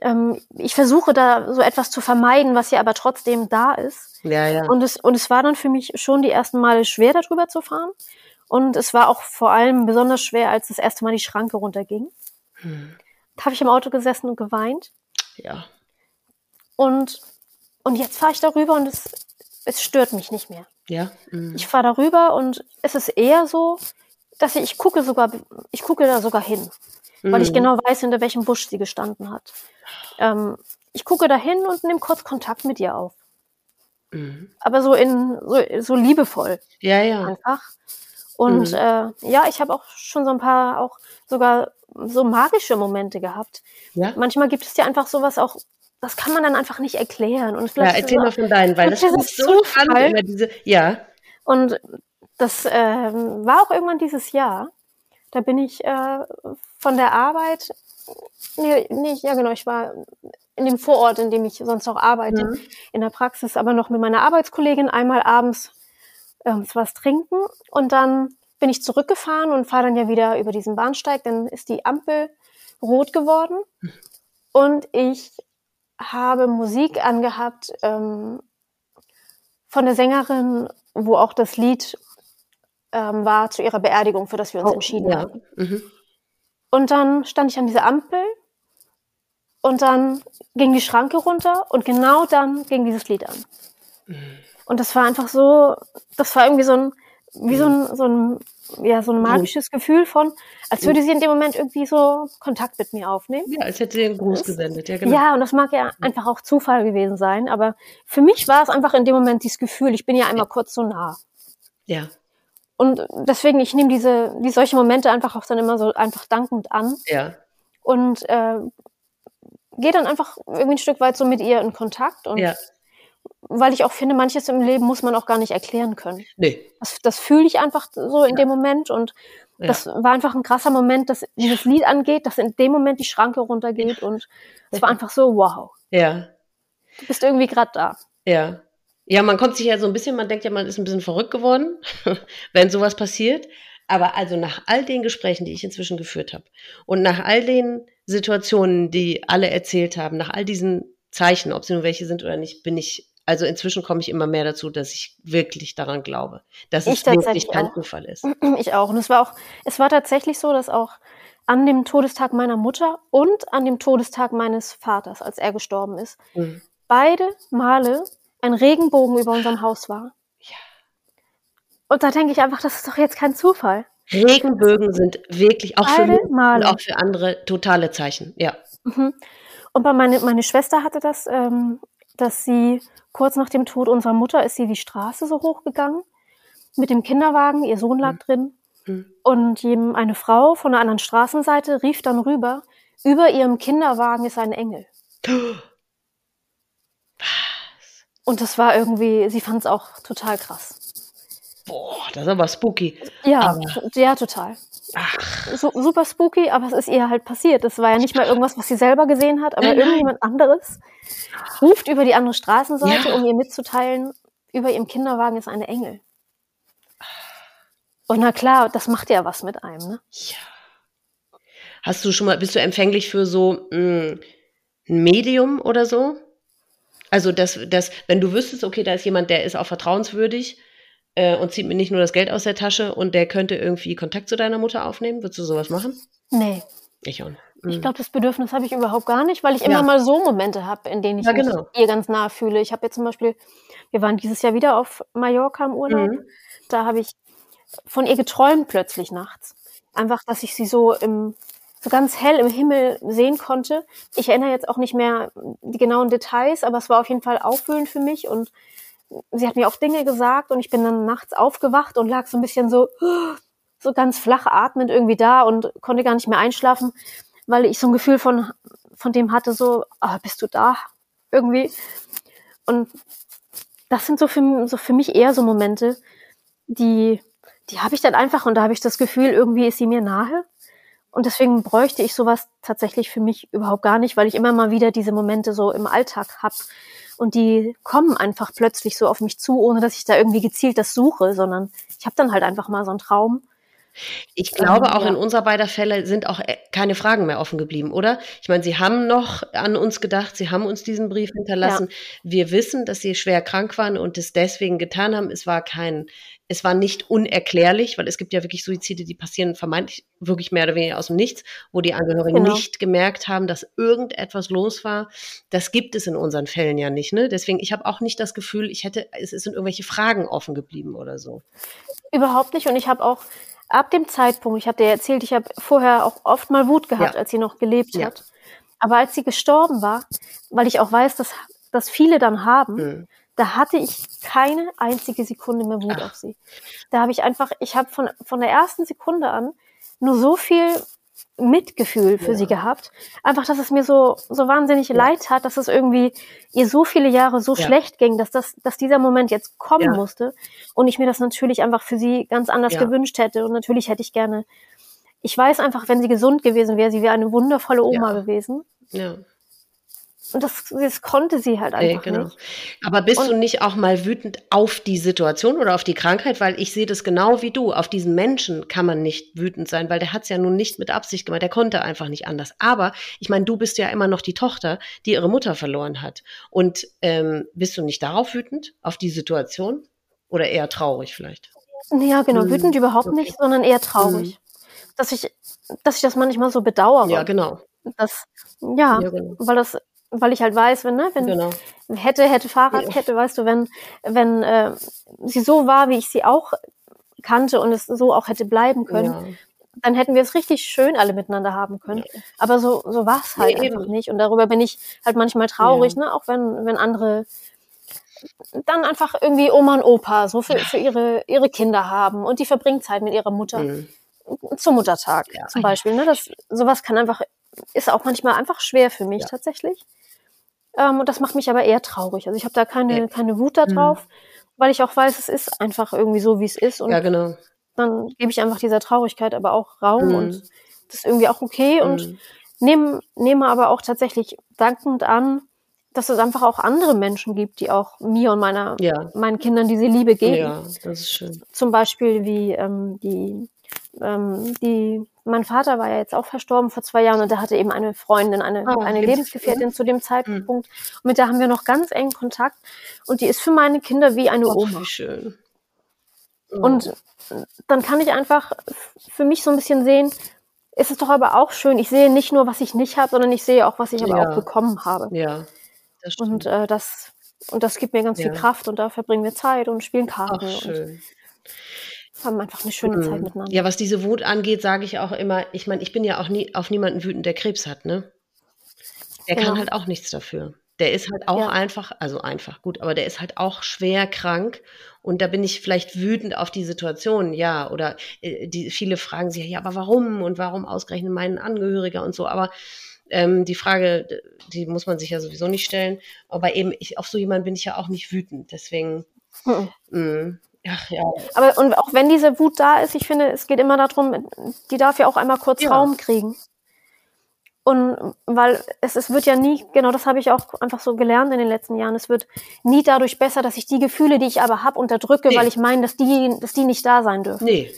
ähm, ich versuche da so etwas zu vermeiden, was ja aber trotzdem da ist. ja, ja. Und es, und es war dann für mich schon die ersten Male schwer, darüber zu fahren. Und es war auch vor allem besonders schwer, als das erste Mal die Schranke runterging. Hm. Da habe ich im Auto gesessen und geweint. Ja, Und, und jetzt fahre ich darüber und es, es stört mich nicht mehr. ja. Mhm. Ich fahre darüber und es ist eher so, dass ich, ich gucke sogar, ich gucke da sogar hin, weil ich Mhm. genau weiß, hinter welchem Busch sie gestanden hat. Ähm, ich gucke da hin und nehme kurz Kontakt mit ihr auf. Mhm. Aber so in, so, so liebevoll. Ja, ja. einfach. Und Mhm. äh, ja, ich habe auch schon so ein paar auch sogar so magische Momente gehabt. Ja, Manchmal gibt es ja einfach sowas auch, das kann man dann einfach nicht erklären. Und ja vielleicht erzähl ist mal von deinen, weil das ich so spannend. Immer diese, ja, und das ähm, war auch irgendwann dieses Jahr. Da bin ich äh, von der Arbeit, nee, nee, ja genau, ich war in dem Vorort, in dem ich sonst auch arbeite, Mhm. in der Praxis, aber noch mit meiner Arbeitskollegin einmal abends ähm, was trinken und dann bin ich zurückgefahren und fahre dann ja wieder über diesen Bahnsteig. Dann ist die Ampel rot geworden und ich habe Musik angehabt ähm, von der Sängerin, wo auch das Lied ähm, war zu ihrer Beerdigung, für das wir uns Oh, entschieden ja. haben. Mhm. Und dann stand ich an dieser Ampel und dann ging die Schranke runter und genau dann ging dieses Lied an. Und das war einfach so, das war irgendwie so ein, wie so ein, so ein, ja, so ein magisches Gefühl von, als würde sie in dem Moment irgendwie so Kontakt mit mir aufnehmen. Ja, als hätte sie einen Gruß gesendet. Ja, genau. Ja, und das mag ja einfach auch Zufall gewesen sein, aber für mich war es einfach in dem Moment dieses Gefühl, ich bin ja einmal kurz so nah. Ja, Und deswegen, ich nehme diese, die solche Momente einfach auch dann immer so einfach dankend an ja. und äh, gehe dann einfach irgendwie ein Stück weit so mit ihr in Kontakt und ja. Weil ich auch finde, manches im Leben muss man auch gar nicht erklären können. Nee. Das, das fühle ich einfach so in dem Moment und Ja. das war einfach ein krasser Moment, dass dieses Lied angeht, dass in dem Moment die Schranke runtergeht und es war einfach so, wow, Ja, du bist irgendwie gerade da. ja. Ja, man kommt sich ja so ein bisschen, man denkt ja, man ist ein bisschen verrückt geworden, wenn sowas passiert. Aber also nach all den Gesprächen, die ich inzwischen geführt habe und nach all den Situationen, die alle erzählt haben, nach all diesen Zeichen, ob sie nun welche sind oder nicht, bin ich, also inzwischen komme ich immer mehr dazu, dass ich wirklich daran glaube, dass Ich es wirklich tatsächlich kein auch. Zufall ist. Ich auch. Und es war auch, es war tatsächlich so, dass auch an dem Todestag meiner Mutter und an dem Todestag meines Vaters, als er gestorben ist, Mhm. beide Male ein Regenbogen über unserem Haus war. Ja. Und da denke ich einfach, das ist doch jetzt kein Zufall. Regenbögen sind wirklich auch für Beide mich und Male. auch für andere totale Zeichen. Ja. Mhm. Und bei meine, meine Schwester hatte das, ähm, dass sie kurz nach dem Tod unserer Mutter ist sie die Straße so hochgegangen mit dem Kinderwagen, ihr Sohn lag drin Mhm. und eine Frau von der anderen Straßenseite rief dann rüber, über ihrem Kinderwagen ist ein Engel. Und das war irgendwie, sie fand es auch total krass. Boah, das ist aber spooky. Ja, Aber- ja, total. Ach, Su super spooky, aber es ist ihr halt passiert. Das war ja nicht mal irgendwas, was sie selber gesehen hat, aber nein. irgendjemand anderes ruft über die andere Straßenseite, Ja. um ihr mitzuteilen, über ihrem Kinderwagen ist eine Engel. Und na klar, das macht ja was mit einem, ne? ja. Hast du schon mal, bist du empfänglich für so mh, ein Medium oder so? Also, dass, dass, wenn du wüsstest, okay, da ist jemand, der ist auch vertrauenswürdig äh, und zieht mir nicht nur das Geld aus der Tasche und der könnte irgendwie Kontakt zu deiner Mutter aufnehmen, würdest du sowas machen? Nee. Ich auch nicht. Ich Mhm. glaube, das Bedürfnis habe ich überhaupt gar nicht, weil ich immer Ja. mal so Momente habe, in denen ich Ja, mich genau. ihr ganz nah fühle. Ich habe jetzt zum Beispiel, wir waren dieses Jahr wieder auf Mallorca im Urlaub. Mhm. Da habe ich von ihr geträumt plötzlich nachts. einfach, dass ich sie so im so ganz hell im Himmel sehen konnte. Ich erinnere jetzt auch nicht mehr die genauen Details, aber es war auf jeden Fall aufwühlend für mich und sie hat mir auch Dinge gesagt und ich bin dann nachts aufgewacht und lag so ein bisschen so, so ganz flach atmend irgendwie da und konnte gar nicht mehr einschlafen, weil ich so ein Gefühl von, von dem hatte, so, ah, bist du da? Irgendwie. Und das sind so für, so für mich eher so Momente, die, die habe ich dann einfach und da habe ich das Gefühl, irgendwie ist sie mir nahe. Und deswegen bräuchte ich sowas tatsächlich für mich überhaupt gar nicht, weil ich immer mal wieder diese Momente so im Alltag habe. Und die kommen einfach plötzlich so auf mich zu, ohne dass ich da irgendwie gezielt das suche, sondern ich habe dann halt einfach mal so einen Traum. Ich glaube, ähm, auch ja. in unserer beider Fälle sind auch äh, keine Fragen mehr offen geblieben, oder? Ich meine, Sie haben noch an uns gedacht, Sie haben uns diesen Brief hinterlassen. Ja. Wir wissen, dass Sie schwer krank waren und es deswegen getan haben. Es war kein es war nicht unerklärlich, weil es gibt ja wirklich Suizide, die passieren vermeintlich wirklich mehr oder weniger aus dem Nichts, wo die Angehörigen genau. nicht gemerkt haben, dass irgendetwas los war. Das gibt es in unseren Fällen ja nicht. Ne? Deswegen, ich habe auch nicht das Gefühl, ich hätte, es sind irgendwelche Fragen offen geblieben oder so. Überhaupt nicht. Und ich habe auch ab dem Zeitpunkt, ich habe dir erzählt, ich habe vorher auch oft mal Wut gehabt, ja. als sie noch gelebt ja. hat. Aber als sie gestorben war, weil ich auch weiß, dass, dass viele dann haben, mhm da hatte ich keine einzige Sekunde mehr Wut Ach. auf sie. Da habe ich einfach, ich habe von, von der ersten Sekunde an nur so viel Mitgefühl für ja. sie gehabt. Einfach, dass es mir so, so wahnsinnig ja. leid hat, dass es irgendwie ihr so viele Jahre so ja. schlecht ging, dass das, dass dieser Moment jetzt kommen musste. Und ich mir das natürlich einfach für sie ganz anders gewünscht hätte. Und natürlich hätte ich gerne, ich weiß einfach, wenn sie gesund gewesen wäre, sie wäre eine wundervolle Oma gewesen. Ja. Und das, das konnte sie halt einfach nee, genau. nicht. Aber bist und, du nicht auch mal wütend auf die Situation oder auf die Krankheit? Weil ich sehe das genau wie du. Auf diesen Menschen kann man nicht wütend sein, weil der hat es ja nun nicht mit Absicht gemacht. Der konnte einfach nicht anders. Aber ich meine, du bist ja immer noch die Tochter, die ihre Mutter verloren hat. Und ähm, bist du nicht darauf wütend, auf die Situation? Oder eher traurig vielleicht? Ja, genau. Hm. Wütend überhaupt okay. nicht, sondern eher traurig. Hm. Dass ich, dass ich das manchmal so bedauere. Ja, genau. Das, ja, ja genau. weil das weil ich halt weiß, wenn, ne, wenn genau. hätte, hätte Fahrradkette, weißt du, wenn, wenn äh, sie so war, wie ich sie auch kannte und es so auch hätte bleiben können, ja. dann hätten wir es richtig schön alle miteinander haben können. Ja. Aber so, so war es halt nee, einfach eben. nicht. Und darüber bin ich halt manchmal traurig, ja. ne, auch wenn, wenn andere dann einfach irgendwie Oma und Opa so für, für ihre, ihre Kinder haben und die verbringen Zeit mit ihrer Mutter. Mhm. Zum Muttertag zum Beispiel. Ne? Das, sowas kann einfach, ist auch manchmal einfach schwer für mich tatsächlich. Ähm, und das macht mich aber eher traurig. Also ich habe da keine, ja. keine Wut da mhm. drauf, mhm. weil ich auch weiß, es ist einfach irgendwie so, wie es ist. Und ja, genau. dann gebe ich einfach dieser Traurigkeit aber auch Raum mhm. und das ist irgendwie auch okay und mhm. nehme, nehme aber auch tatsächlich dankend an, dass es einfach auch andere Menschen gibt, die auch mir und meiner, ja. meinen Kindern diese Liebe geben. Ja, das ist schön. Zum Beispiel wie ähm, die, ähm, die mein Vater war ja jetzt auch verstorben vor zwei Jahren und der hatte eben eine Freundin, eine, oh, eine Lebensgefährtin zu dem Zeitpunkt. Mhm. Und mit der haben wir noch ganz engen Kontakt. Und die ist für meine Kinder wie eine oh, Oma. Wie schön. Oh. Und dann kann ich einfach für mich so ein bisschen sehen, ist es doch aber auch schön. Ich sehe nicht nur, was ich nicht habe, sondern ich sehe auch, was ich aber ja. auch bekommen habe. Ja. Das und äh, das und das gibt mir ganz ja. viel Kraft und da verbringen wir Zeit und spielen Karten. Ach, schön haben einfach eine schöne mhm. Zeit miteinander. Ja, was diese Wut angeht, sage ich auch immer, ich meine, ich bin ja auch nie auf niemanden wütend, der Krebs hat, ne? Der genau. kann halt auch nichts dafür. Der ist halt auch ja. einfach, also einfach, gut, aber der ist halt auch schwer krank. Und da bin ich vielleicht wütend auf die Situation, ja. Oder äh, die, viele fragen sich, ja, aber warum und warum ausgerechnet meinen Angehöriger und so. Aber ähm, die Frage, die muss man sich ja sowieso nicht stellen. Aber eben, ich, auf so jemanden bin ich ja auch nicht wütend. Deswegen, mhm. Ach ja. Aber und auch wenn diese Wut da ist, ich finde, es geht immer darum, die darf ja auch einmal kurz ja. Raum kriegen. Und weil es, es wird ja nie, genau das habe ich auch einfach so gelernt in den letzten Jahren, es wird nie dadurch besser, dass ich die Gefühle, die ich aber habe, unterdrücke, nee. weil ich meine, dass die, dass die nicht da sein dürfen. Nee.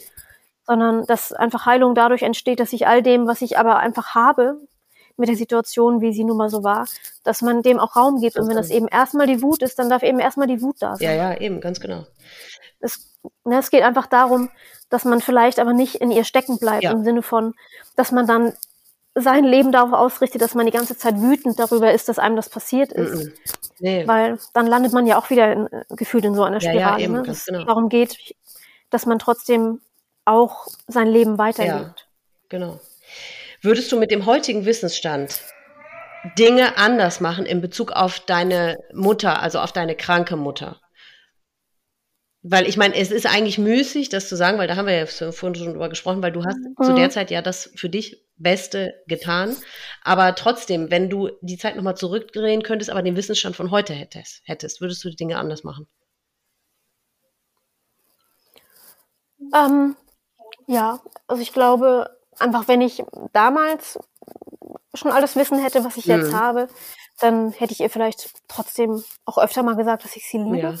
Sondern dass einfach Heilung dadurch entsteht, dass ich all dem, was ich aber einfach habe, mit der Situation, wie sie nun mal so war, dass man dem auch Raum gibt. und wenn das eben erstmal die Wut ist, dann darf eben erstmal die Wut da sein. Ja, ja, eben, ganz genau. Es, ne, es geht einfach darum, dass man vielleicht aber nicht in ihr stecken bleibt, ja. im Sinne von, dass man dann sein Leben darauf ausrichtet, dass man die ganze Zeit wütend darüber ist, dass einem das passiert ist. Mm -mm. Nee. Weil dann landet man ja auch wieder in, gefühlt in so einer Spirale. Ja, ja, eben, ne? genau. darum geht, dass man trotzdem auch sein Leben weiterlebt. genau. Würdest du mit dem heutigen Wissensstand Dinge anders machen in Bezug auf deine Mutter, also auf deine kranke Mutter? Weil ich meine, es ist eigentlich müßig, das zu sagen, weil da haben wir ja vorhin schon drüber gesprochen, weil du hast mhm. zu der Zeit ja das für dich Beste getan. Aber trotzdem, wenn du die Zeit nochmal zurückdrehen könntest, aber den Wissensstand von heute hättest, hättest, würdest du die Dinge anders machen? Ähm, ja, also ich glaube, einfach wenn ich damals schon alles Wissen hätte, was ich jetzt mhm. habe, dann hätte ich ihr vielleicht trotzdem auch öfter mal gesagt, dass ich sie liebe. Ja.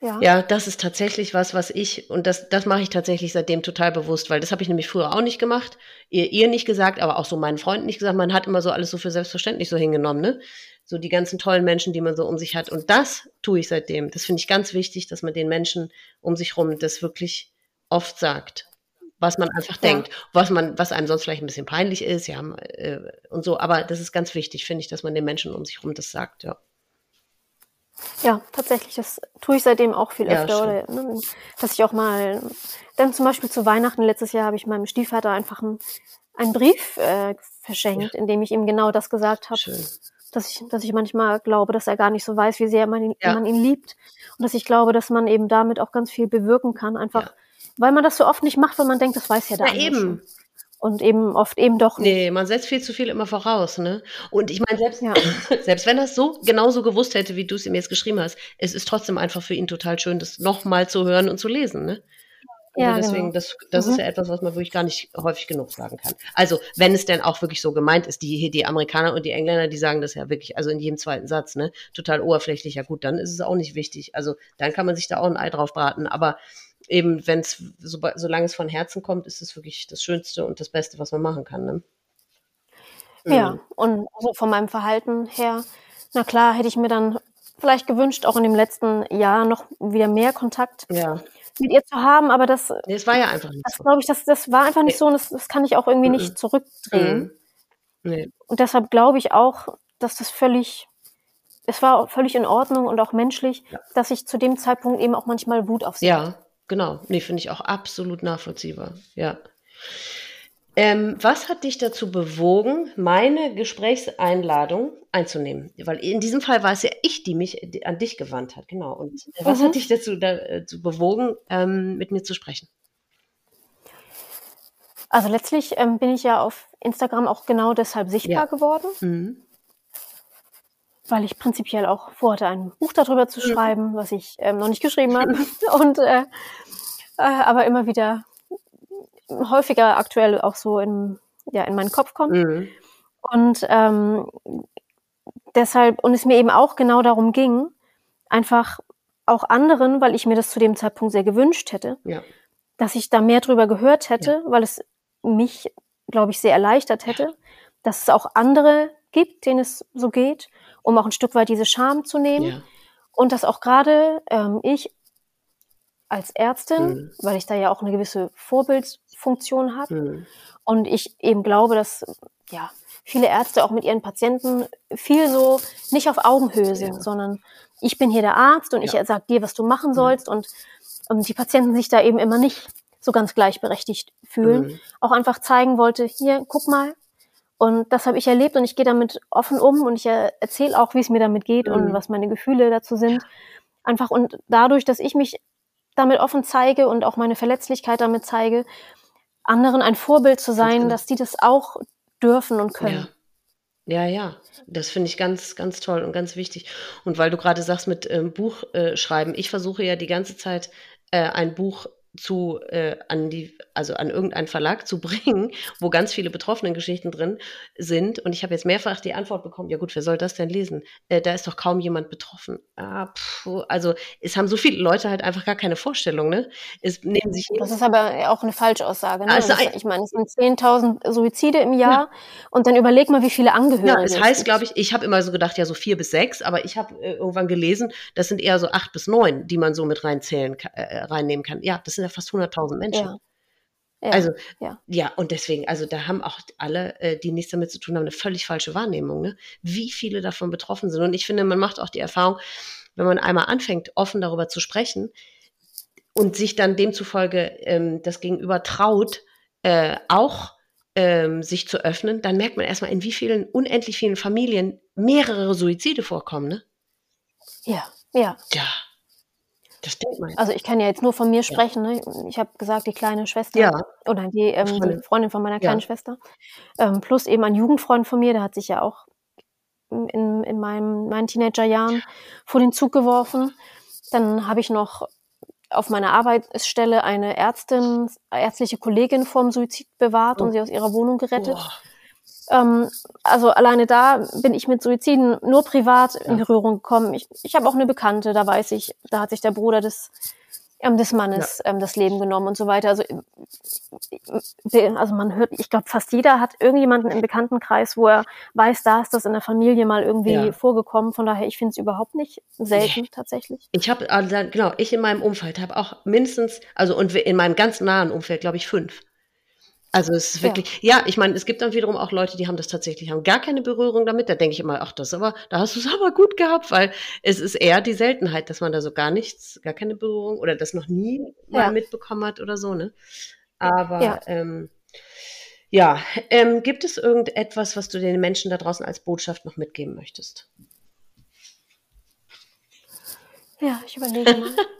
Ja. ja, das ist tatsächlich was, was ich, und das, das mache ich tatsächlich seitdem total bewusst, weil das habe ich nämlich früher auch nicht gemacht, ihr, ihr nicht gesagt, aber auch so meinen Freunden nicht gesagt. Man hat immer so alles so für selbstverständlich so hingenommen, ne? So die ganzen tollen Menschen, die man so um sich hat. Und das tue ich seitdem. Das finde ich ganz wichtig, dass man den Menschen um sich rum das wirklich oft sagt. Was man einfach ja. denkt, was man, was einem sonst vielleicht ein bisschen peinlich ist, ja, äh, und so. Aber das ist ganz wichtig, finde ich, dass man den Menschen um sich rum das sagt, ja. Ja, tatsächlich. Das tue ich seitdem auch viel öfter. Ja, oder, ne, dass ich auch mal, dann zum Beispiel zu Weihnachten letztes Jahr habe ich meinem Stiefvater einfach einen, einen Brief äh, verschenkt, ja. in dem ich ihm genau das gesagt habe. Dass ich, dass ich manchmal glaube, dass er gar nicht so weiß, wie sehr man ihn, ja. man ihn liebt. Und dass ich glaube, dass man eben damit auch ganz viel bewirken kann. Einfach, weil man das so oft nicht macht, weil man denkt, das weiß ja der ja, eben. Schon und eben oft eben doch nicht. Nee, man setzt viel zu viel immer voraus, ne? Und ich meine, selbst, ja. selbst wenn er es so genauso gewusst hätte, wie du es ihm jetzt geschrieben hast, es ist trotzdem einfach für ihn total schön, das nochmal zu hören und zu lesen, ne? Also ja, deswegen, genau. das, das mhm. ist ja etwas, was man wirklich gar nicht häufig genug sagen kann. Also, wenn es denn auch wirklich so gemeint ist, die, die Amerikaner und die Engländer, die sagen das ja wirklich, also in jedem zweiten Satz, ne, total oberflächlich, ja gut, dann ist es auch nicht wichtig. Also, dann kann man sich da auch ein Ei drauf braten, aber eben, wenn es, so, solange es von Herzen kommt, ist es wirklich das Schönste und das Beste, was man machen kann. Ne? Ja, mhm. und also von meinem Verhalten her, na klar, hätte ich mir dann vielleicht gewünscht, auch in dem letzten Jahr noch wieder mehr Kontakt ja. mit ihr zu haben, aber das, nee, das war ja einfach nicht das, so. glaube ich, das, das war einfach nicht nee. so und das, das kann ich auch irgendwie mhm. nicht zurückdrehen. Mhm. Nee. Und deshalb glaube ich auch, dass das völlig es war völlig in Ordnung und auch menschlich, ja. dass ich zu dem Zeitpunkt eben auch manchmal Wut auf sie ja. hatte genau. Nee, finde ich auch absolut nachvollziehbar. Ja. Ähm, was hat dich dazu bewogen, meine Gesprächseinladung einzunehmen? Weil in diesem Fall war es ja ich, die mich an dich gewandt hat, genau. Und was mhm. hat dich dazu, dazu bewogen, ähm, mit mir zu sprechen? Also letztlich ähm, bin ich ja auf Instagram auch genau deshalb sichtbar ja. geworden. Mhm weil ich prinzipiell auch vorhatte, ein Buch darüber zu schreiben, was ich ähm, noch nicht geschrieben habe. und äh, äh, aber immer wieder häufiger aktuell auch so in, ja, in meinen Kopf kommt. Mhm. Und ähm, deshalb, und es mir eben auch genau darum ging, einfach auch anderen, weil ich mir das zu dem Zeitpunkt sehr gewünscht hätte, ja. dass ich da mehr drüber gehört hätte, ja. weil es mich, glaube ich, sehr erleichtert hätte, dass es auch andere gibt, denen es so geht um auch ein Stück weit diese Scham zu nehmen. Ja. Und dass auch gerade ähm, ich als Ärztin, mhm. weil ich da ja auch eine gewisse Vorbildfunktion habe mhm. und ich eben glaube, dass ja viele Ärzte auch mit ihren Patienten viel so nicht auf Augenhöhe sind, ja. sondern ich bin hier der Arzt und ja. ich sage dir, was du machen sollst mhm. und, und die Patienten sich da eben immer nicht so ganz gleichberechtigt fühlen, mhm. auch einfach zeigen wollte, hier, guck mal, und das habe ich erlebt und ich gehe damit offen um und ich erzähle auch, wie es mir damit geht mhm. und was meine Gefühle dazu sind. Einfach und dadurch, dass ich mich damit offen zeige und auch meine Verletzlichkeit damit zeige, anderen ein Vorbild zu sein, genau. dass die das auch dürfen und können. Ja. Ja, ja, das finde ich ganz, ganz toll und ganz wichtig. Und weil du gerade sagst mit ähm, Buch äh, schreiben, ich versuche ja die ganze Zeit äh, ein Buch zu äh, an die also an irgendeinen Verlag zu bringen, wo ganz viele betroffene Geschichten drin sind. Und ich habe jetzt mehrfach die Antwort bekommen: Ja gut, wer soll das denn lesen? Äh, da ist doch kaum jemand betroffen. Ah, pff, also es haben so viele Leute halt einfach gar keine Vorstellung. Ne? Es nehmen sich das ist aber auch eine Falschaussage. Ne? Also, das, ich meine, es sind 10.000 Suizide im Jahr ja. und dann überleg mal, wie viele Angehörige. Ja, es heißt, glaube ich, ich habe immer so gedacht, ja so vier bis sechs, aber ich habe äh, irgendwann gelesen, das sind eher so acht bis neun, die man so mit reinzählen, äh, reinnehmen kann. Ja, das sind ja fast 100.000 Menschen. Ja. Ja, also ja. ja, und deswegen, also da haben auch alle, äh, die nichts damit zu tun haben, eine völlig falsche Wahrnehmung, ne? wie viele davon betroffen sind. Und ich finde, man macht auch die Erfahrung, wenn man einmal anfängt, offen darüber zu sprechen, und sich dann demzufolge ähm, das Gegenüber traut, äh, auch ähm, sich zu öffnen, dann merkt man erstmal, in wie vielen, unendlich vielen Familien mehrere Suizide vorkommen, ne? Ja, ja. Ja. Das denkt man. Also ich kann ja jetzt nur von mir sprechen. Ne? Ich habe gesagt, die kleine Schwester Ja. oder die, ähm, Freundin. die Freundin von meiner Ja. kleinen Schwester, ähm, plus eben ein Jugendfreund von mir, der hat sich ja auch in, in meinem, meinen Teenagerjahren vor den Zug geworfen. Dann habe ich noch auf meiner Arbeitsstelle eine Ärztin, ärztliche Kollegin vorm Suizid bewahrt Oh. und sie aus ihrer Wohnung gerettet. Boah. Ähm, also alleine da bin ich mit Suiziden nur privat in Ja. Berührung gekommen. Ich, ich habe auch eine Bekannte, da weiß ich, da hat sich der Bruder des, ähm, des Mannes ähm, das Leben genommen und so weiter. Also, äh, also man hört, ich glaube, fast jeder hat irgendjemanden im Bekanntenkreis, wo er weiß, da ist das in der Familie mal irgendwie Ja. vorgekommen. Von daher, ich finde es überhaupt nicht selten tatsächlich. Ich habe, also, genau, ich in meinem Umfeld habe auch mindestens, also und in meinem ganz nahen Umfeld, glaube ich, fünf. Also es ist Ja. wirklich, ja, ich meine, es gibt dann wiederum auch Leute, die haben das tatsächlich, haben gar keine Berührung damit. Da denke ich immer, ach, das ist aber, da hast du es aber gut gehabt, weil es ist eher die Seltenheit, dass man da so gar nichts, gar keine Berührung oder das noch nie Ja. mal mitbekommen hat oder so, ne? Aber Ja. ähm, ja, ähm, gibt es irgendetwas, was du den Menschen da draußen als Botschaft noch mitgeben möchtest? Ja, ich überlege mal.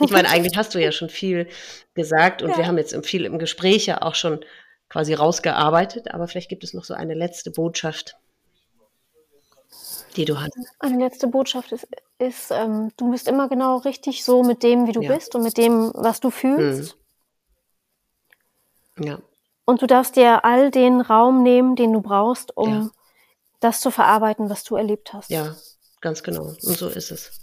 Ich meine, eigentlich hast du ja schon viel gesagt und Ja. wir haben jetzt im- viel im Gespräch ja auch schon quasi rausgearbeitet, aber vielleicht gibt es noch so eine letzte Botschaft, die du hast. Eine letzte Botschaft ist, ist ähm, du bist immer genau richtig so mit dem, wie du Ja. bist und mit dem, was du fühlst. Ja, Und du darfst dir all den Raum nehmen, den du brauchst, um Ja. das zu verarbeiten, was du erlebt hast. ja, ganz genau. Und so ist es.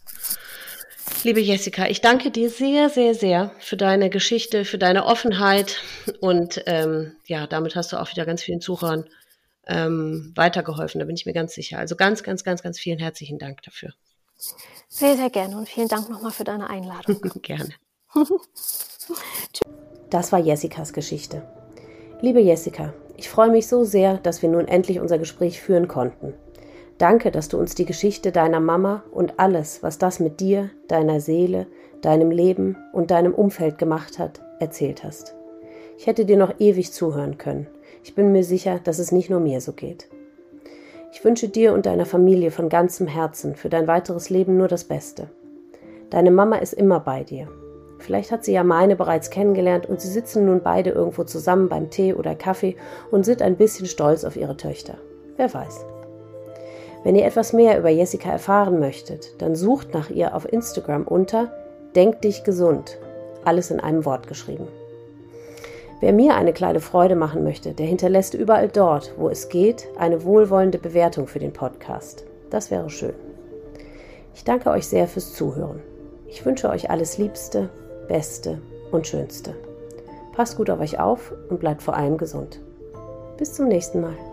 Liebe Jessica, ich danke dir sehr, sehr, sehr für deine Geschichte, für deine Offenheit und ähm, ja, damit hast du auch wieder ganz vielen Zuhörern ähm, weitergeholfen, da bin ich mir ganz sicher. Also ganz, ganz, ganz, ganz vielen herzlichen Dank dafür. Sehr, sehr gerne und vielen Dank nochmal für deine Einladung. Gerne. Das war Jessicas Geschichte. Liebe Jessica, ich freue mich so sehr, dass wir nun endlich unser Gespräch führen konnten. Danke, dass du uns die Geschichte deiner Mama und alles, was das mit dir, deiner Seele, deinem Leben und deinem Umfeld gemacht hat, erzählt hast. Ich hätte dir noch ewig zuhören können. Ich bin mir sicher, dass es nicht nur mir so geht. Ich wünsche dir und deiner Familie von ganzem Herzen für dein weiteres Leben nur das Beste. Deine Mama ist immer bei dir. Vielleicht hat sie ja meine bereits kennengelernt und sie sitzen nun beide irgendwo zusammen beim Tee oder Kaffee und sind ein bisschen stolz auf ihre Töchter. Wer weiß. Wenn ihr etwas mehr über Jessica erfahren möchtet, dann sucht nach ihr auf Instagram unter Denk dich gesund. Alles in einem Wort geschrieben. Wer mir eine kleine Freude machen möchte, der hinterlässt überall dort, wo es geht, eine wohlwollende Bewertung für den Podcast. Das wäre schön. Ich danke euch sehr fürs Zuhören. Ich wünsche euch alles Liebste, Beste und Schönste. Passt gut auf euch auf und bleibt vor allem gesund. Bis zum nächsten Mal.